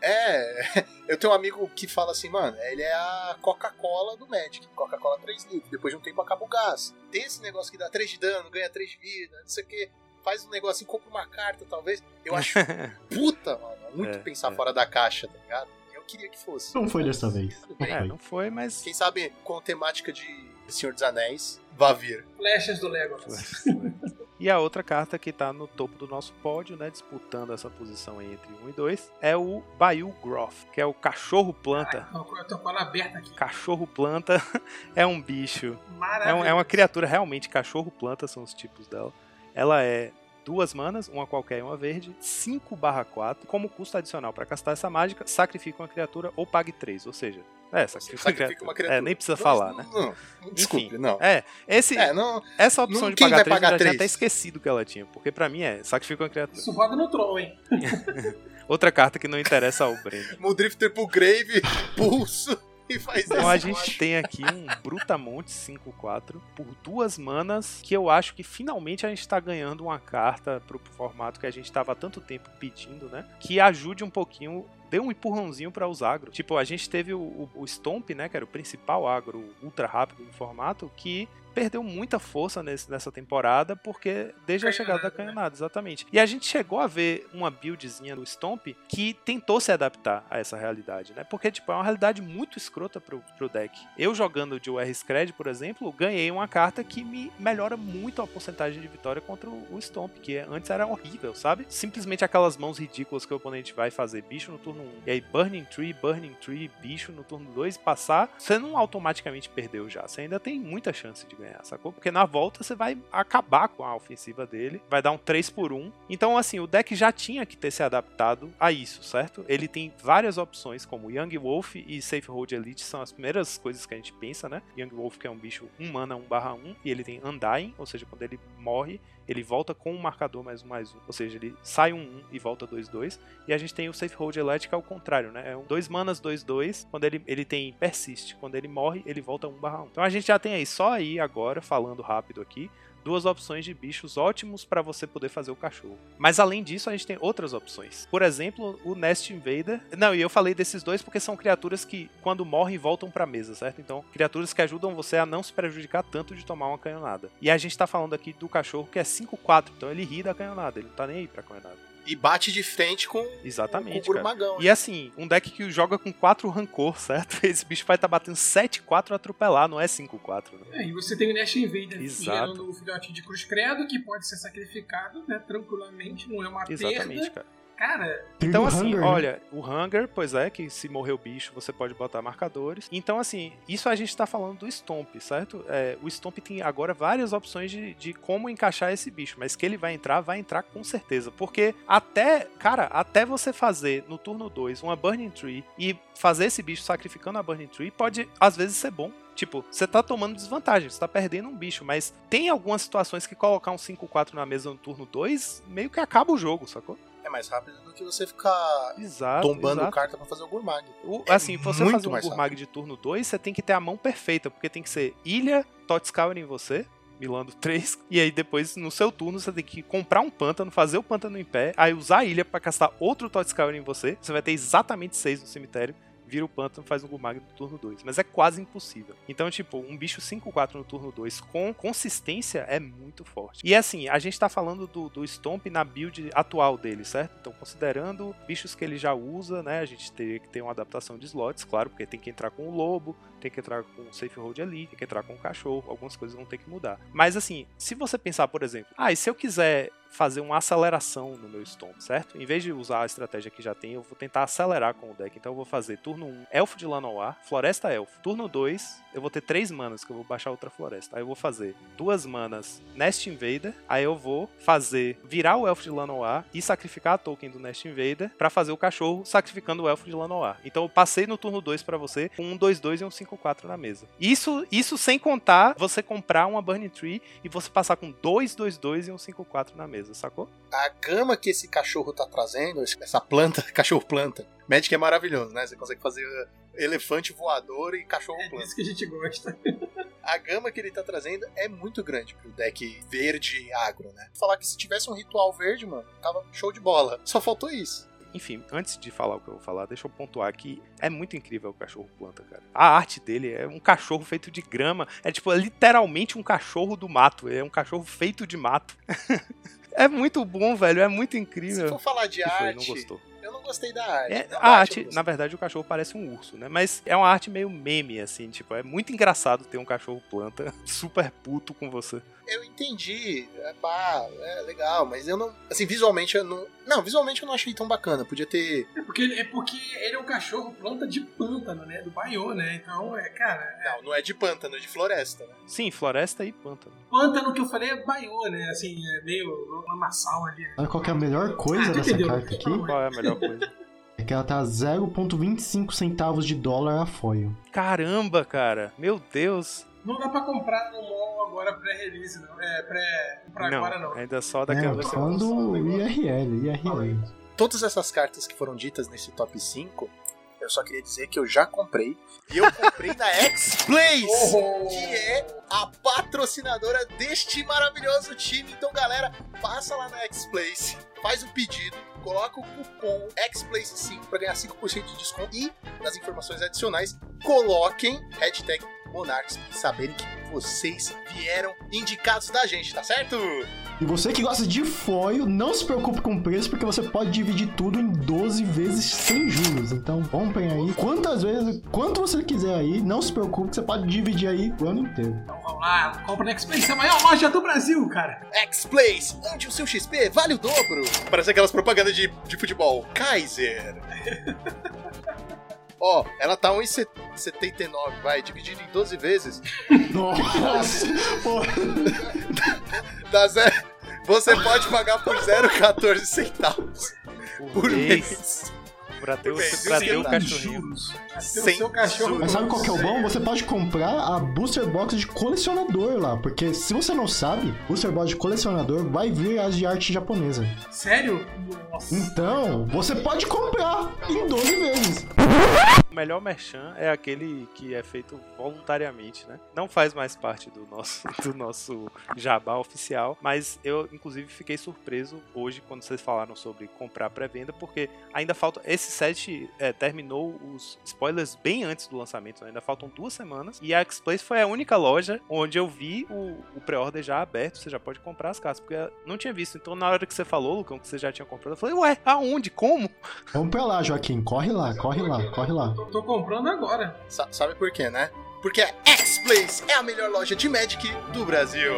*laughs* eu tenho um amigo que fala assim, mano, ele é a Coca-Cola do Magic. Coca-Cola 3 litros. Depois de um tempo acaba o gás. Tem esse negócio que dá 3 de dano, ganha 3 de vida, não sei o que. Faz um negócio assim, compra uma carta, talvez. Eu acho *laughs* puta, mano. Muito É, pensar é. fora da caixa, tá ligado? Eu queria que fosse. Não foi dessa vez. Bem. É, foi. não foi, mas. Quem sabe com temática de Senhor dos Anéis, vá vir. Flechas do Legolas. *laughs* E a outra carta que tá no topo do nosso pódio, né, disputando essa posição entre 1 e 2, é o Bayou Groth, que é o cachorro planta. Tô- Eu tô com ela aberta aqui. Cachorro planta *laughs* é um bicho. É, um- é uma criatura realmente cachorro planta, são os tipos dela. Ela é duas manas, uma qualquer e uma verde, 5 4. Como custo adicional para castar essa mágica, sacrifica uma criatura ou pague 3. Ou seja, é, sacrifica, Sacrifica uma criatura. É, nem precisa Não, falar, não, né? Não, não, desculpe, Enfim, não. É, esse, É, não. essa opção não- de pagar vai 3 eu pagar já tinha até esquecido que ela tinha, porque pra mim é sacrifica uma criatura. Isso roda no Tron, hein? *laughs* Outra carta que não interessa ao Breno. *laughs* Muldrifter pro Grave, pulso *laughs* e faz Então isso. a gente tem aqui um Brutamonte 5-4 por duas manas, que eu acho que finalmente a gente tá ganhando uma carta pro formato que a gente tava há tanto tempo pedindo, né? Que ajude um pouquinho, dê um empurrãozinho para os agro. Tipo, a gente teve o, o, Stomp, né? Que era o principal agro ultra rápido do formato, que perdeu muita força nesse- nessa temporada, porque desde a chegada da Canhonada, né? exatamente. E a gente chegou a ver uma buildzinha no Stomp que tentou se adaptar a essa realidade, né? Porque, tipo, é uma realidade muito escrota pro, pro deck. Eu jogando de UR Scred, por exemplo, ganhei uma carta que me melhora muito a porcentagem de vitória contra o Stomp, que antes era horrível, sabe? Simplesmente aquelas mãos ridículas que o oponente vai fazer bicho no turno 1, e aí Burning Tree, Burning Tree, bicho no turno 2 e passar, você não automaticamente perdeu já. Você ainda tem muita chance de ganhar, sacou? Porque na volta você vai acabar com a ofensiva dele, vai dar um 3 por 1. Então, assim, o deck já tinha que ter se adaptado a isso, certo? Ele tem várias opções, como Young Wolf e Safe Hold Elite são as primeiras coisas que a gente pensa, né? Young Wolf que é um bicho 1 mana 1 barra 1, e ele tem Undying, ou seja, quando ele morre, ele volta com um marcador mais um mais um, ou seja, ele sai um 1 e volta 2 2. E a gente tem o Safe Hold Elite que é o contrário, né? É um 2 manas 2 2, quando ele, ele tem Persist, quando ele morre, ele volta 1 barra 1. Então a gente já tem aí só aí agora falando rápido aqui, duas opções de bichos ótimos para você poder fazer o cachorro. Mas além disso, a gente tem outras opções. Por exemplo, o Nest Invader. Não, e eu falei desses dois porque são criaturas que, quando morrem, voltam pra mesa, certo? Então, criaturas que ajudam você a não se prejudicar tanto de tomar uma canhonada. E a gente tá falando aqui do cachorro que é 5-4, então ele ri da canhonada, ele não tá nem aí pra canhonada. E bate de frente com, Exatamente. com o. Magão. E assim, um deck que joga com 4 rancor, *laughs* certo? Esse bicho vai estar batendo 7-4 atropelar, não é 5-4, né? É, e você tem o Nest Invader gerando o filhote de Cruz Credo, que pode ser sacrificado, né, tranquilamente, não é uma Exatamente, perda. cara. Cara, Tem Então, assim, Hunger, né? olha, o Hunger, pois é, que se morrer o bicho, você pode botar marcadores. Então, assim, isso a gente tá falando do Stomp, certo? É, o Stomp tem agora várias opções de, de como encaixar esse bicho, mas que ele vai entrar, vai entrar com certeza. Porque até, cara, até você fazer no turno 2 uma Burning Tree e fazer esse bicho sacrificando a Burning Tree, pode às vezes ser bom. Tipo, você tá tomando desvantagem, você tá perdendo um bicho, mas tem algumas situações que colocar um 5-4 na mesa no turno 2 meio que acaba o jogo, sacou? É mais rápido do que você ficar Exato. tombando exato. carta pra fazer o Gurmag. O- É assim, você fazer um Gurmag de turno 2, você tem que ter a mão perfeita, porque tem que ser ilha, Totscour em você, milando 3, *laughs* e aí depois no seu turno você tem que comprar um pântano, fazer o pântano em pé, aí usar a ilha pra castar outro Totscour em você, você vai ter exatamente 6 no cemitério, vira o pântano faz um Gurmag no turno 2. Mas é quase impossível. Então, tipo, um bicho 5-4 no turno 2 com consistência é muito forte. E assim, a gente tá falando do, do Stomp na build atual dele, certo? Então, considerando bichos que ele já usa, né? A gente teria que ter uma adaptação de slots, claro, porque tem que entrar com o lobo, tem que entrar com o Safe Hold ali, tem que entrar com o cachorro, algumas coisas vão ter que mudar. Mas assim, se você pensar, por exemplo, ah, e se eu quiser fazer uma aceleração no meu Stomp, certo? Em vez de usar a estratégia que já tem, eu vou tentar acelerar com o deck. Então eu vou fazer turno 1, Elfo de Lanoir, Floresta Elfo. Turno 2, eu vou ter 3 manas, que eu vou baixar outra floresta. Aí eu vou fazer duas manas Nest Invader, aí eu vou fazer virar o Elfo de Lanoir e sacrificar a token do Nest Invader pra fazer o cachorro sacrificando o Elfo de Lanoir. Então eu passei no turno 2 pra você com um 2-2 e um 5-4 na mesa. Isso, isso sem contar você comprar uma Burning Tree e você passar com 2-2-2 e um 5-4 na mesa, sacou? A gama que esse cachorro tá trazendo, essa planta, *laughs* cachorro planta, Magic é maravilhoso, né? Você consegue fazer uh, elefante voador e cachorro é planta. isso que a gente gosta. A gama que ele tá trazendo é muito grande pro deck verde agro, né? Falar que se tivesse um ritual verde, mano, tava show de bola. Só faltou isso. Enfim, antes de falar o que eu vou falar, deixa eu pontuar que é muito incrível o cachorro planta, cara. A arte dele é um cachorro feito de grama. É tipo, é literalmente um cachorro do mato. É um cachorro feito de mato. *laughs* é muito bom, velho. É muito Se incrível. for falar de Que foi? arte, Não gostou. eu não gostei da arte. É, a arte, na verdade, o cachorro parece um urso, né? Mas é uma arte meio meme, assim, tipo, é muito engraçado ter um cachorro planta *laughs* super puto com você. Eu entendi. É, pá, é legal, mas eu não. Assim, visualmente eu não. Não, visualmente eu não achei tão bacana. Podia ter. É porque, é porque ele é um cachorro planta de pântano, né? Do Baiô, né? Então, é, cara, Não, não é de pântano, é de floresta, né? Sim, floresta e pântano. pântano que eu falei é Baiô, né? Assim, é meio lamaçal ali. né? Sabe qual que é a melhor Ah, coisa dessa entendeu? carta aqui? Qual é a melhor coisa? É que ela tá 0,25 centavos de dólar a foil. Caramba, cara. Meu Deus. Não dá pra comprar no mall agora pré-release, não. É, pré. Pra não, agora não. ainda só tô versão. falando IRL, IRL. Todas essas cartas que foram ditas nesse top 5, eu só queria dizer que eu já comprei. E eu comprei na *laughs* X-Place! Oh! que é a patrocinadora deste maravilhoso time. Então, galera, passa lá na X-Place, faz o pedido, coloca o cupom XPlace5 para ganhar 5% de desconto e, nas informações adicionais, coloquem hashtag Monarchs pra saberem que vocês vieram indicados da gente, tá certo? E você que gosta de foil, não se preocupe com o preço, porque você pode dividir tudo em 12 vezes sem juros. Então comprem aí quantas vezes, quanto você quiser aí, não se preocupe, você pode dividir aí o ano inteiro. Então vamos lá, compra na X-Place, é a maior loja do Brasil, cara. X-Place, onde o seu XP vale o dobro. Parece aquelas propagandas de, de futebol. Kaiser. *laughs* Ó, ela tá 1,79, vai, dividido em 12 vezes. *laughs* Nossa! Pô, *laughs* Dá zero. Você pode pagar por 0,14 centavos por mês. Pra ter, o- Por mês. pra ter o cachorrinho. Juros. Sem seu cachorro. Mas sabe qual que é o bom? Você pode comprar a Booster Box de colecionador lá, porque se você não sabe, Booster Box de colecionador vai vir as de arte japonesa. Sério? Nossa. Então, você pode comprar em 12 vezes. O melhor merchan é aquele que é feito voluntariamente, né? Não faz mais parte do nosso, *laughs* do nosso jabá oficial, mas eu, inclusive, fiquei surpreso hoje quando vocês falaram sobre comprar pré-venda, porque ainda falta. Esse set é, terminou os spoilers bem antes do lançamento, né? ainda faltam duas semanas, e a X-Place foi a única loja onde eu vi o, o pré-order já aberto, você já pode comprar as cartas, porque eu não tinha visto. Então, na hora que você falou, Lucão, que você já tinha comprado, eu falei, ué, aonde? Como? *laughs* Vamos pra lá, Joaquim. Corre lá, corre lá, corre lá. Tô, tô comprando agora. Sa- sabe por quê, né? Porque a X-Place é a melhor loja de Magic do Brasil.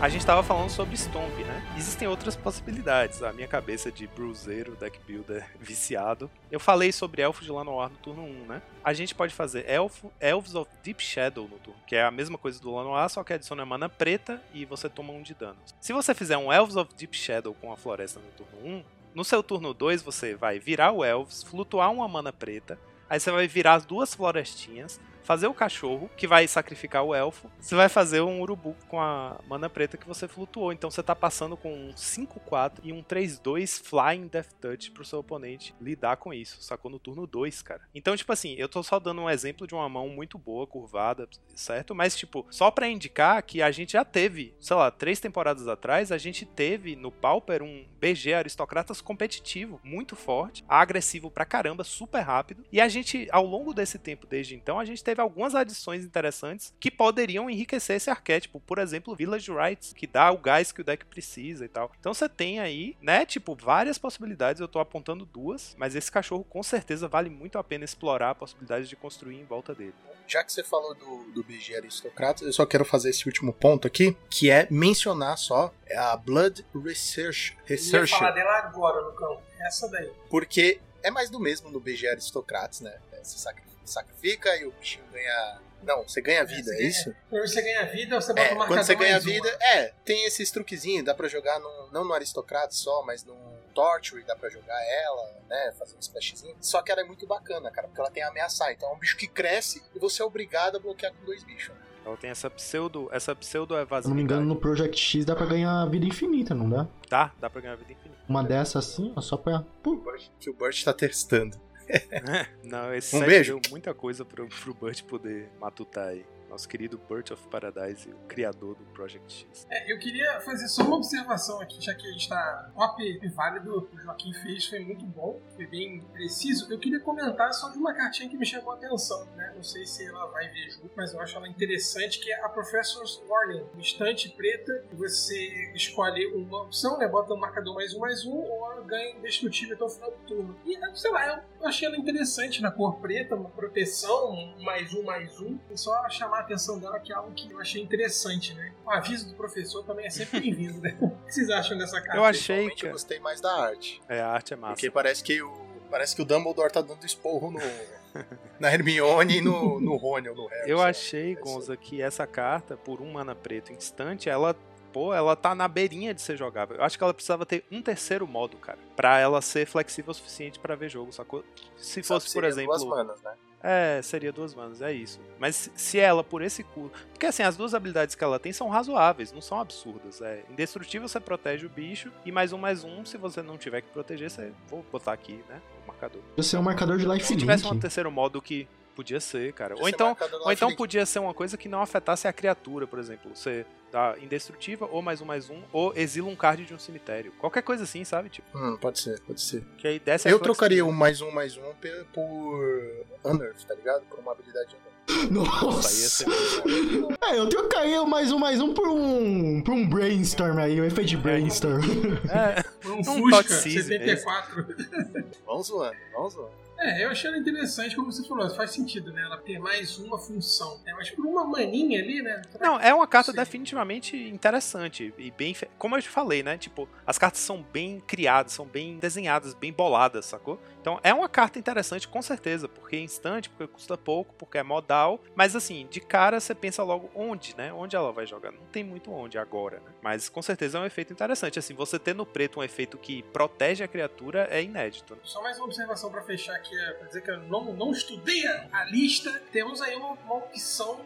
A gente tava falando sobre Stomp, né? Existem outras possibilidades. A minha cabeça de bruzeiro, deck builder *laughs* viciado. Eu falei sobre Elfos de Lanoir no turno 1, né? A gente pode fazer Elfo, Elves of Deep Shadow no turno, que é a mesma coisa do Lanoir, só que adiciona mana preta e você toma um de dano. Se você fizer um Elves of Deep Shadow com a floresta no turno 1, no seu turno 2 você vai virar o Elves, flutuar uma mana preta, aí você vai virar as duas florestinhas, fazer o cachorro, que vai sacrificar o elfo. Você vai fazer um urubu com a mana preta que você flutuou. Então você tá passando com um 5-4 e um 3-2 Flying Death Touch pro seu oponente lidar com isso. Sacou no turno 2, cara. Então, tipo assim, eu tô só dando um exemplo de uma mão muito boa, curvada, certo? Mas, tipo, só pra indicar que a gente já teve, sei lá, três temporadas atrás, a gente teve no Pauper um BG Aristocratas competitivo, muito forte, agressivo pra caramba, super rápido. E a gente, ao longo desse tempo, desde então, a gente teve algumas adições interessantes que poderiam enriquecer esse arquétipo. Por exemplo, Village Rights, que dá o gás que o deck precisa e tal. Então você tem aí, né, tipo, várias possibilidades. Eu tô apontando duas, mas esse cachorro com certeza vale muito a pena explorar a possibilidade de construir em volta dele. Já que você falou do, do BG Aristocratas, eu só quero fazer esse último ponto aqui, que é mencionar só a Blood Research, Eu ia falar dela agora, Lucão. Essa daí. porque é mais do mesmo no BG Aristocratas, né? Você sacri- sacrifica e o bichinho ganha... Não, você ganha vida, é isso? Quando você ganha vida, você bota É, o marcador quando você ganha mais uma. vida, é, tem esses truquezinhos, dá pra jogar num- não no Aristocrata só, mas no Torture, dá pra jogar ela, né, fazer um splashzinho. Só que ela é muito bacana, cara, porque ela tem ameaçar. Então é um bicho que cresce e você é obrigado a bloquear com dois bichos. Ela tem essa pseudo, essa pseudo Se eu não me engano, evasividade. no Project X dá pra ganhar vida infinita, não dá? Dá, dá pra ganhar vida infinita. Uma dessa assim, ó, só pra. Pum. Que o Burt tá testando. *laughs* Não, esse Um set beijo. deu muita coisa pro, pro Burt poder matutar aí. Nosso querido Birth of Paradise, o criador do Project X. É, eu queria fazer só uma observação aqui, já que a gente está top válido, o Joaquim fez, foi muito bom, foi bem preciso. Eu queria comentar só de uma cartinha que me chamou a atenção, né? Não sei se ela vai ver junto, mas eu acho ela interessante, que é a Professor's Warning, uma estante preta, você escolhe uma opção, né? Bota um marcador mais um, mais um, ou ganha indestrutível até o final do turno. E, sei lá, eu achei ela interessante na cor preta, uma proteção, um mais um, mais um. E só chamar a atenção dela que é algo que eu achei interessante, né? O aviso do professor também é sempre bem-vindo, né? *laughs* O que vocês acham dessa carta? Eu achei que. eu gostei mais da arte. É, a arte é massa. Porque parece que o. Parece que o Dumbledore tá dando esporro no. *laughs* na Hermione e no, no Rony ou no Harry. Eu achei, É. Gonza, que essa carta, por um mana preto instante, ela. Pô, ela tá na beirinha de ser jogável. Eu acho que ela precisava ter um terceiro modo, cara. Pra ela ser flexível o suficiente pra ver jogo, sacou? Se Sabe, fosse, por exemplo. Duas manas, né? É, seria duas manas, é isso. Mas se- ela, por esse custo. Porque assim, as duas habilidades que ela tem são razoáveis, não são absurdas. É indestrutível você protege o bicho, e mais um, mais um, se você não tiver que proteger, você. Vou botar aqui, né? O marcador. Você é um marcador de life Se tivesse um terceiro modo que. Podia ser, cara. Podia Ou ser então, ou então podia ser uma coisa que não afetasse a criatura, por exemplo. Você dá indestrutível, ou mais um, mais um, ou exila um card de um cemitério. Qualquer coisa assim, sabe? Tipo, Hum, pode ser, pode ser. que aí Eu trocaria o flexibilidade. mais um, mais um por Unearth, tá ligado? Por uma habilidade Unearth. *gasps* Nossa, aí ia ser Nossa! É, eu trocaria o mais um, mais um por um, por um brainstorm aí, o efeito de brainstorm. É, *laughs* Foi um Um Fusca Totseize 74. Vamos zoando, vamos zoando. É, eu achei ela interessante, como você falou, faz sentido, né? Ela ter mais uma função. né? Mas por uma maninha ali, né? Não, é uma carta Sim. definitivamente interessante e bem, como eu te falei, né? Tipo, as cartas são bem criadas, são bem desenhadas, bem boladas, sacou? Então é uma carta interessante com certeza, porque é instante, porque custa pouco, porque é modal, mas assim, de cara você pensa logo onde, né? Onde ela vai jogar? Não tem muito onde agora, né? Mas com certeza é um efeito interessante, assim, você ter no preto um efeito que protege a criatura é inédito. né? Só mais uma observação pra fechar aqui, é, pra dizer que eu não, não estudei a, lista. Temos aí uma, uma opção,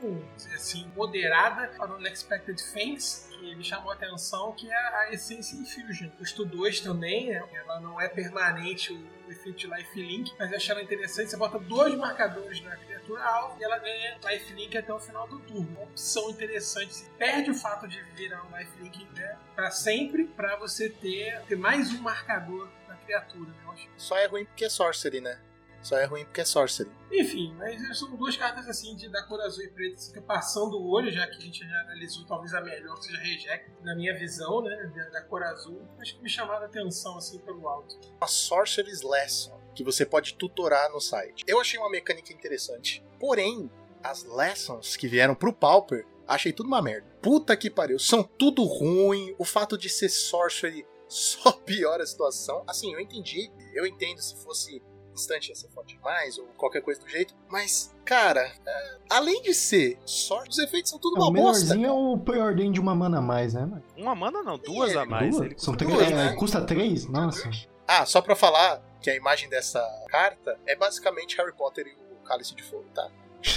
assim, moderada para o Unexpected Things, que me chamou a atenção, que é a Essence Infusion. Custo 2 também, né? ela não é permanente o efeito de Lifelink, mas eu achei ela interessante. Você bota dois marcadores na criatura alvo e ela ganha Lifelink até o final do turno. Uma opção interessante. Você perde o fato de virar um Lifelink né, para sempre, para você ter, ter mais um marcador na criatura. Né? Só é ruim porque é Sorcery, né? Só é ruim porque é Sorcery. Enfim, mas são duas cartas assim de da cor azul e preta, assim, que passando o olho, já que a gente já analisou talvez a melhor que seja Reject, na minha visão, né, da, cor azul, acho que me chamaram a atenção assim pelo alto. Uma Sorcerer's Lesson, que você pode tutorar no site. Eu achei uma mecânica interessante, porém, as lessons que vieram pro Pauper, achei tudo uma merda. Puta que pariu, são tudo ruim, o fato de ser Sorcery *laughs* só piora a situação. Assim, eu entendi, eu entendo se fosse instante ia ser forte demais ou qualquer coisa do jeito, mas, cara, é, além de ser sorte, os efeitos são tudo É, o uma bosta. melhorzinho é o preordem de uma mana a mais, né? mano? Uma mana não, duas a mais. Duas? Ele São custa três, duas, é, né? Custa três? Nossa. Ah, só pra falar que a imagem dessa carta é basicamente Harry Potter e o Cálice de Fogo, tá?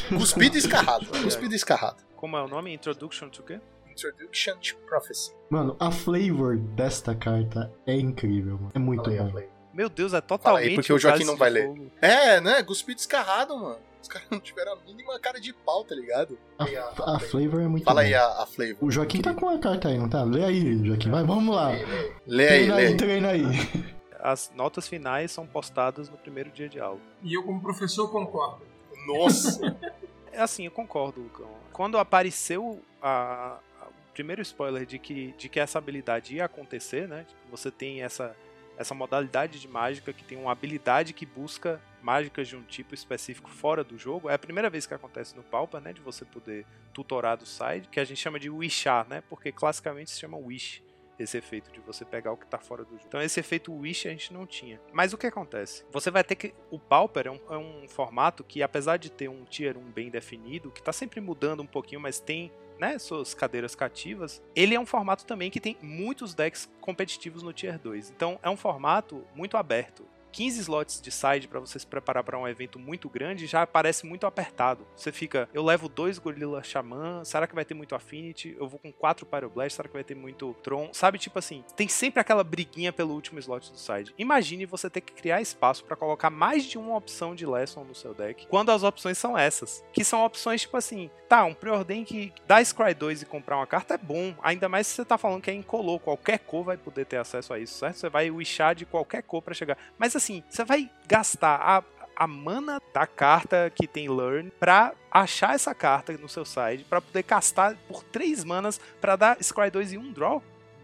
Cuspido e escarrado. *laughs* Cuspido e escarrado. Como é o nome? Introduction to quê? Introduction to Prophecy. Mano, a flavor desta carta é incrível, mano. É muito aí, bom. Meu Deus, é totalmente. aí, porque o Joaquim não vai ler. Fogo. É, né? Cuspido e escarrado, mano. Os caras não tiveram a mínima cara de pau, tá ligado? A, a flavor é muito Fala bom. aí a, a flavor. O Joaquim tá com a carta aí, não tá? Lê aí, Joaquim. Vai, vamos lá. Lê aí, treina lê aí, treina aí. As notas finais são postadas no primeiro dia de aula. E eu, como professor, concordo. Nossa! *laughs* É assim, eu concordo, Lucão. Quando apareceu a- a- o primeiro spoiler de que, de que essa habilidade ia acontecer, né? que Você tem essa, essa modalidade de mágica que tem uma habilidade que busca mágicas de um tipo específico fora do jogo. É a primeira vez que acontece no Pauper, né? De você poder tutorar do side, que a gente chama de wishar, né? Porque classicamente se chama wish. Esse efeito de você pegar o que tá fora do jogo. Então, esse efeito Wish a gente não tinha. Mas o que acontece? Você vai ter que. O Pauper é um, é um formato que, apesar de ter um Tier 1 bem definido, que tá sempre mudando um pouquinho, mas tem né, suas cadeiras cativas, ele é um formato também que tem muitos decks competitivos no Tier 2. Então é um formato muito aberto. 15 slots de side pra você se preparar pra um evento muito grande já parece muito apertado. Você fica, eu levo dois Gorilla Xamã, será que vai ter muito Affinity? Eu vou com quatro Pyroblast, será que vai ter muito Tron? Sabe, tipo assim, tem sempre aquela briguinha pelo último slot do side. Imagine você ter que criar espaço pra colocar mais de uma opção de Lesson no seu deck, quando as opções são essas. Que são opções, tipo assim, tá, um preordem que dá Scry 2 e comprar uma carta é bom, ainda mais se você tá falando que é incolor, qualquer cor vai poder ter acesso a isso, certo? Você vai wishar de qualquer cor pra chegar. Mas assim, você vai gastar a, a mana da carta que tem Learn pra achar essa carta no seu side, pra poder castar por 3 manas pra dar Scry 2 e um draw.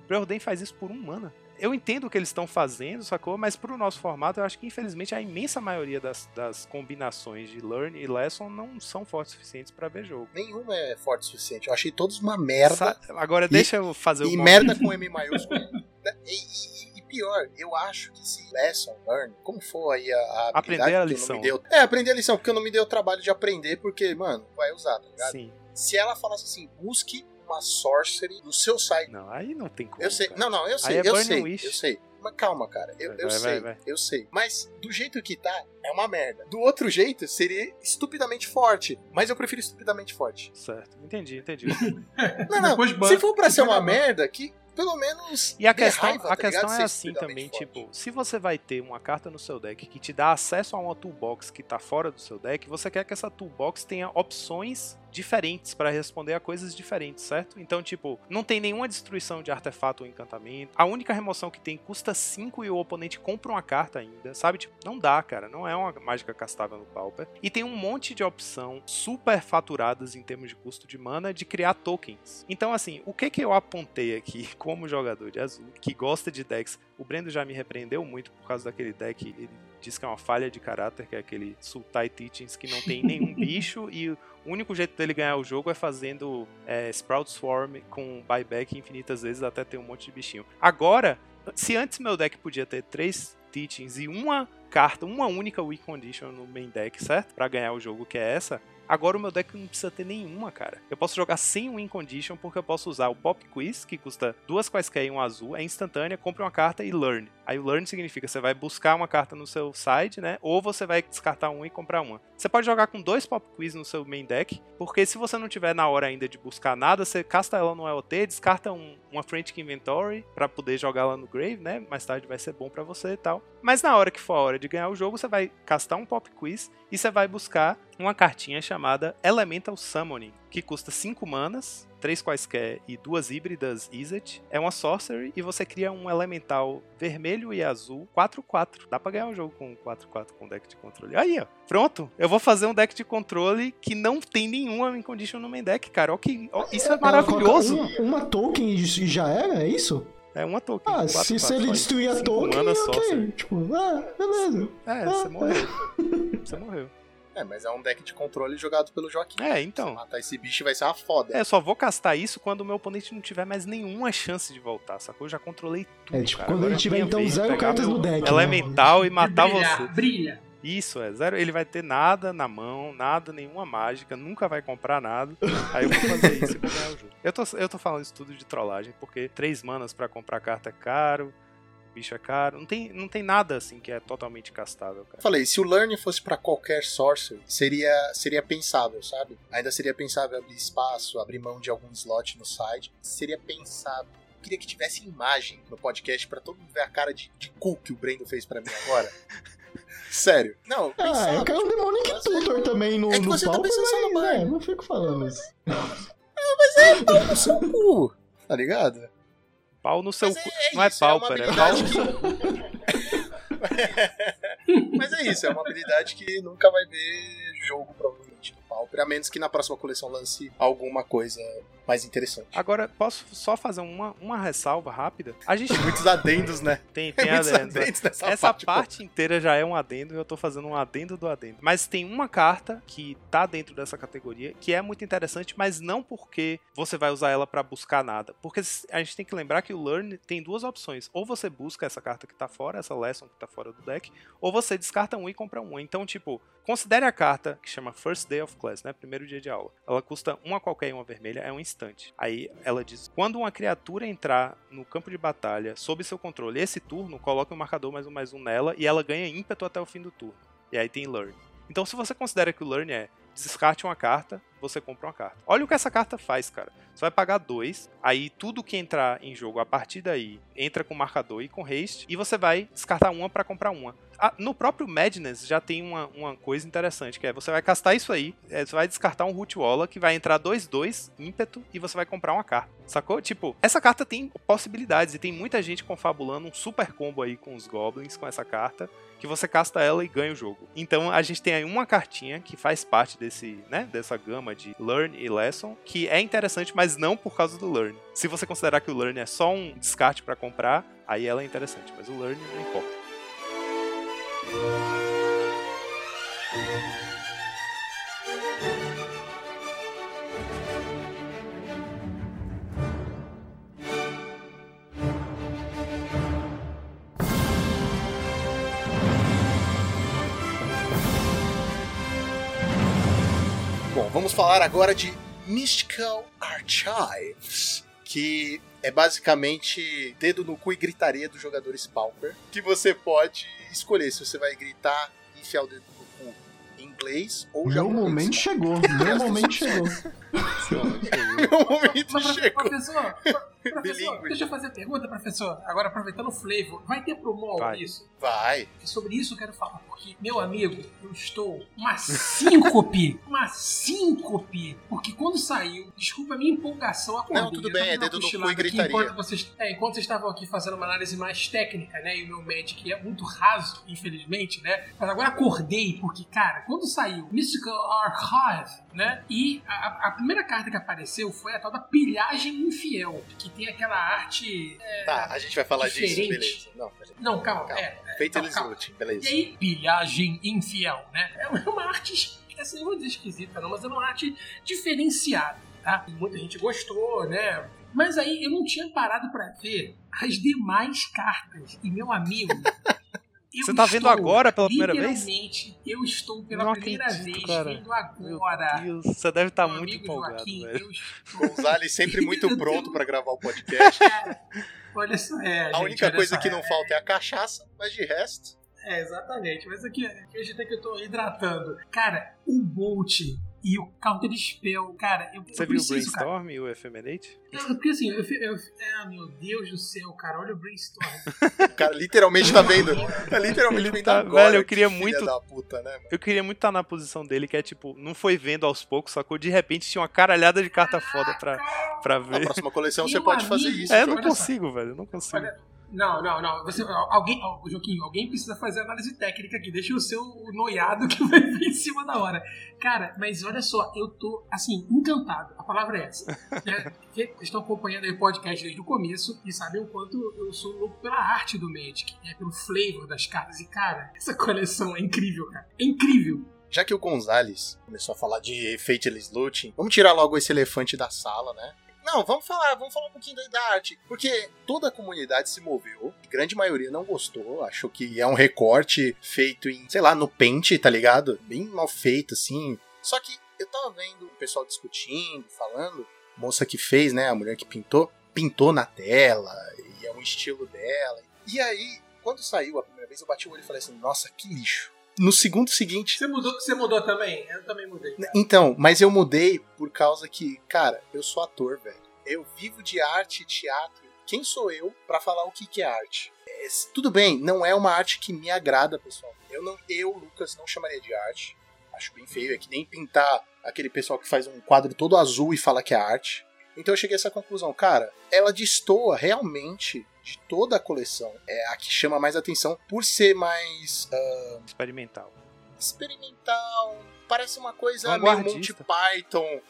Preordain faz isso por um mana. Eu entendo o que eles estão fazendo, sacou? Mas pro nosso formato, eu acho que infelizmente a imensa maioria das, das combinações de Learn e Lesson não são fortes o suficientes pra ver jogo. Nenhuma é forte o suficiente. Eu achei todos uma merda. Sa- Agora deixa eu fazer E o merda com M maiúsculo. *laughs* e, e- e pior, eu acho que se lesson, learn, como for aí a, a Aprender a lição. Não me deu, é, aprender a lição, porque eu não me dei o trabalho de aprender, porque, mano, vai usar, tá ligado? Sim. Se ela falasse assim, busque uma sorcery no seu site. Não, aí não tem como. Eu sei, cara. não, não, eu sei, é eu sei, Wish. eu sei. Mas calma, cara, eu, Vai, eu vai, sei, vai. eu sei. Mas do jeito que tá, é uma merda. Do outro jeito, seria estupidamente forte. Mas eu prefiro estupidamente forte. Certo, entendi, entendi. *laughs* Não, não, se for pra ser uma merda, que pelo menos. E a questão, raiva, a tá questão ligado? é assim também, estupidamente tipo, forte. se você vai ter uma carta no seu deck que te dá acesso a uma toolbox que tá fora do seu deck, você quer que essa toolbox tenha opções diferentes para responder a coisas diferentes, certo? Então, tipo, não tem nenhuma destruição de artefato ou encantamento. A única remoção que tem custa 5 e o oponente compra uma carta ainda, sabe? Tipo, não dá, cara. Não é uma mágica castável no Pauper. E tem um monte de opção super faturadas em termos de custo de mana de criar tokens. Então, assim, o que que eu apontei aqui *laughs* como jogador de azul que gosta de decks? O Brendo já me repreendeu muito por causa daquele deck. Ele diz que é uma falha de caráter, que é aquele Sultai Teachings que não tem nenhum *laughs* bicho e o único jeito dele ganhar o jogo é fazendo é, Sprout Swarm com buyback infinitas vezes até ter um monte de bichinho. Agora, se antes meu deck podia ter três Teachings e uma carta, uma única Win Condition no main deck, certo? Pra ganhar o jogo, que é essa. Agora o meu deck não precisa ter nenhuma, cara. Eu posso jogar sem Win Condition porque eu posso usar o Pop Quiz, que custa duas quaisquer e um azul, é instantânea, compre uma carta e Learn. Aí o Learn significa você vai buscar uma carta no seu side, né? Ou você vai descartar uma e comprar uma. Você pode jogar com dois Pop Quiz no seu main deck, porque se você não tiver na hora ainda de buscar nada, você casta ela no EOT, descarta um, uma Frantic Inventory pra poder jogar ela no Grave, né? Mais tarde vai ser bom pra você e tal. Mas na hora que for a hora de ganhar o jogo, você vai castar um Pop Quiz e você vai buscar uma cartinha chamada Elemental Summoning, que custa 5 manas, 3 quaisquer e duas híbridas Izzet. É uma Sorcery e você cria um elemental vermelho e azul 4-4. Dá pra ganhar um jogo com 4-4 com deck de controle. Aí, ó. Pronto. Eu vou fazer um deck de controle que não tem nenhuma Win Condition no main deck, cara. Ó que, ó, isso é Ela maravilhoso. coloca um- uma token e já era, é isso? É uma token. Ah, 4-4 se, se só ele isso. destruir a token, ok. Sorcery. Tipo, ah, beleza. É, você morreu. *laughs* Você morreu. É, mas é um deck de controle jogado pelo Joaquim. É, então. Matar esse bicho vai ser uma foda. É, eu só vou castar isso quando o meu oponente não tiver mais nenhuma chance de voltar, sacou? Eu já controlei tudo. É, tipo, cara. quando Agora ele é tiver então zero cartas no deck. né? Elemental e matar brilhar, você. Brilha. Isso, é zero. Ele vai ter nada na mão, nada, nenhuma mágica, nunca vai comprar nada. Aí eu vou fazer isso e vou ganhar o jogo. Eu tô, eu tô falando isso tudo de trollagem, porque três manas pra comprar carta é caro, bicho é caro. Não tem, não tem nada assim que é totalmente castável, cara. Falei, se o Learn fosse pra qualquer sorcery, seria, seria pensável, sabe? Ainda seria pensável abrir espaço, abrir mão de algum slot no site. Seria pensável. Eu queria que tivesse imagem no podcast pra todo mundo ver a cara de, de cu que o Brendo fez pra mim agora. *laughs* Sério. Não, Ah, eu quero um Demonic Mas Tutor também no, É que no você tá palco, pensando só no mas, Barney. é, não fico falando isso. *laughs* pau no seu cu. Tá ligado? Pau no seu Mas cu. é não é isso, é pauper, é, pau habilidade no que- *laughs* Mas é isso, é uma habilidade que nunca vai ver jogo, provavelmente, no Pauper, a menos que na próxima coleção lance alguma coisa mais interessante. Agora, posso só fazer uma, uma ressalva rápida? A gente Muitos adendos, né? *laughs* tem, tem Muitos adendos. adendos nessa Essa parte. parte, inteira já é um adendo e eu tô fazendo um adendo do adendo. Mas tem uma carta que tá dentro dessa categoria que é muito interessante, mas não porque você vai usar ela pra buscar nada. Porque a gente tem que lembrar que o Learn tem duas opções. Ou você busca essa carta que tá fora, essa Lesson que tá fora do deck, ou você descarta um e compra um. Então, tipo, considere a carta que chama First Day of Class, né? Primeiro dia de aula. Ela custa uma qualquer e uma vermelha, é um instante. Aí ela diz: quando uma criatura entrar no campo de batalha sob seu controle esse turno, coloque um marcador mais um mais um nela e ela ganha ímpeto até o fim do turno. E aí tem Learn. Então, se você considera que o Learn é descarte uma carta, você compra uma carta. Olha o que essa carta faz, cara. Você vai pagar dois, aí tudo que entrar em jogo a partir daí entra com marcador e com haste, e você vai descartar uma para comprar uma. Ah, no próprio Madness já tem uma, uma coisa interessante, que é você vai castar isso aí, é, você vai descartar um Root Walla que vai entrar 2-2, ímpeto, e você vai comprar uma carta. Sacou? Tipo, essa carta tem possibilidades, e tem muita gente confabulando um super combo aí com os Goblins com essa carta que você casta ela e ganha o jogo. Então a gente tem aí uma cartinha que faz parte desse, né, dessa gama de Learn e Lesson, que é interessante, mas não por causa do Learn. Se você considerar que o Learn é só um descarte para comprar, aí ela é interessante, mas o Learn não importa. Vamos falar agora de Mystical Archives, que é basicamente dedo no cu e gritaria dos jogadores Pauper, que você pode escolher se você vai gritar e enfiar o dedo no cu em inglês ou Meu momento chegou. *laughs* Meu momento chegou. *laughs* Meu momento Mas, chegou. professor, pro- professor, deixa eu fazer a pergunta, professor. Agora, aproveitando o flavor, vai ter pro mall Vai. isso? Vai. E sobre isso eu quero falar, porque, meu amigo, eu estou uma síncope, uma síncope, porque quando saiu, desculpa a minha empolgação, acordei. Não, tudo bem, é dedo no cu e gritaria. Enquanto vocês, é, enquanto vocês estavam aqui fazendo uma análise mais técnica, né, e o meu Magic é muito raso, infelizmente, né, mas agora acordei, porque, cara, quando saiu Mystical Archive, né, e a, a- primeira carta que apareceu foi a tal da pilhagem infiel, que tem aquela arte... é, Tá, a gente vai falar disso, Diferente. beleza. Não, Não, calma, Calma. é... é, feito eles beleza. e aí, pilhagem infiel, né? É uma arte, assim, não vou dizer esquisita, não, mas é uma arte diferenciada, tá? Muita gente gostou, né? Mas aí eu não tinha parado pra ver as demais cartas. E meu amigo. *laughs* eu Você tá vendo agora pela primeira vez? Eu estou pela Não primeira acredito, vez cara. vendo Meu agora. Deus, você deve estar Meu muito empolgado, Joaquim, velho. eu estou. Gonzalez sempre *laughs* muito pronto pra gravar o podcast. *laughs* Olha só, é. A gente, única coisa só, que é. não falta é a cachaça, mas de resto. É, exatamente. Mas aqui, aqui a gente tem que eu tô hidratando. Cara, o Bolt e o Counter Spell, cara, eu, Você eu viu o preciso, cara. Brainstorm e o Ephemerate? Não, porque assim, eu, eu, ah, meu Deus do céu, cara, olha o Brainstorm. O cara literalmente tá vendo. Tá *laughs* literalmente Ele vendo tá- agora. velho, eu que queria filha muito- da puta, né, mano? Eu queria muito estar na posição dele, que é tipo, não foi vendo aos poucos, sacou? De repente tinha uma caralhada de carta foda pra, pra Na ver. próxima coleção você Meu pode fazer amigo. isso. É, eu não só. consigo, velho, eu não consigo. Olha, não, não, não. Você, alguém, ó, Joaquim, alguém precisa fazer análise técnica aqui. Deixa o seu noiado que *laughs* vai vir em cima da hora. Cara, mas olha só, eu tô, assim, encantado. A palavra é essa. né? *laughs* Estão acompanhando aí o podcast desde o começo e sabem o quanto eu sou louco pela arte do Magic, né? pelo flavor das cartas. E, cara, essa coleção é incrível, cara. É incrível. Já que o Gonzalez começou a falar de Fateless Looting, vamos tirar logo esse elefante da sala, né? Não, vamos falar, vamos falar um pouquinho da, arte. Porque toda a comunidade se moveu, a grande maioria não gostou, achou que é um recorte feito em, sei lá, no pente, tá ligado? Bem mal feito, assim. Só que eu tava vendo o pessoal discutindo, falando, moça que fez, né, a mulher que pintou, pintou na tela, e é um estilo dela. E aí, quando saiu a primeira vez, eu bati o olho e falei assim, nossa, que lixo. No segundo seguinte, Você mudou, você mudou também? Eu também mudei. então, mas eu mudei por causa que, cara, eu sou ator, velho. Eu vivo de arte, teatro. Quem sou eu pra falar o que, que é arte? É, tudo bem, não é uma arte que me agrada, pessoal. Eu, não, eu, Lucas, não chamaria de arte. Acho bem feio. É que nem pintar aquele pessoal que faz um quadro todo azul e fala que é arte. Então eu cheguei a essa conclusão. Cara, ela destoa realmente de toda a coleção. É a que chama mais atenção por ser mais ah, Experimental. experimental, parece uma coisa meio Monty. Python.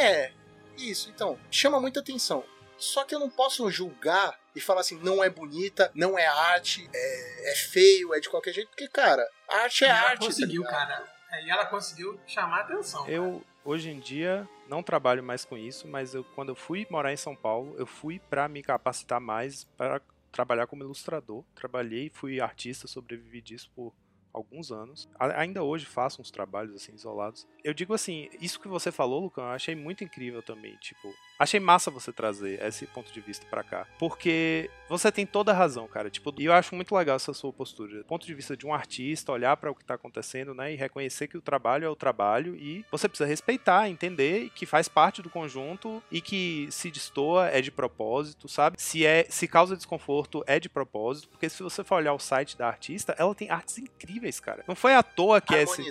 É, isso, então, chama muita atenção. Só que eu não posso julgar e falar assim, não é bonita, não é arte, é, é feio, é de qualquer jeito, porque, cara, arte é e ela arte. tá conseguiu, ligado? cara. É, e ela conseguiu chamar a atenção. cara. Eu, hoje em dia, não trabalho mais com isso, mas eu, quando eu fui morar em São Paulo, eu fui pra me capacitar mais para trabalhar como ilustrador. Trabalhei, fui artista, sobrevivi disso por alguns anos. Ainda hoje faço uns trabalhos assim isolados. Eu digo assim, isso que você falou, Lucão, eu achei muito incrível também, tipo, achei massa você trazer esse ponto de vista pra cá, porque você tem toda a razão, cara. Tipo, e eu acho muito legal essa sua postura, do ponto de vista de um artista, olhar pra o que tá acontecendo, né, e reconhecer que o trabalho é o trabalho e você precisa respeitar, entender que faz parte do conjunto e que se destoa é de propósito, sabe? Se é, se causa desconforto é de propósito, porque se você for olhar o site da artista, ela tem artes incríveis, cara. Não foi à toa que esse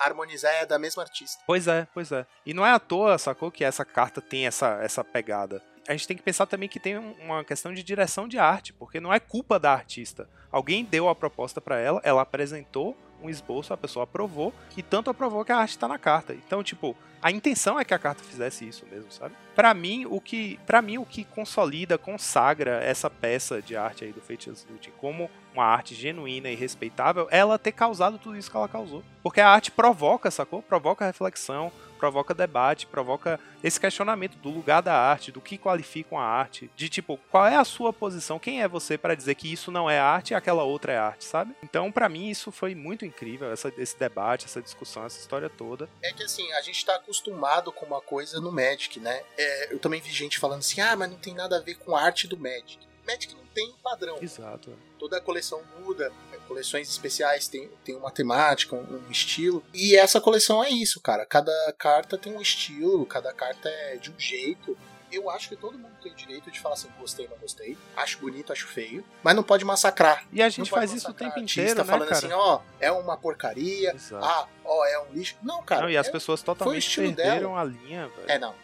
Harmonizar, é da mesma artista. Pois é, pois é. E não é à toa, sacou, que essa carta tem essa, essa pegada. A gente tem que pensar também que tem um- uma questão de direção de arte, porque não é culpa da artista. Alguém deu a proposta pra ela, ela apresentou um esboço, a pessoa aprovou, e tanto aprovou que a arte tá na carta. Então, tipo, a intenção é que a carta fizesse isso mesmo, sabe? Pra mim, o que, para mim o que consolida, consagra essa peça de arte aí do Fates Looting como uma arte genuína e respeitável, ela ter causado tudo isso que ela causou. Porque a arte provoca, sacou? Provoca reflexão, provoca debate, provoca esse questionamento do lugar da arte, do que qualifica uma arte, de tipo, qual é a sua posição, quem é você para dizer que isso não é arte e aquela outra é arte, sabe? Então, pra mim, isso foi muito incrível, essa- esse debate, essa discussão, essa história toda. É que assim, a gente tá acostumado com uma coisa no Magic, né? É, eu também vi gente falando assim, ah, mas não tem nada a ver com a arte do Magic. Magic tem padrão. Exato. Toda a coleção muda, coleções especiais tem, tem uma temática, um, um estilo. E essa coleção é isso, cara. Cada carta tem um estilo, cada carta é de um jeito. Eu acho que todo mundo tem o direito de falar assim, gostei, não gostei, acho bonito, acho feio, mas não pode massacrar. E a gente faz isso o tempo artista inteiro, né, falando cara? assim, ó, é uma porcaria, Exato. ah, ó, é um lixo. Não, cara. não, e as é- pessoas totalmente perderam dela. a linha, velho. É, não.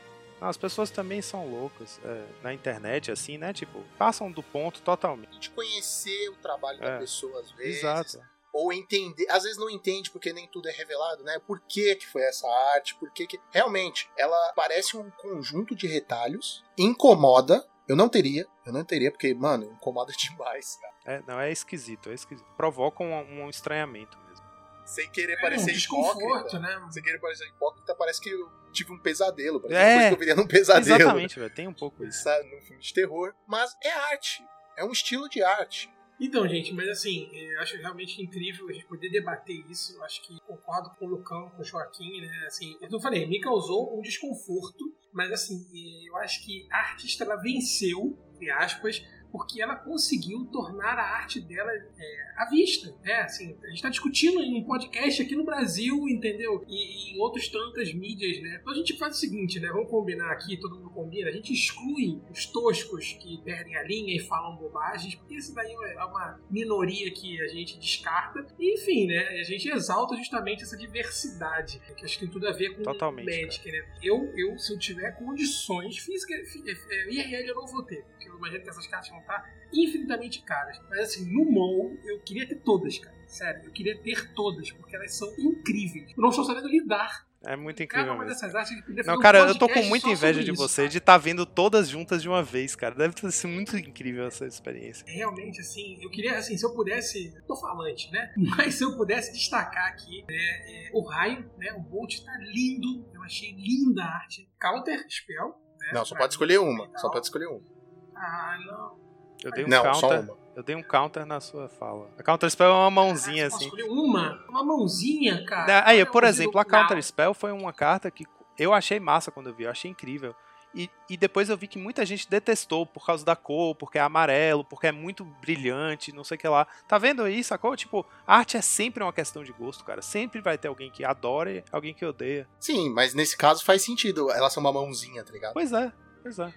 As pessoas também são loucas é, na internet, assim, né? Tipo, passam do ponto totalmente. De conhecer o trabalho da É. pessoa às vezes. Exato. ou entender, às vezes não entende porque nem tudo é revelado, né? Por que que foi essa arte, por que que... Realmente, ela parece um conjunto de retalhos, incomoda, eu não teria, eu não teria, porque, mano, incomoda *laughs* demais, cara. É, não, é esquisito, é esquisito. Provoca um, um estranhamento mesmo. Sem querer É um parecer desconforto, hipócrita, né? sem querer parecer hipócrita, parece que tive um pesadelo, parece É. uma coisa que eu viria num pesadelo. Exatamente, velho, tem um pouco isso. Sabe, num filme de terror, mas é arte, é um estilo de arte. Então, gente, mas assim, eu acho realmente incrível a gente poder debater isso. Eu acho que concordo com o Lucão, com o Joaquim, né? Assim, eu não falei, me causou um desconforto, mas assim, eu acho que a artista ela venceu, entre aspas, porque ela conseguiu tornar a arte dela é, à vista, né? Assim, a gente está discutindo em um podcast aqui no Brasil, entendeu? E, e em outras tantas mídias, né? Então a gente faz o seguinte, né? Vamos combinar aqui, todo mundo combina, a gente exclui os toscos que perdem a linha e falam bobagens, porque isso daí é uma minoria que a gente descarta. E, enfim, né? A gente exalta justamente essa diversidade, que acho que tem tudo a ver com Totalmente, Magic, né? Eu, eu, se eu tiver condições físicas, fi- é, IRL eu não vou ter, eu imagino que essas cartas vão estar infinitamente caras. Mas assim, no mall, eu queria ter todas, cara. Sério, eu queria ter todas, porque elas são incríveis. Eu não estou sabendo lidar. É muito incrível uma mesmo. artes Não, fazer um cara, eu tô com muita inveja de isso, você cara. de estar vendo todas juntas de uma vez, cara. Deve ter sido muito incrível essa experiência. realmente, assim, eu queria, assim, se eu pudesse, eu tô falante, né? *laughs* Mas se eu pudesse destacar aqui, né, é, o raio, né, o Bolt tá lindo, eu achei linda a arte. Counter Spell, né? Não, só pra pode escolher uma, só pode escolher uma. Ah, não. Eu dei um Não, só counter. uma. Eu dei um counter na sua fala. A counter spell é uma mãozinha Ah, assim. uma? Uma mãozinha, cara. Aí, por exemplo, a. Counter Spell foi uma carta que eu achei massa quando eu vi, eu achei incrível. E, e depois eu vi que muita gente detestou por causa da cor, porque é amarelo, porque é muito brilhante, não sei o que lá. Tá vendo aí, sacou? Tipo, arte é sempre uma questão de gosto, cara. Sempre vai ter alguém que adora e alguém que odeia. Sim, mas nesse caso faz sentido, ela ser uma mãozinha, tá ligado? Pois é, pois é.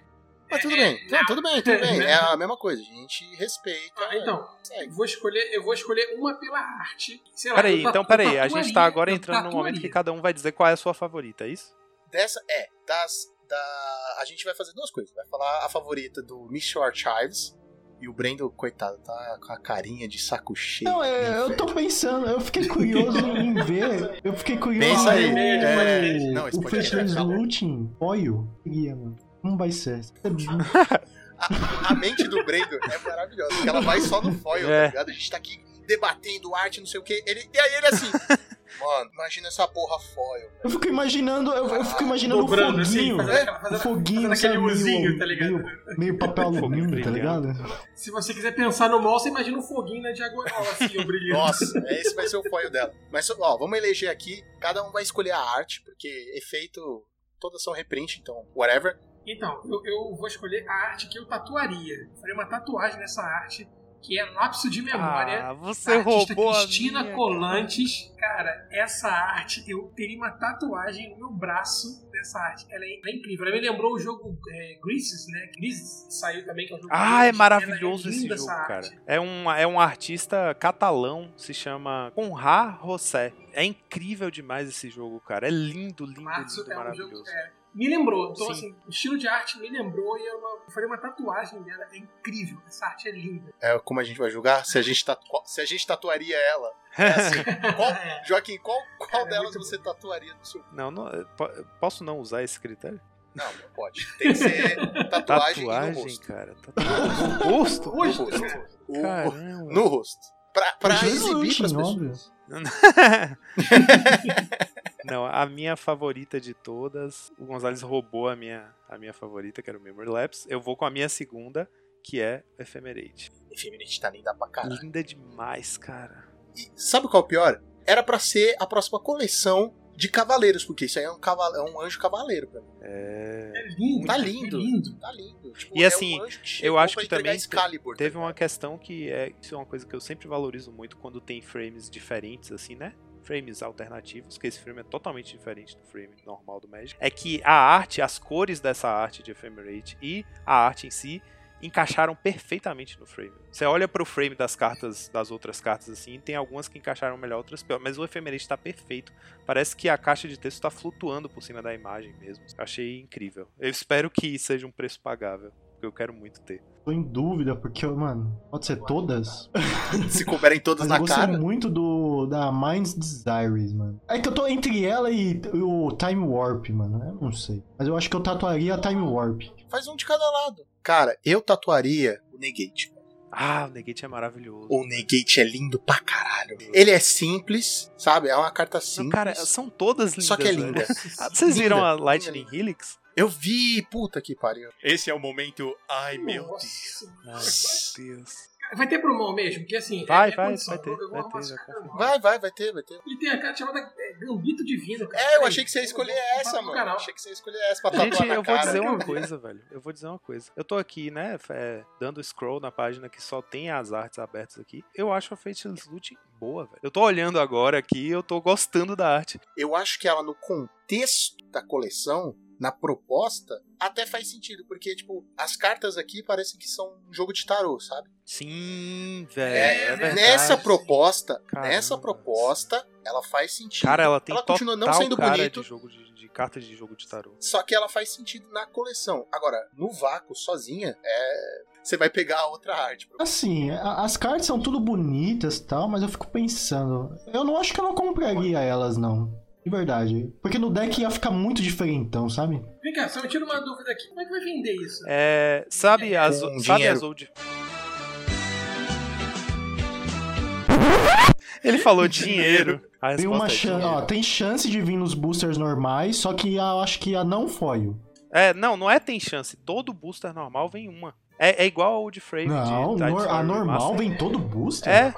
Mas tudo bem, não, tudo bem, tudo bem. *laughs* É a mesma coisa, a gente respeita. Ah, então, segue. vou escolher, eu vou escolher uma pela arte. Sei lá, Peraí, então peraí. A gente tá agora entrando no momento que cada um vai dizer qual é a sua favorita, é isso? Dessa, é, das. Da, a gente vai fazer duas coisas. Vai falar a favorita do Michel Archives. E o Brendo, coitado, tá com a carinha de saco cheio. Não, é, eu tô pensando, eu fiquei curioso *laughs* em ver. Eu fiquei curioso Pensa aí, em ver é, o, não, esse o podcast vai ficar longo. Looting foil. Queria, mano. Como vai ser? *laughs* A, a mente do Brendo é maravilhosa, porque ela vai só no foil, É. tá ligado? A gente tá aqui debatendo arte, não sei o quê. Ele, e aí ele assim. *laughs* Mano, imagina essa porra foil. Eu fico imaginando, eu, eu fico imaginando Dobrando, o assim, foguinho. fazendo é, aquela- fazendo- o foguinho, fazendo aquele uzinho, meio, tá ligado? meio, meio papel *laughs* alumínio, tá ligado? Se você quiser pensar no mall, você imagina um foguinho na diagonal, assim, o brilhante. Nossa, esse vai ser o foil dela. Mas, ó, vamos eleger aqui. Cada um vai escolher a arte, porque efeito. Todas são reprint, então, whatever. Então, eu, eu vou escolher a arte que eu tatuaria. Eu faria uma tatuagem nessa arte, que é lapso de memória. Ah, você artista roubou a Cristina minha, Colantes. Cara, essa arte, eu teria uma tatuagem no meu braço dessa arte. Ela é, é incrível. Ela me lembrou o jogo é, Greases, né? Greases saiu também, que é um jogo Ah, é maravilhoso é esse jogo, cara. É um, é um artista catalão, se chama Conrad Rossé. É incrível demais esse jogo, cara. É lindo, lindo, Março lindo, é um jogo maravilhoso. é, me lembrou. Então, Sim. assim, o estilo de arte me lembrou e eu, eu faria uma tatuagem dela. É incrível. Essa arte é linda. É como a gente vai julgar? Se a gente, tatu... se a gente tatuaria ela. É assim. *laughs* Qual... Joaquim, qual, qual É delas muito você tatuaria no seu. Não, não, posso não usar esse critério? Não, não pode. Tem que ser tatuagem, no Tatuagem, rosto. cara. Tatuagem no rosto? No rosto. O- Caramba. No rosto. Pra, pra Jesus, exibir pras pessoas. *laughs* Não, a minha favorita de todas, o Gonzalez roubou a minha, a minha favorita, que era o Memory Lapse. Eu vou com a minha segunda, que é Ephemerate. Efeminate tá linda pra caralho. Linda demais, cara. E sabe qual é o pior? Era pra ser a próxima coleção de cavaleiros, porque isso aí é um, caval... é um anjo cavaleiro pra mim. É... É lindo. Tá lindo. É lindo. Tá lindo. Tipo, E é assim, um anjo que eu acho que também Excalibur, tá Teve ligado? uma questão que é, isso é uma coisa que eu sempre valorizo muito quando tem frames diferentes, assim, né? Frames alternativos, que esse frame é totalmente diferente do frame normal do Magic. É que a arte, as cores dessa arte de Ephemerate e a arte em si encaixaram perfeitamente no frame. Você olha pro frame das cartas, das outras cartas assim, tem algumas que encaixaram melhor, outras pior, mas o Ephemerate tá perfeito. Parece que a caixa de texto tá flutuando por cima da imagem mesmo. Eu achei incrível. Eu espero que seja um preço pagável, porque eu quero muito ter. Tô em dúvida, porque, mano, pode ser todas? *laughs* Se couberem todas Mas eu na gostei cara. muito do da Minds Desires, mano. É que eu tô entre ela e o Time Warp, mano. Eu não sei. Mas eu acho que eu tatuaria a Time Warp. Faz um de cada lado. Cara, eu tatuaria o Negate. Ah, o Negate é maravilhoso. O Negate é lindo pra caralho. Ele é simples, sabe? É uma carta Não, simples. cara, são todas lindas. só que é linda. Ah, Vocês viram Linda, a linda, Lightning linda. Helix? Eu vi, puta que pariu. Esse é o momento. Ai, Nossa. Ai, meu Deus. Vai ter pro mall mesmo, porque assim. Vai, é, é vai, condição. vai ter, vai ter, cara. Vai, vai, vai ter, vai ter. E tem a carta chamada é, Gambito Divino, cara. É, eu achei que você ia escolher essa, no mano. canal. Achei que você ia escolher essa pra tatuar Gente, na eu vou cara. dizer uma coisa, velho. Eu vou dizer uma coisa. Eu tô aqui, né, é, dando scroll na página que só tem as artes abertas aqui. Eu acho a Faceless Loot boa, velho. Eu tô olhando agora aqui e eu tô gostando da arte. Eu acho que ela, no contexto da coleção, na proposta, até faz sentido. Porque, tipo, as cartas aqui parecem que são um jogo de tarô, sabe? Sim, velho. É, É, verdade. nessa proposta, Caramba. nessa proposta, ela faz sentido. Cara, ela tem ela continua não sendo cara bonito. de jogo de, de cartas de jogo de tarô. Só que ela faz sentido na coleção. Agora, no vácuo, sozinha, é. Você vai pegar a outra arte. Assim, as cartas são tudo bonitas e tal, mas eu fico pensando. Eu não acho que eu não compraria elas, não. De verdade. Porque no deck ia ficar muito diferentão, sabe? Vem cá, só me tira uma dúvida aqui. Como é que vai vender isso? É, sabe as, Com sabe dinheiro. as old... Ele falou *laughs* dinheiro. A Tem uma é chance. dinheiro. Ó, tem chance de vir nos boosters normais, só que eu acho que a não foil. É, não, não é tem chance. Todo booster normal vem uma. É, é igual ao de frame Não, de nor- Tides a Fire normal vem todo booster? É,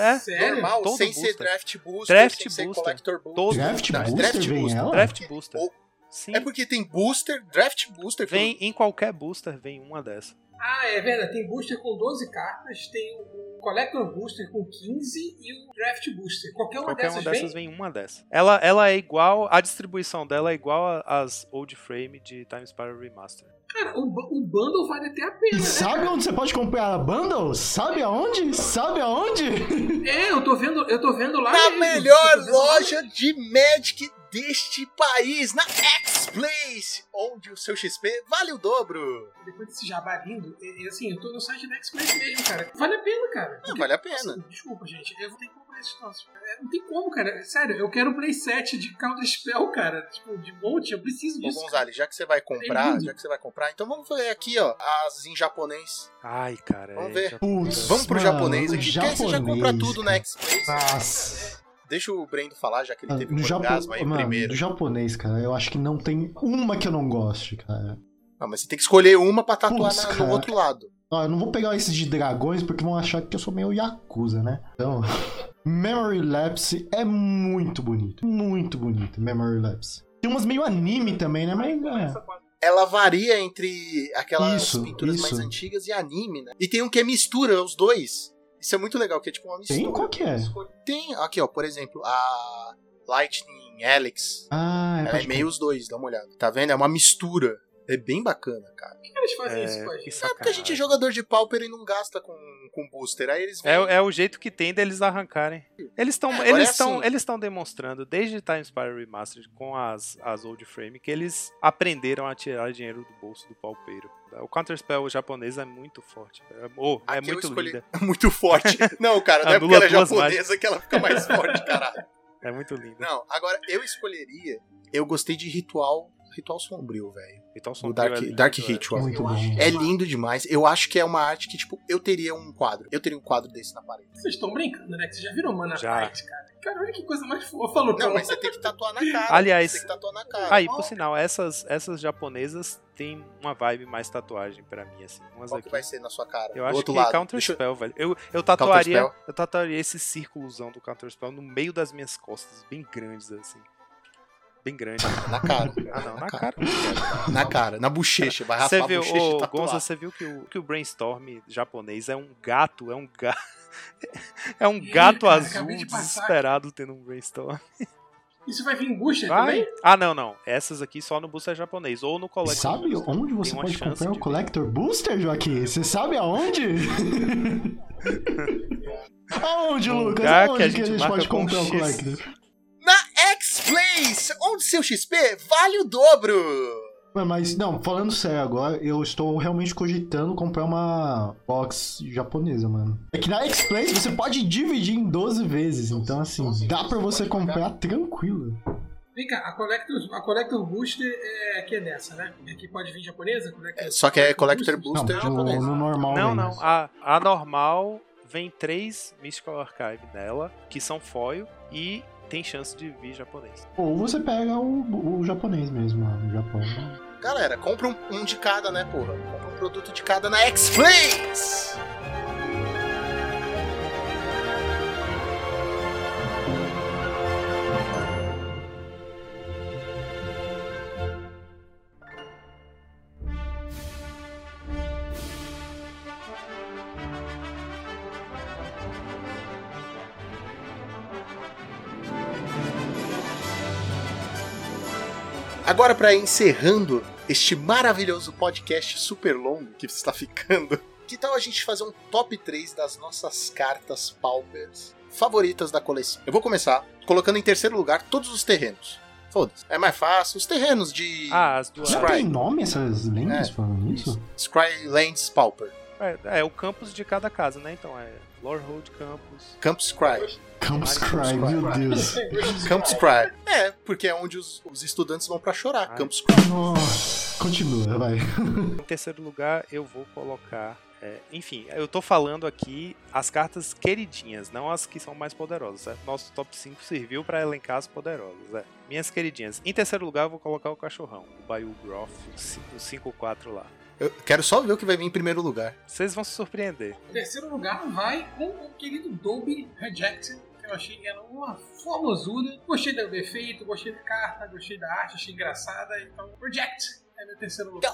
é. Sério? Normal, todo sem ser booster. draft booster, Draft sem ser booster. collector booster. Todo Draft Não, booster draft vem booster. ela? Draft booster. Ou- Sim. É porque tem booster, draft booster. Vem em qualquer booster, vem uma dessa. Ah, é verdade. Tem booster com 12 cartas, tem o Collector Booster com 15 e o Draft Booster. Qualquer uma Qualquer dessas, uma dessas vem? vem uma dessa. Ela, ela é igual, a distribuição dela é igual às old frame de Time Spiral Remaster. Cara, o, o bundle vale até a pena, E né? sabe cara? onde você pode comprar a bundle? Sabe aonde? Sabe aonde? É, eu tô vendo, eu tô vendo lá. Na mesmo. melhor vendo lá loja de Magic deste país, na X-Place, onde o seu XP vale o dobro. Depois desse jabá lindo, e, e assim, eu tô no site da Express mesmo, cara. Vale a pena, cara. Não, vale a pena. Assim, desculpa, gente. Eu vou ter que comprar esse troço. É, Não tem como, cara. Sério, eu quero um playset de Counter Spell, cara. Tipo, de monte. Eu preciso Ô, disso. Gonzalez, já que você vai comprar, lindo. já que você vai comprar, então vamos ver aqui, ó, as em japonês. Ai, cara. Vamos é, ver. já- Putz, Vamos pro mano, japonês aqui, porque aí você já compra japonês, tudo na cara. X-Place. Nossa. Deixa o Brendo falar, já que ele Ah, teve um Japo- orgasmo aí Mano, primeiro. do japonês, cara, eu acho que não tem uma que eu não goste, cara. Não, mas você tem que escolher uma pra tatuar Putz, na- no outro lado. Ó, eu não vou pegar esses de dragões porque vão achar que eu sou meio Yakuza, né? Então, *laughs* Memory Lapse é muito bonito. Muito bonito, Memory Lapse. Tem umas meio anime também, né? Mas é. Ela varia entre aquelas Isso, pinturas isso. mais antigas e anime, né? E tem um que é mistura os dois. Isso é muito legal, que é tipo uma mistura. Tem? Qual que é? Tem, aqui ó, por exemplo, a Lightning Alex. Ah, é, Ela é meio os dois, dá uma olhada. Tá vendo? É uma mistura. É bem bacana, cara. Por que eles fazem isso com a É, gente? É porque a gente é jogador de pauper e não gasta com, com booster. Aí eles É, vêm- é o jeito que tem deles arrancarem. Eles estão É, eles é estão assim. eles estão demonstrando desde Time Spire Remastered com as as old frame que eles aprenderam a tirar dinheiro do bolso do palpeiro. O Counter Spell japonês é muito forte. É, oh, é muito escolhi- linda. *laughs* muito forte. Não, cara, *laughs* não é porque ela é japonesa que ela fica mais forte, caralho. *laughs* É muito linda. Não, agora eu escolheria. Eu gostei de ritual. Ritual sombrio, velho. Do são Dark, Dark Ritual. Muito bom. É lindo demais. Eu acho que é uma arte que, tipo, eu teria um quadro. Eu teria um quadro desse na parede. Vocês estão brincando, né? Que você já viram Mana Já. Fight, cara. Cara, olha que coisa mais fofa, Lucão. Não, mas você tem que tatuar na cara. Aliás- Você tem que tatuar na cara. Aí, por sinal, essas essas japonesas têm uma vibe mais tatuagem pra mim assim. Umas Qual que aqui. vai ser na sua cara? Eu Do acho outro que lado. Counter Spell, velho. Eu, eu tatuaria, Counter eu tatuaria esse círculozão do Counter Spell no meio das minhas costas, bem grandes assim. Bem grande. Na cara. Ah, não, na cara. cara. quero. Na cara, na bochecha. Vai raspar Você a viu, bochecha e ô, tatuar. Gonza, você viu que o, que o brainstorm japonês é um gato, é um gato. É um gato cara, azul de desesperado tendo um brainstorm. Isso vai vir em booster Vai? também? Ah, não, não. Essas aqui só no booster japonês ou no Collector. Sabe Booster. onde você pode comprar o Collector Booster, Joaquim? Você sabe aonde? *laughs* aonde, Lucas? lugar Aonde que a que a gente gente pode com comprar o X. Collector? Na X-Place, onde seu XP vale o dobro. Mano, Mas, não, falando sério agora, eu estou realmente cogitando comprar uma box japonesa, mano. É que na X-Place você pode dividir em 12 vezes, então assim, dá pra você comprar tranquilo. Vem cá, a Collector, a Collector Booster é que é dessa, né? É que pode vir japonesa? Collector, É, só que é Collector Não, Booster no, japonês. no normal Não, vem. não. A, a normal vem três Mystical Archive nela, que são foil, e tem chance de vir japonês. Ou você pega o, o japonês mesmo, lá no Japão. Galera, compra um, um de cada, né, porra? Compra um produto de cada na X-Place. Agora, para encerrando este maravilhoso podcast super longo que está ficando, que tal a gente fazer um top 3 das nossas cartas Paupers favoritas da coleção? Eu vou começar colocando em terceiro lugar todos os terrenos. Foda-se. É mais fácil. Os terrenos de Ah, as duas. Já Scry. tem nome essas lendas É, falando isso? Scrylands Pauper. É, é o campus de cada casa, né? Então é Lorehold Campus. Campus Cry, Campus meu Cry. Deus. *laughs* Camp Scry. É, porque é onde os, os estudantes vão pra chorar. Ai. Camp Scry. Nossa, continua, vai. *laughs* Em terceiro lugar, eu vou colocar. é, enfim, eu tô falando aqui as cartas queridinhas, não as que são mais poderosas. certo? Nosso top 5 serviu pra elencar as poderosas. é. Minhas queridinhas. Em terceiro lugar, eu vou colocar o cachorrão, o Bayou Groff, o 5-4 lá. Eu quero só ver o que vai vir em primeiro lugar. Vocês vão se surpreender. Em terceiro lugar vai com o querido Dolby Reject. que Eu achei ela uma formosura. Gostei do efeito, gostei da carta, gostei da arte, achei engraçada. Então, Reject é meu terceiro lugar.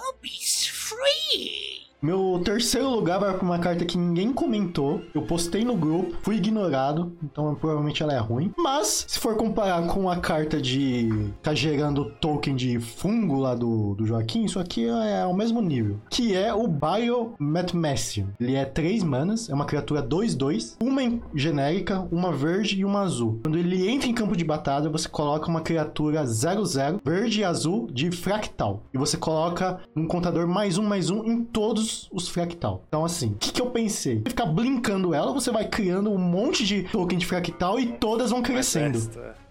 Meu terceiro lugar vai pra uma carta que ninguém comentou. Eu postei no grupo, fui ignorado, então provavelmente ela é ruim. Mas, se for comparar com a carta de. tá gerando token de fungo lá do, do Joaquim, isso aqui é ao mesmo nível. Que é o Biometmessium. Ele é 3 manas, é uma criatura 2-2, uma em- genérica, uma verde e uma azul. Quando ele entra em campo de batalha, você coloca uma criatura 0-0, verde e azul de fractal. E você coloca um contador mais um, mais um em todos os fractal. Então, assim, o que, que eu pensei? Você ficar blinkando ela, você vai criando um monte de token de fractal e todas vão crescendo.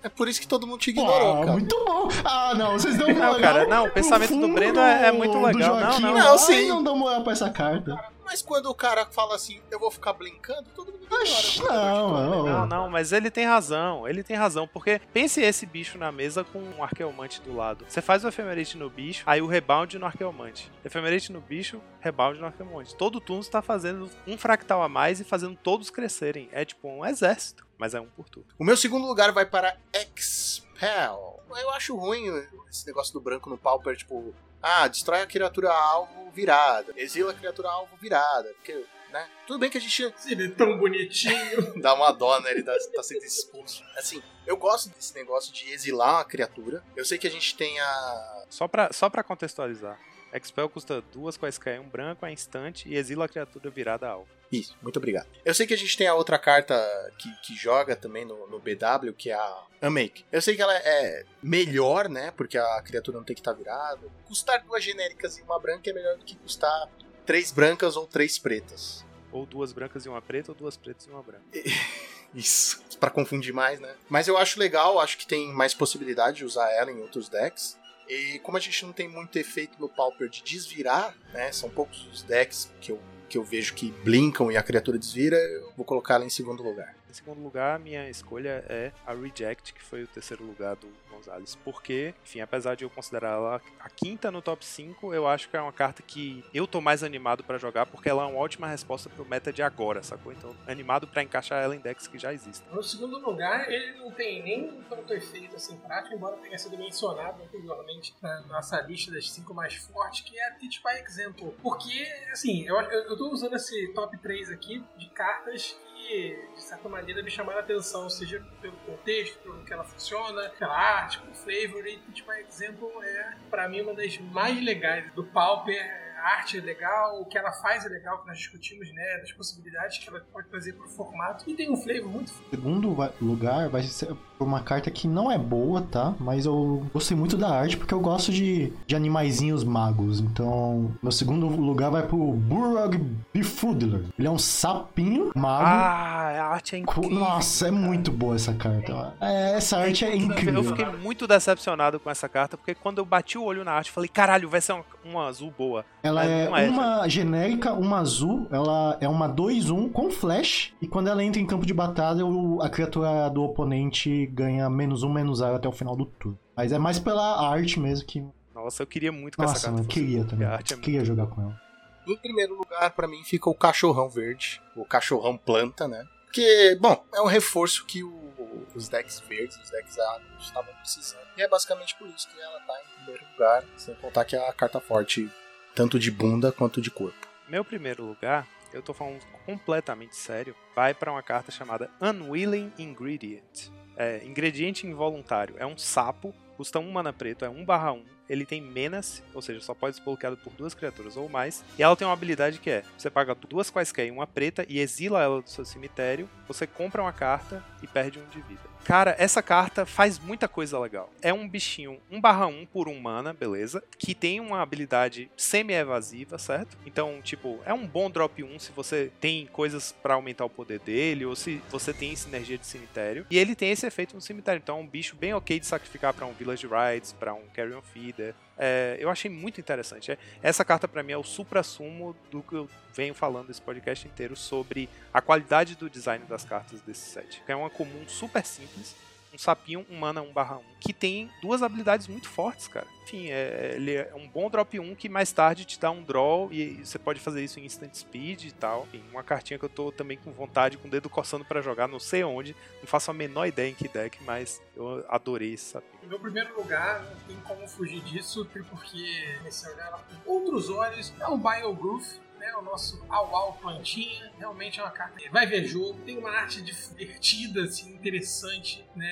É por isso que todo mundo te ignorou, cara. muito bom. Ah, não, vocês dão moral. Não, cara, não, o pensamento do Breno é- é muito do legal. Joaquim. Não, não. Não, Ai, sim. não dão moral pra essa carta. Mas quando o cara fala assim, eu vou ficar blinkando, todo mundo ignora. não, não. Não, não, mas ele tem razão, ele tem razão, porque pense esse bicho na mesa com um arqueomante do lado. Você faz o efemerate no bicho, aí o rebound no arqueomante. Efemerate no bicho, rebound no arqueomante. Todo turno você tá fazendo um fractal a mais e fazendo todos crescerem. É tipo um exército, mas é um por turno. O meu segundo lugar vai para Expel. Eu acho ruim esse negócio do branco no Pauper, tipo, ah, destrói a criatura alvo virada, exila a criatura alvo virada, porque, né? Tudo bem que a gente Ele é tão bonitinho. *laughs* dá uma dó, né? Ele tá, tá sendo expulso. Assim, eu gosto desse negócio de exilar uma criatura. Eu sei que a gente tem a. Só pra, só pra contextualizar. Expel custa duas quaisquer, um branco, é instante e exila a criatura virada alvo. Isso, muito obrigado. Eu sei que a gente tem a outra carta que, que joga também no, no BW, que é a Unmake. Eu sei que ela é melhor, né? Porque a criatura não tem que estar virada. Custar duas genéricas e uma branca é melhor do que custar três brancas ou três pretas. Ou duas brancas e uma preta, ou duas pretas e uma branca. *laughs* Isso, pra confundir mais, né? Mas eu acho legal, acho que tem mais possibilidade de usar ela em outros decks. E como a gente não tem muito efeito no Pauper de desvirar, né? São poucos os decks que eu, que eu vejo que blinkam e a criatura desvira, eu vou colocar ela em segundo lugar. Segundo lugar, minha escolha é a Reject, que foi o terceiro lugar do Gonzalez. Porque, enfim, apesar de eu considerar ela a quinta no top 5, eu acho que é uma carta que eu tô mais animado pra jogar, porque ela é uma ótima resposta pro meta de agora, sacou? Então, animado pra encaixar ela em decks que já existem. No segundo lugar, ele não tem nem tanto efeito assim prático, embora tenha sido mencionado anteriormente na nossa lista das cinco mais fortes, que é a Teach by Example. Porque, assim, eu, eu, eu tô usando esse top 3 aqui de cartas de certa maneira, me chamaram a atenção, seja pelo contexto, pelo que ela funciona, pela arte, pelo flavor. E Teach by Example é, pra mim, uma das mais legais do Pauper. A arte é legal, o que ela faz é legal, que nós discutimos, né? Das possibilidades que ela pode trazer pro formato. E tem um flavor muito Segundo lugar vai ser uma carta que não é boa, tá? Mas eu gostei muito da arte porque eu gosto de, de animaizinhos magos. Então, meu segundo lugar vai pro Burrog Befuddler. Ele é um sapinho mago. Ah, a arte é incrível. Nossa, é muito boa essa carta. É, essa arte é incrível. Eu fiquei muito decepcionado com essa carta, porque quando eu bati o olho na arte, eu falei, caralho, vai ser uma, uma azul boa. Ela é é, uma genérica, uma azul, ela é uma 2-1 com flash, e quando ela entra em campo de batalha, a criatura do oponente ganha menos um, menos zero até o final do turno. Mas é mais pela arte mesmo que. Nossa, eu queria muito que essa Nossa, carta mano, fosse queria porque também. A arte é muito Queria jogar com ela. Em primeiro lugar, pra mim, fica o cachorrão verde, o cachorrão planta, né? Porque, bom, é um reforço que o- os decks verdes, os decks agros estavam precisando. E é basicamente por isso que ela tá em primeiro lugar, sem contar que é a carta forte, tanto de bunda quanto de corpo. Meu primeiro lugar, eu tô falando completamente sério, vai pra uma carta chamada Unwilling Ingredient. É, ingrediente involuntário. É um sapo, custa 1 mana preto, é 1 barra 1. Ele tem menace, ou seja, só pode ser bloqueado por duas criaturas ou mais. E ela tem uma habilidade que é: você paga duas quaisquer e uma preta e exila ela do seu cemitério. Você compra uma carta e perde um de vida. Cara, essa carta faz muita coisa legal. É um bichinho 1 barra 1 por 1 mana, beleza? Que tem uma habilidade semi-evasiva, certo? Então, tipo, é um bom drop 1 se você tem coisas pra aumentar o poder dele, ou se você tem sinergia de cemitério. E ele tem esse efeito no cemitério, então é um bicho bem ok de sacrificar pra um Village Rides, pra um Carrion Feeder. É, eu achei muito interessante. É, essa carta pra mim é o supra-sumo do que eu venho falando esse podcast inteiro sobre a qualidade do design das cartas desse set. É uma comum super simples, um sapinho, um mana 1 barra 1, que tem duas habilidades muito fortes, cara. Enfim, é, ele é um bom drop 1 que mais tarde te dá um draw e você pode fazer isso em instant speed e tal. Enfim, uma cartinha que eu tô também com vontade, com o dedo coçando pra jogar, não sei onde, não faço a menor ideia em que deck, mas eu adorei esse sapinho. Em meu primeiro lugar, não tem como fugir disso, porque a olhar com outros olhos. É o Biogrowth, né? O nosso au-au plantinha. Realmente é uma carta que vai ver jogo. Tem uma arte divertida, assim, interessante, né?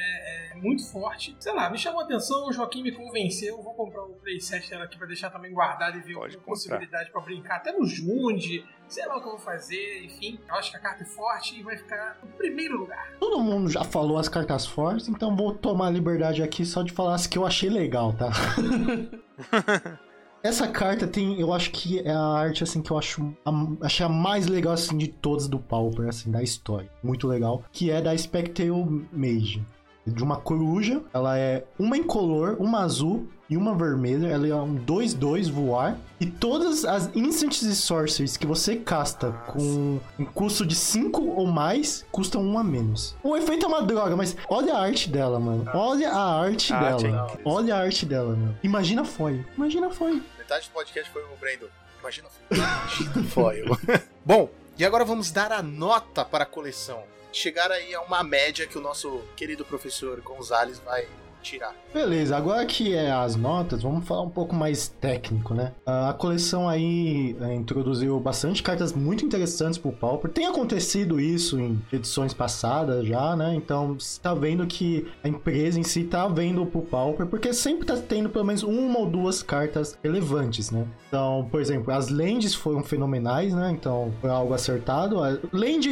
É muito forte. Sei lá, me chamou a atenção, o Joaquim me convenceu. Vou comprar o playset dela aqui pra deixar também guardado e ver Pode alguma comprar. possibilidade pra brincar. Até no Jund, sei lá o que eu vou fazer, enfim. Eu acho que a carta é forte e vai ficar no primeiro lugar. Todo mundo já falou as cartas fortes, então vou tomar a liberdade aqui só de falar as que eu achei legal, tá? *laughs* Essa carta tem, eu acho que é a arte assim que eu acho a, achei a mais legal assim de todas do Pauper assim da história. Muito legal, que é da Spectral Mage. De uma coruja, ela é uma incolor, uma azul e uma vermelha. Ela é um 2-2 voar. E todas as Instants e Sorceries que você casta com um custo de 5 ou mais, custam 1 a menos. O efeito é uma droga, mas olha a arte dela, mano. Olha a arte A arte é dela. olha a arte dela, mano. Imagina foi. Imagina foi. Metade do podcast foi o Brandon. Imagina Imagina foil. *laughs* Bom, e agora vamos dar a nota para a coleção. Chegar aí a uma média que o nosso querido professor Gonzalez vai tirar. Beleza, agora que é as notas, vamos falar um pouco mais técnico, né? Ah, A coleção aí é, introduziu bastante cartas muito interessantes pro Pauper. Tem acontecido isso em edições passadas já, né? Então você tá vendo que a empresa em si tá vendo pro Pauper, porque sempre tá tendo pelo menos uma ou duas cartas relevantes, né? Então, por exemplo, as lands foram fenomenais, né? Então foi algo acertado. Land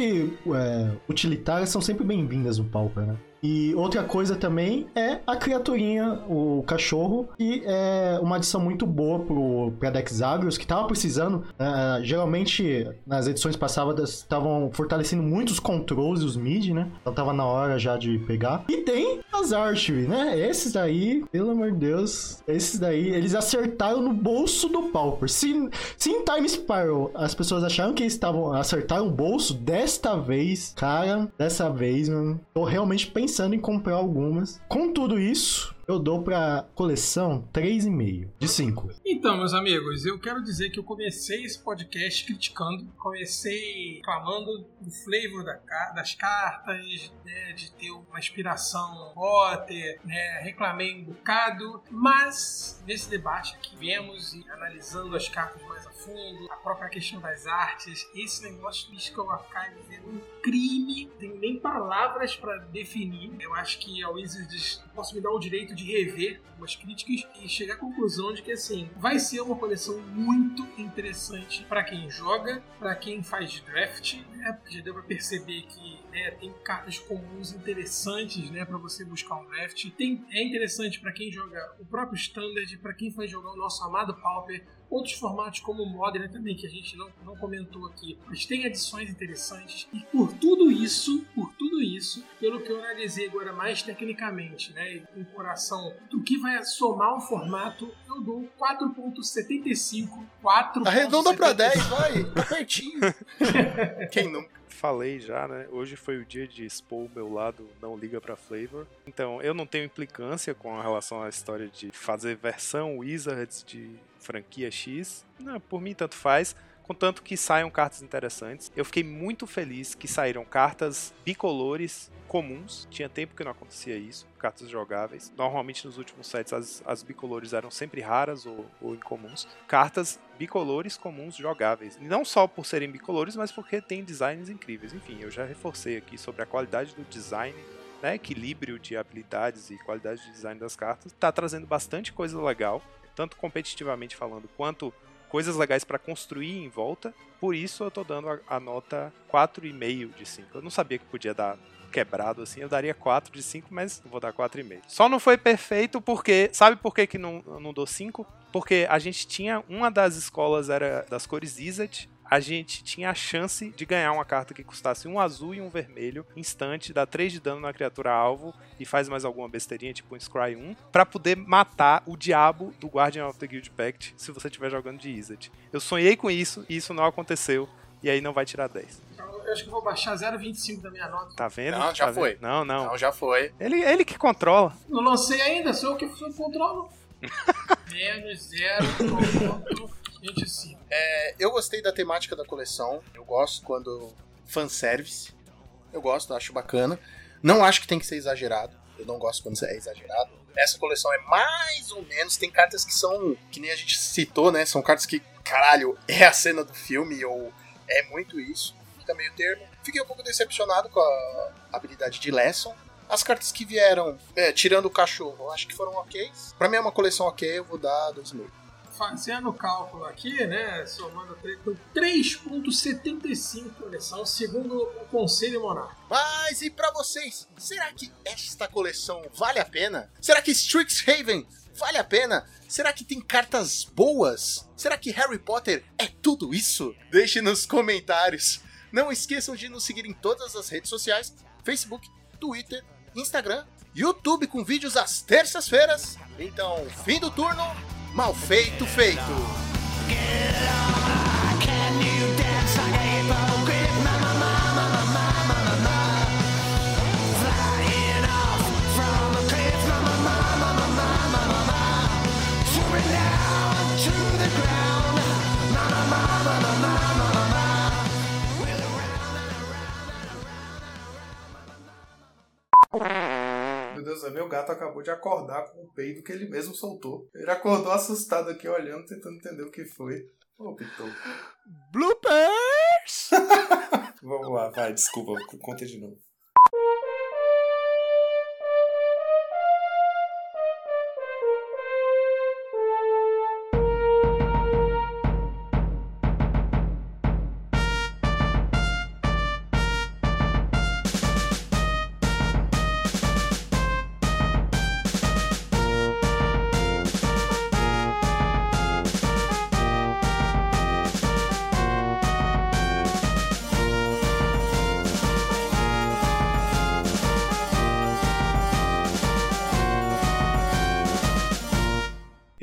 é, utilitárias são sempre bem-vindas no Pauper, né? E outra coisa também é a criaturinha, o cachorro, que é uma adição muito boa pro, pra decks agros, que tava precisando. eh, geralmente, nas edições passadas, estavam fortalecendo muito os controls e os mid, né? Então tava na hora já de pegar. E tem as Archery, né? Esses daí, pelo amor de Deus, esses daí, eles acertaram no bolso do Pauper. Se, se em Time Spiral as pessoas acharam que eles estavam acertaram o bolso, desta vez, cara, dessa vez, mano, tô realmente pensando em comprar algumas. Com tudo isso, eu dou pra coleção 3,5 de 5. Então, meus amigos, eu quero dizer que eu comecei esse podcast criticando, comecei reclamando do flavor da das cartas, né, de ter uma inspiração Potter, né, reclamei um bocado, mas nesse debate que viemos e analisando as cartas mais a fundo, a própria questão das artes, esse negócio de Mystical Archive é um crime, tenho nem palavras para definir. Eu acho que a Wizards posso me dar o direito de rever algumas críticas e chegar à conclusão de que assim vai ser uma coleção muito interessante para quem joga, para quem faz draft, né? Porque já deu para perceber que né, tem cartas comuns interessantes, né, para você buscar um draft. Tem, é interessante para quem joga o próprio standard, para quem vai jogar o nosso amado Pauper, outros formatos como o Modern também que a gente não, não comentou aqui, mas tem adições interessantes e por tudo isso, por tudo isso, pelo que eu analisei agora mais tecnicamente, né, e com coração do que vai somar o formato, eu dou 4.75, 4. Arredonda pra 10, vai. Tá pertinho. *laughs* Quem nunca? Falei já, né? Hoje foi o dia de expor o meu lado não liga pra flavor. Então, eu não tenho implicância com relação à história de fazer versão Wizards de franquia X. Não, por mim tanto faz. Contanto que saiam cartas interessantes. Eu fiquei muito feliz que saíram cartas bicolores comuns. Tinha tempo que não acontecia isso. Cartas jogáveis. Normalmente nos últimos sets as, as bicolores eram sempre raras ou, ou incomuns. Cartas bicolores comuns jogáveis. Não só por serem bicolores, mas porque tem designs incríveis. Enfim, eu já reforcei aqui sobre a qualidade do design né, equilíbrio de habilidades e qualidade de design das cartas, tá trazendo bastante coisa legal, tanto competitivamente falando, quanto coisas legais para construir em volta. Por isso eu tô dando a, a nota 4,5 de 5. Eu não sabia que podia dar quebrado assim, eu daria 4 de 5, mas vou dar 4,5. Só não foi perfeito porque, sabe por que, que não, não dou 5? Porque a gente tinha, uma das escolas era das cores Izzet, a gente tinha a chance de ganhar uma carta que custasse um azul e um vermelho, instante, dá 3 de dano na criatura alvo e faz mais alguma besteirinha, tipo um Scry 1, para poder matar o diabo do Guardian of the Guild Pact se você estiver jogando de Izzet. Eu sonhei com isso e isso não aconteceu, e aí não vai tirar 10. Eu acho que vou baixar 0,25 da minha nota. Tá vendo? Não, já tá foi. Vendo? Não, não. Não, já foi. Ele, ele que controla. Não lancei ainda, sou eu que controlo. *laughs* Menos 0,4. Gente, assim. É, eu gostei da temática da coleção. Eu gosto quando. fanservice. Eu gosto, acho bacana. Não acho que tem que ser exagerado. Eu não gosto quando é exagerado. Essa coleção é mais ou menos. Tem cartas que são. Que nem a gente citou, né? São cartas que, caralho, é a cena do filme ou é muito isso. Fica meio termo. Fiquei um pouco decepcionado com a habilidade de Lesson. As cartas que vieram, é, tirando o cachorro, acho que foram ok. Pra mim é uma coleção ok, eu vou dar 2 mil. Fazendo o cálculo aqui, né? Somando 3, então 3,75 coleção, segundo o Conselho Monarca. Mas e pra vocês? Será que esta coleção vale a pena? Será que Strixhaven vale a pena? Será que tem cartas boas? Será que Harry Potter é tudo isso? Deixe nos comentários. Não esqueçam de nos seguir em todas as redes sociais: Facebook, Twitter Instagram, YouTube com vídeos às terças-feiras. Então, fim do turno, mal feito feito. Meu Deus, meu gato acabou de acordar com o peido que ele mesmo soltou. Ele acordou assustado aqui, olhando, tentando entender o que foi. Ô, Pitou. Bloopers! *laughs* Vamos lá, vai, desculpa, conta de novo.